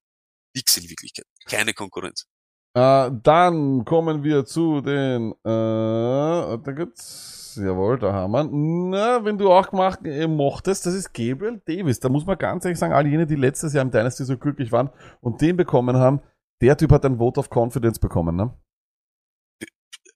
nix in Wirklichkeit. Keine Konkurrenz. Äh, dann kommen wir zu den, äh, da gibt's, jawohl, da haben wir, na, wenn du auch gemacht, äh, mochtest, das ist Gabriel Davis. Da muss man ganz ehrlich sagen, all jene, die letztes Jahr im Dynasty so glücklich waren und den bekommen haben, der Typ hat ein Vote of Confidence bekommen, ne?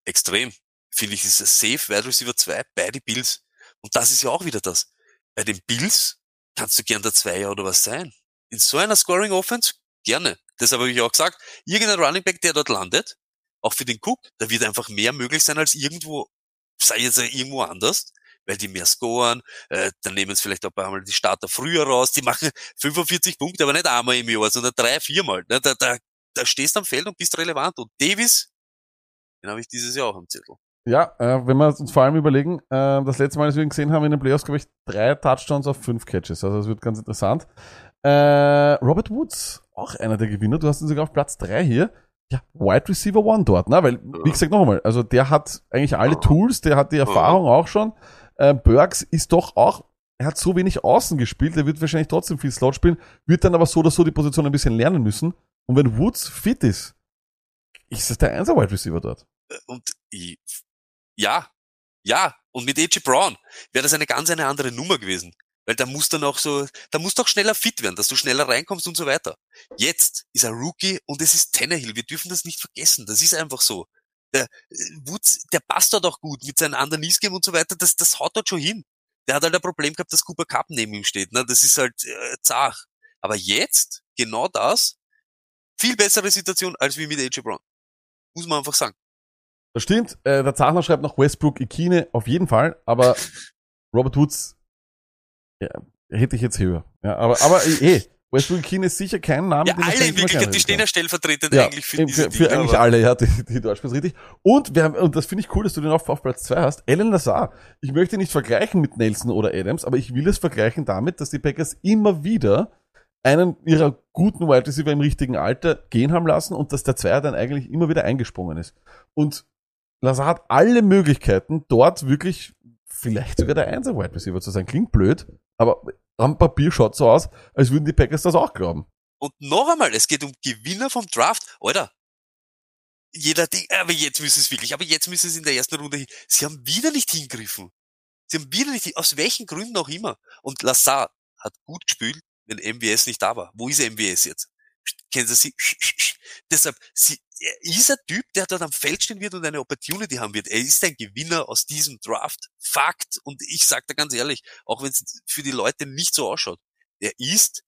Extrem. Finde ich, ist es safe, Wide Receiver 2, beide Bills. Und das ist ja auch wieder das. Bei den Bills kannst du gern der Zweier oder was sein. In so einer Scoring Offense gerne. Deshalb habe ich auch gesagt, irgendein Running Back, der dort landet, auch für den Cook, da wird einfach mehr möglich sein als irgendwo, sei jetzt irgendwo anders, weil die mehr scoren, äh, dann nehmen es vielleicht auch einmal die Starter früher raus, die machen 45 Punkte, aber nicht einmal im Jahr, sondern drei, viermal. Ne? Da, da, da stehst du am Feld und bist relevant. Und Davis, den habe ich dieses Jahr auch am Zettel. Ja, äh, wenn wir uns vor allem überlegen, äh, das letzte Mal, als wir ihn gesehen haben in den Playoffs, glaube ich, drei Touchdowns auf fünf Catches. Also das wird ganz interessant. Äh, Robert Woods, auch einer der Gewinner. Du hast ihn sogar auf Platz drei hier. Ja, Wide Receiver One dort, ne? Weil, wie gesagt, noch einmal, also der hat eigentlich alle Tools, der hat die Erfahrung auch schon. Äh, Burks ist doch auch, er hat so wenig außen gespielt, er wird wahrscheinlich trotzdem viel Slot spielen, wird dann aber so oder so die Position ein bisschen lernen müssen. Und wenn Woods fit ist, ist das der Einser Wide Receiver dort? Und ich, ja, ja. Und mit AJ Brown wäre das eine ganz eine andere Nummer gewesen. Weil da muss dann auch so, da muss doch schneller fit werden, dass du schneller reinkommst und so weiter. Jetzt ist er Rookie und es ist Tannehill. Wir dürfen das nicht vergessen. Das ist einfach so. Der äh, Woods, der passt dort auch gut mit seinem anderen Game und so weiter. Das, das haut dort schon hin. Der hat halt ein Problem gehabt, dass Cooper Cup neben ihm steht. Ne? Das ist halt äh, zach. Aber jetzt, genau das, viel bessere Situation als wie mit AJ Brown. Muss man einfach sagen. Das stimmt. Äh, der Zachner schreibt noch Westbrook Ikine auf jeden Fall, aber Robert Woods ja, hätte ich jetzt höher. Ja, aber, aber eh, Westbrook Ikine ist sicher kein Name, Ja, alle in Wirklichkeit, die stehen ja stellvertretend Ja, eigentlich für eben diese für, für Dinge, eigentlich alle, ja, die, die Deutsch sprechen richtig. Und wir haben, und das finde ich cool, dass du den auf, auf Platz zwei hast. Alan Lazar. Ich möchte nicht vergleichen mit Nelson oder Adams, aber ich will es vergleichen damit, dass die Packers immer wieder einen ihrer guten Wide Receiver im richtigen Alter gehen haben lassen und dass der Zweier dann eigentlich immer wieder eingesprungen ist. Und Lazar hat alle Möglichkeiten, dort wirklich vielleicht sogar der Einser Wide Receiver zu sein. Klingt blöd, aber am Papier schaut so aus, als würden die Packers das auch glauben. Und noch einmal, es geht um Gewinner vom Draft. Alter, jeder Ding, aber jetzt müssen es wirklich, aber jetzt müssen sie in der ersten Runde hin. Sie haben wieder nicht hingriffen. Sie haben wieder nicht, aus welchen Gründen auch immer. Und Lassar hat gut gespielt, wenn MWS nicht da war. Wo ist MWS jetzt? Kennen Sie sie? Deshalb, sie, er ist ein Typ, der dort am Feld stehen wird und eine Opportunity haben wird. Er ist ein Gewinner aus diesem Draft. Fakt. Und ich sage da ganz ehrlich, auch wenn es für die Leute nicht so ausschaut, er ist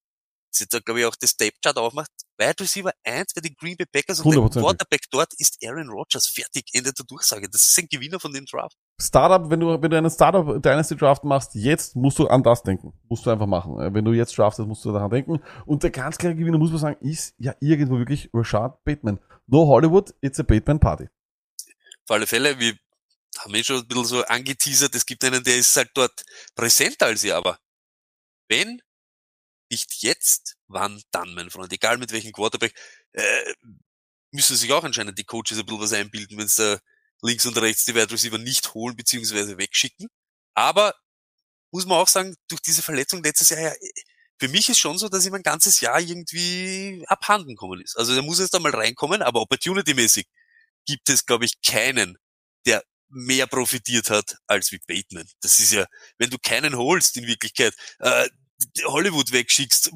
sie da glaube ich auch das Tape-Chart aufmacht, Wide Receiver 1 bei den Green Bay Packers und der 100%. Quarterback dort ist Aaron Rodgers. Fertig, Ende der Durchsage. Das ist ein Gewinner von dem Draft. Startup, wenn du, wenn du einen Startup Dynasty Draft machst, jetzt musst du an das denken. Musst du einfach machen. Äh, Wenn du jetzt draftest, musst du daran denken. Und der ganz klare Gewinner, muss man sagen, ist ja irgendwo wirklich Rashad Bateman. No Hollywood, it's a Bateman Party. Auf alle Fälle, wir haben eh schon ein bisschen so angeteasert, es gibt einen, der ist halt dort präsenter als ihr, aber wenn nicht jetzt, wann dann, mein Freund? Egal mit welchem Quarterback, äh, müssen sich auch anscheinend die Coaches ein bisschen was einbilden, wenn sie da links und rechts die Wide Receiver nicht holen beziehungsweise wegschicken. Aber muss man auch sagen, durch diese Verletzung letztes Jahr, ja, für mich ist schon so, dass ihm ein ganzes Jahr irgendwie abhanden gekommen ist. Also der muss jetzt einmal reinkommen, aber opportunity-mäßig gibt es, glaube ich, keinen, der mehr profitiert hat als wie Bateman. Das ist ja, wenn du keinen holst in Wirklichkeit, äh, Hollywood wegschickst,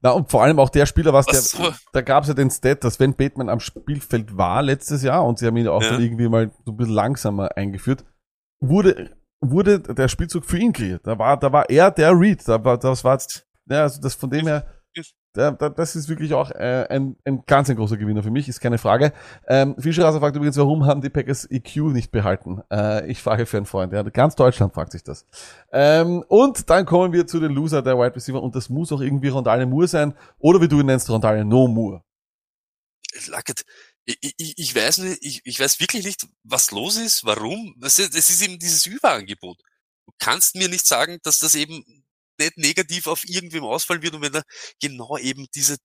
Na, und vor allem auch der Spieler, was Was der, da gab es ja den Stat, dass wenn Bateman am Spielfeld war letztes Jahr und sie haben ihn auch Ja. dann irgendwie mal so ein bisschen langsamer eingeführt, wurde, wurde der Spielzug für ihn kreiert. Da war, da war er der Read. Da war, das war, ja, also das von dem her, da, da, das ist wirklich auch äh, ein, ein ganz ein großer Gewinner für mich, ist keine Frage. Ähm, Fischerasser fragt übrigens, warum haben die Packers EQ nicht behalten? Äh, ich frage für einen Freund, ja, ganz Deutschland fragt sich das. Ähm, und dann kommen wir zu den Loser der Wide Receiver und das muss auch irgendwie Rondale Moore sein oder wie du ihn nennst, Rondale No Moore. Lackert. Ich, ich, weiß nicht, ich, ich weiß wirklich nicht, was los ist, warum. Das ist, das ist eben dieses Überangebot. Du kannst mir nicht sagen, dass das eben nicht negativ auf irgendwem ausfallen wird und wenn da genau eben diese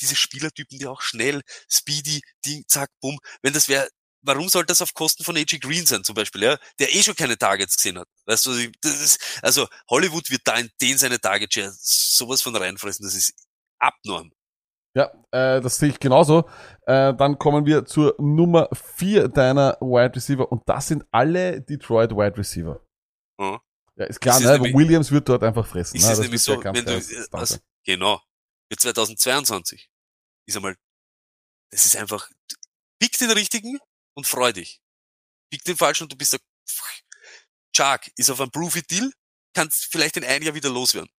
diese Spielertypen, die auch schnell, speedy, Ding, zack, bumm, wenn das wäre, warum soll das auf Kosten von AJ Green sein zum Beispiel, ja, der eh schon keine Targets gesehen hat, weißt du, das ist, also Hollywood wird da in den seine Target Share sowas von reinfressen, das ist abnorm. Ja, äh, das sehe ich genauso. Äh, dann kommen wir zur Nummer vier deiner Wide Receiver und das sind alle Detroit Wide Receiver. Ja. Ja, ist klar, ist ne? nämlich- Williams wird dort einfach fressen. Ist ne? es Das nämlich so, wenn du, äh, also, genau, für 2022 ist einmal, das ist einfach, pick den richtigen und freu dich. Pick den falschen und du bist der, Chark ist auf einem Proofy Deal, kannst vielleicht in ein Jahr wieder loswerden.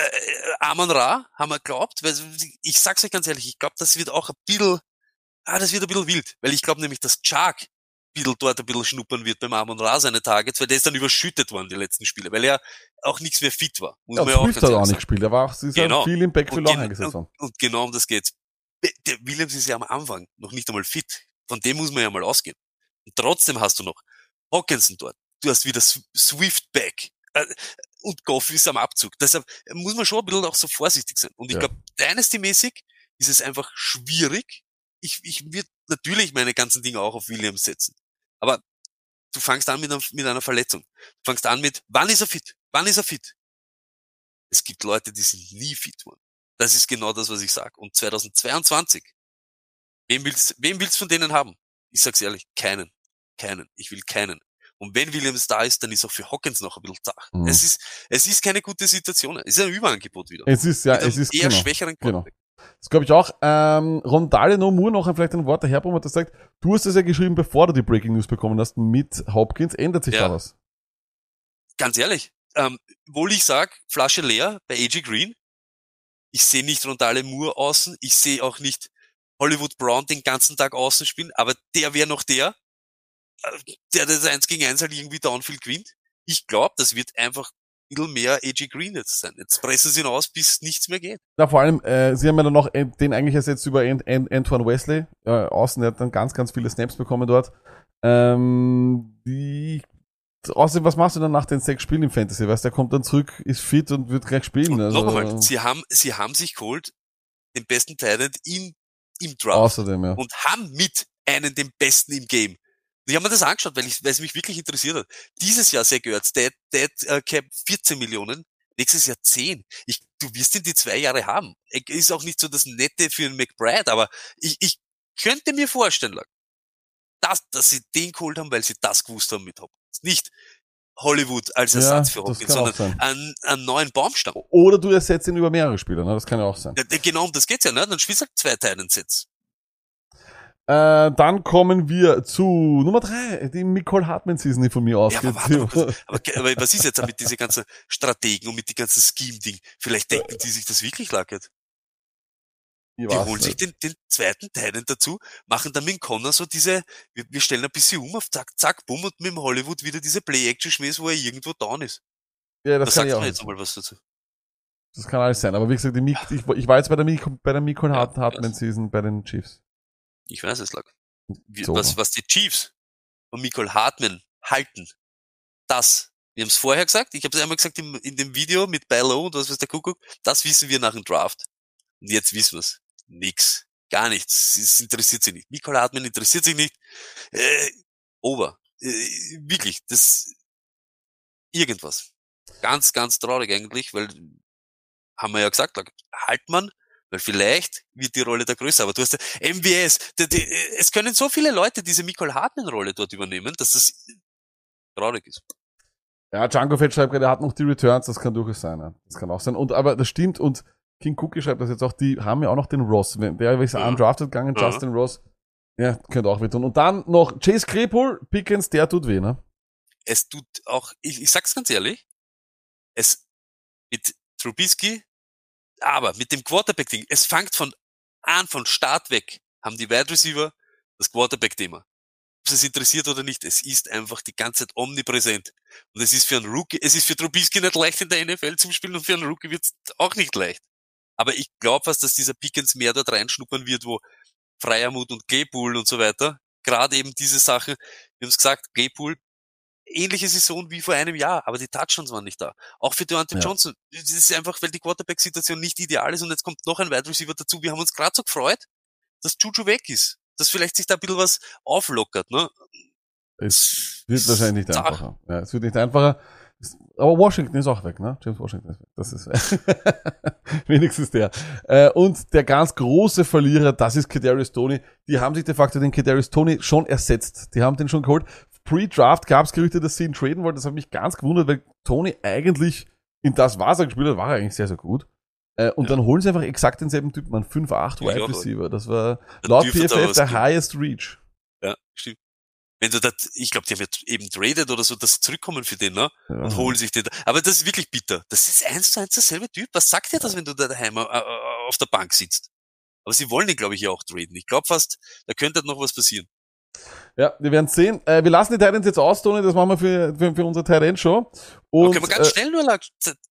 Äh, äh, Amon Ra haben wir glaubt, weil ich sag's euch ganz ehrlich, ich glaube, das wird auch ein bisschen, ah, das wird ein bisschen wild, weil ich glaube nämlich, dass Chark bisschen dort ein bisschen schnuppern wird beim Amon Ra seine Targets, weil der ist dann überschüttet worden, die letzten Spiele, weil er auch nichts mehr fit war. Muss Ja, man ja auch hat auch nicht gespielt. Er war auch, ist Genau. ja viel im Backfield auch eingesetzt worden. und, und genau um das geht's. Der- Der Williams ist ja am Anfang noch nicht einmal fit. Von dem muss man ja mal ausgehen. Und trotzdem hast du noch Hawkinson dort. Du hast wieder Sw- Swift back. Und Goff ist am Abzug. Deshalb muss man schon ein bisschen auch so vorsichtig sein. Und ich Ja. glaube, Dynasty-mäßig ist es einfach schwierig. Ich, ich würde natürlich meine ganzen Dinge auch auf Williams setzen. Aber du fangst an mit einer, mit einer Verletzung. Du fangst an mit, wann ist er fit? Wann ist er fit? Es gibt Leute, die sind nie fit worden. Das ist genau das, was ich sage. Und 2022 Wem willst, wem willst von denen haben? Ich sag's ehrlich, keinen. Keinen. Ich will keinen. Und wenn Williams da ist, dann ist auch für Hawkins noch ein bisschen zach. Mhm. Es ist, es ist keine gute Situation. Es ist ein Überangebot wieder. Es ist, ja, es ist, eher genau. schwächeren Genau. Quarterback. Das glaube ich auch. Ähm, Rondale No Moore noch vielleicht ein Wort. Herr hat das gesagt, du hast es ja geschrieben, bevor du die Breaking News bekommen hast mit Hopkins. Ändert sich Ja. da was? Ganz ehrlich, ähm, wohl ich sag, Flasche leer bei AJ Green. Ich sehe nicht Rondale Moore außen. Ich sehe auch nicht Hollywood Brown den ganzen Tag außen spielen, aber der wäre noch der, der das 1 gegen 1 halt irgendwie Downfield gewinnt. Ich glaube, das wird einfach ein bisschen mehr AJ Green jetzt sein. Jetzt pressen sie ihn aus, bis nichts mehr geht. Na, vor allem, äh, sie haben ja dann noch den eigentlich ersetzt über Ant Ant Antoine Wesley. Äh, außen, der hat dann ganz, ganz viele Snaps bekommen dort. Ähm, die, außerdem, was machst du dann nach den sechs Spielen im Fantasy? Weißt, der kommt dann zurück, ist fit und wird gleich spielen. Also, noch einmal, sie haben, sie haben sich geholt, den besten Talent im, im Draft. außerdem, ja. und haben mit einen den besten im Game. Ich habe mir das angeschaut, weil, ich, weil es mich wirklich interessiert hat. Dieses Jahr, sehr gehört, Dead, Dead äh, Cap 14 Millionen, nächstes Jahr 10. Ich, du wirst ihn die zwei Jahre haben. Er Ist auch nicht so das Nette für einen McBride, aber ich, ich könnte mir vorstellen, dass, dass sie den geholt haben, weil sie das gewusst haben mit Hopkins. Nicht Hollywood als Ja, Ersatz für das Hopkins, sondern einen, einen neuen Baumstamm. Oder du ersetzt ihn über mehrere Spieler, ne? das kann ja auch sein. Ja, Genau um das geht's ja, ne? Dann spielst du halt zwei Teilen-Sets. Äh, dann kommen wir zu Nummer drei, die Nicole Hartman Season, die von mir Ja, ausgeht. aber warte mal kurz. Aber, aber was ist jetzt mit diesen ganzen Strategen und mit den ganzen Scheme-Ding? Vielleicht denken die sich das wirklich lackert. Die holen sich nicht. den, den zweiten Teilen dazu, machen dann mit dem Connor so diese, wir, wir stellen ein bisschen um auf zack, zack, bumm und mit dem Hollywood wieder diese Play-Action-Schmähs, wo er irgendwo down ist. ja, Da das kann sagt mir jetzt mal was dazu. Das kann alles sein. Aber wie gesagt, die Mik ich, ich war jetzt bei der, Mik bei der Nicole Ja, Hart Hartman. Season bei den Chiefs. Ich weiß es. Wie, So. was, was die Chiefs und Michael Hartman halten, das, wir haben es vorher gesagt, ich habe es einmal gesagt im, in dem Video mit Bello und was weiß der Kuckuck, das wissen wir nach dem Draft. Und jetzt wissen wir es. Nix. Gar nichts. Es interessiert sie nicht. Michael Hartman interessiert sich nicht. Äh, over. Äh, wirklich, das irgendwas. Ganz, ganz traurig eigentlich, weil haben wir ja gesagt, halt man, weil vielleicht wird die Rolle da größer. Aber du hast ja die, es können so viele Leute diese Michael Hartman-Rolle dort übernehmen, dass das traurig ist. Ja, Django Fett schreibt gerade, er hat noch die Returns, das kann durchaus sein. Ja. Das kann auch sein. Und aber das stimmt und King Cookie schreibt das jetzt auch, die haben ja auch noch den Ross. Der ist Ja. undrafted gegangen, Ja. Justin Ross. Ja, könnte auch wehtun. Und dann noch Chase Claypool, Pickens, der tut weh, ne? Es tut auch, ich, ich sag's ganz ehrlich, es mit Trubisky, aber mit dem Quarterback-Ding, es fängt von an, von Start weg, haben die Wide Receiver das Quarterback-Thema. Ob es interessiert oder nicht, es ist einfach die ganze Zeit omnipräsent. Und es ist für einen Rookie, es ist für Trubisky nicht leicht in der NFL zu spielen und für einen Rookie wird's auch nicht leicht. Aber ich glaube fast, dass dieser Pickens mehr dort reinschnuppern wird, wo Freiermut und Claypool und so weiter, gerade eben diese Sachen, wir haben es gesagt, Claypool, ähnliche Saison wie vor einem Jahr, aber die Touchdowns waren nicht da. Auch für Deontay Ja. Johnson. Das ist einfach, weil die Quarterback-Situation nicht ideal ist und jetzt kommt noch ein Wide Receiver dazu. Wir haben uns gerade so gefreut, dass Juju weg ist. Dass vielleicht sich da ein bisschen was auflockert, ne? Es wird wahrscheinlich nicht einfacher. Ja, es wird nicht einfacher. Aber Washington ist auch weg, ne? James Washington ist weg. Das ist wenigstens der. Äh, und der ganz große Verlierer, das ist Kadarius Tony. Die haben sich de facto den Kadarius Tony schon ersetzt. Die haben den schon geholt. Pre-Draft gab es Gerüchte, dass sie ihn traden wollten. Das hat mich ganz gewundert, weil Tony eigentlich in das, was er gespielt hat, war er eigentlich sehr, sehr gut. Äh, und Ja. dann holen sie einfach exakt denselben Typen an. 5-8 Ich Wide. Receiver. Das war laut PFF der highest reach. Ja, stimmt. Wenn du das, ich glaube, der wird eben traded oder so, dass sie zurückkommen für den, ne? Ja. Und holen sich den. Aber das ist wirklich bitter. Das ist eins zu eins derselbe Typ. Was sagt dir das, wenn du da daheim äh, äh, auf der Bank sitzt? Aber sie wollen ihn, glaube ich, ja auch traden. Ich glaube fast, da könnte noch was passieren. Ja, wir werden sehen. Äh, wir lassen die Titans jetzt aus, Toni, das machen wir für, für, für unsere Titan Show. Okay, aber ganz äh, schnell nur, lag-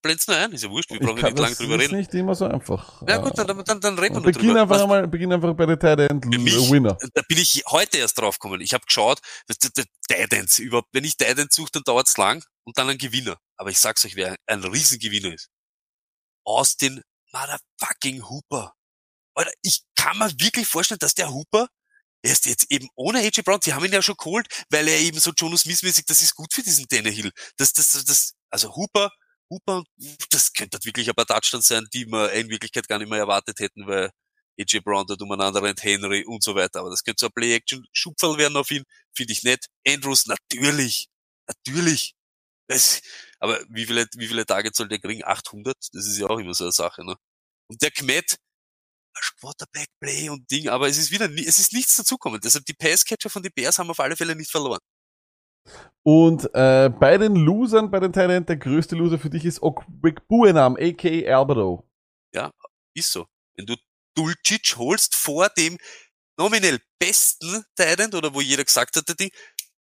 blend's nur ein. Ist ja wurscht, wir brauchen ja kann, nicht lange das drüber ist reden. nicht immer so einfach. Ja gut, dann, dann, dann reden wir nur beginn drüber. einfach Was- einmal, beginn einfach bei der Titan Für mich, Winner. da bin ich heute erst drauf gekommen. Ich habe geschaut, Titans, überhaupt, wenn ich Titans suche, dann dauert's lang und dann ein Gewinner. Aber ich sag's euch, wer ein Riesengewinner ist. Austin Motherfucking Hooper. Alter, ich kann mir wirklich vorstellen, dass der Hooper erst jetzt eben ohne AJ Brown, sie haben ihn ja schon geholt, weil er eben so Jonas Smith-mäßig, das ist gut für diesen Tannehill. Das, das, das, das, also Hooper, Hooper, das könnte halt wirklich ein paar Touchdowns sein, die wir in Wirklichkeit gar nicht mehr erwartet hätten, weil AJ Brown dort umeinander rennt, Henry und so weiter. Aber das könnte so ein Play-Action-Schubfall werden auf ihn. Finde ich nett. Andrews, natürlich. Natürlich. Das, aber wie viele, wie viele Tage soll der kriegen? 800? Das ist ja auch immer so eine Sache, ne? Und der Kmet, Quarterback-Play und Ding, aber es ist wieder, es ist nichts dazukommen. Deshalb die Passcatcher von den Bears haben auf alle Fälle nicht verloren. Und äh, bei den Losern, bei den Titans, der größte Loser für dich ist Buenam, a.k.a. Alberto. Ist so. Wenn du Dulcic holst vor dem nominell besten Titan oder wo jeder gesagt hat, der Ding,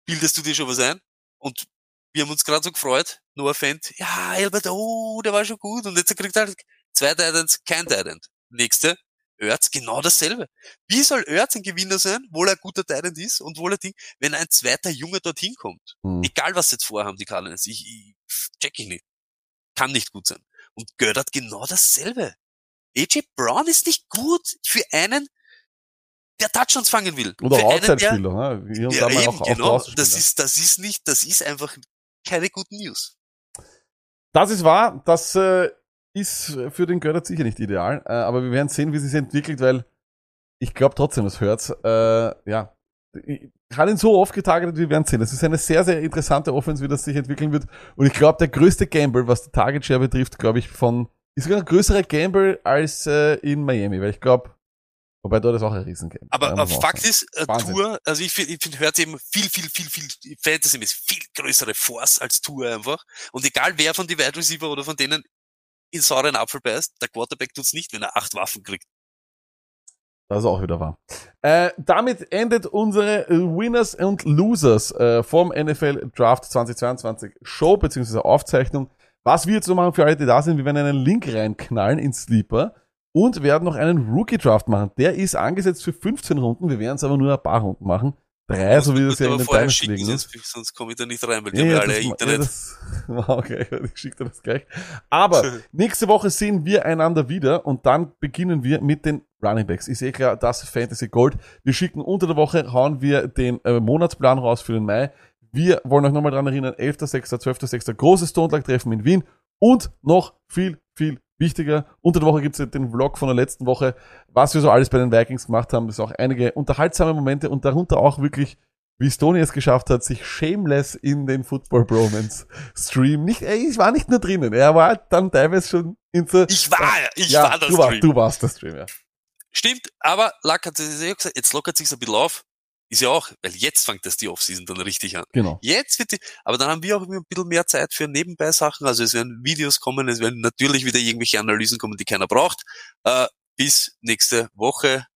bildest du dir schon was ein? Und wir haben uns gerade so gefreut, Noah Fent, ja, Albert, oh, der war schon gut. Und jetzt kriegt er halt zwei Titans, kein Titan. Nächste, Erz, genau dasselbe. Wie soll Erz ein Gewinner sein, wohl er ein guter Titan ist und wohl er Ding, wenn ein zweiter Junge dorthin kommt? Hm. Egal, was jetzt vorhaben, die Cardinals, ich, ich check ich nicht. Kann nicht gut sein. Und Göttert genau dasselbe. AJ Brown ist nicht gut für einen, der Touchdowns fangen will. Oder Outside-Spieler, ne? Und Ja, eben, auch, genau. Das ist, das ist nicht, das ist einfach keine guten News. Das ist wahr, das äh, ist für den Göttert sicher nicht ideal, äh, aber wir werden sehen, wie sich entwickelt, weil ich glaube trotzdem, das hört. Äh, ja, ich habe ihn so oft getargetet, wir werden sehen. Das ist eine sehr, sehr interessante Offense, wie das sich entwickeln wird. Und ich glaube, der größte Gamble, was die Target Share betrifft, glaube ich, von ist sogar ein größerer Gamble als äh, in Miami, weil ich glaube, wobei dort ist auch ein Riesengamble. Aber äh, Fakt ist, äh. Tour, also ich finde, find, hört eben viel, viel, viel, viel, Fantasy ist viel größere Force als Tour einfach. Und egal wer von die Wide Receiver oder von denen in sauren Apfel beißt, der Quarterback tut's nicht, wenn er acht Waffen kriegt. Das ist auch wieder wahr. Äh, damit endet unsere Winners und Losers äh, vom NFL Draft 2022 Show bzw. Aufzeichnung. Was wir jetzt noch machen für alle, die da sind, wir werden einen Link reinknallen in Sleeper und werden noch einen Rookie Draft machen. Der ist angesetzt für 15 Runden. Wir werden es aber nur ein paar Runden machen. Drei, so wie das ja in den schicken, liegen ist. sonst, sonst komme ich da nicht rein, weil die Ja, haben ja, alle das, Internet. Ja, das, okay, ich schicke dir das gleich. Aber nächste Woche sehen wir einander wieder und dann beginnen wir mit den Running Backs. Ich sehe klar, das Fantasy Gold. Wir schicken unter der Woche, hauen wir den äh, Monatsplan raus für den Mai. Wir wollen euch nochmal dran erinnern, 11.6., 12.6., großes Tontag-Treffen in Wien und noch viel, viel wichtiger. Unter der Woche gibt's es den Vlog von der letzten Woche, was wir so alles bei den Vikings gemacht haben. Das ist auch einige unterhaltsame Momente und darunter auch wirklich wie Stoney es geschafft hat, sich shameless in den Football Bromance Stream nicht, ey, ich war nicht nur drinnen, er war dann teilweise schon in so, Ich war, ich ja, war das du, war, Stream. du warst der Stream, ja. Stimmt, aber Lack ja gesagt, jetzt lockert sich's ein bisschen auf. Ist ja auch, weil jetzt fängt das die Offseason dann richtig an. Genau. Jetzt wird die, aber dann haben wir auch ein bisschen mehr Zeit für Nebenbei-Sachen. Also es werden Videos kommen, es werden natürlich wieder irgendwelche Analysen kommen, die keiner braucht. Äh, bis nächste Woche.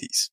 Dies.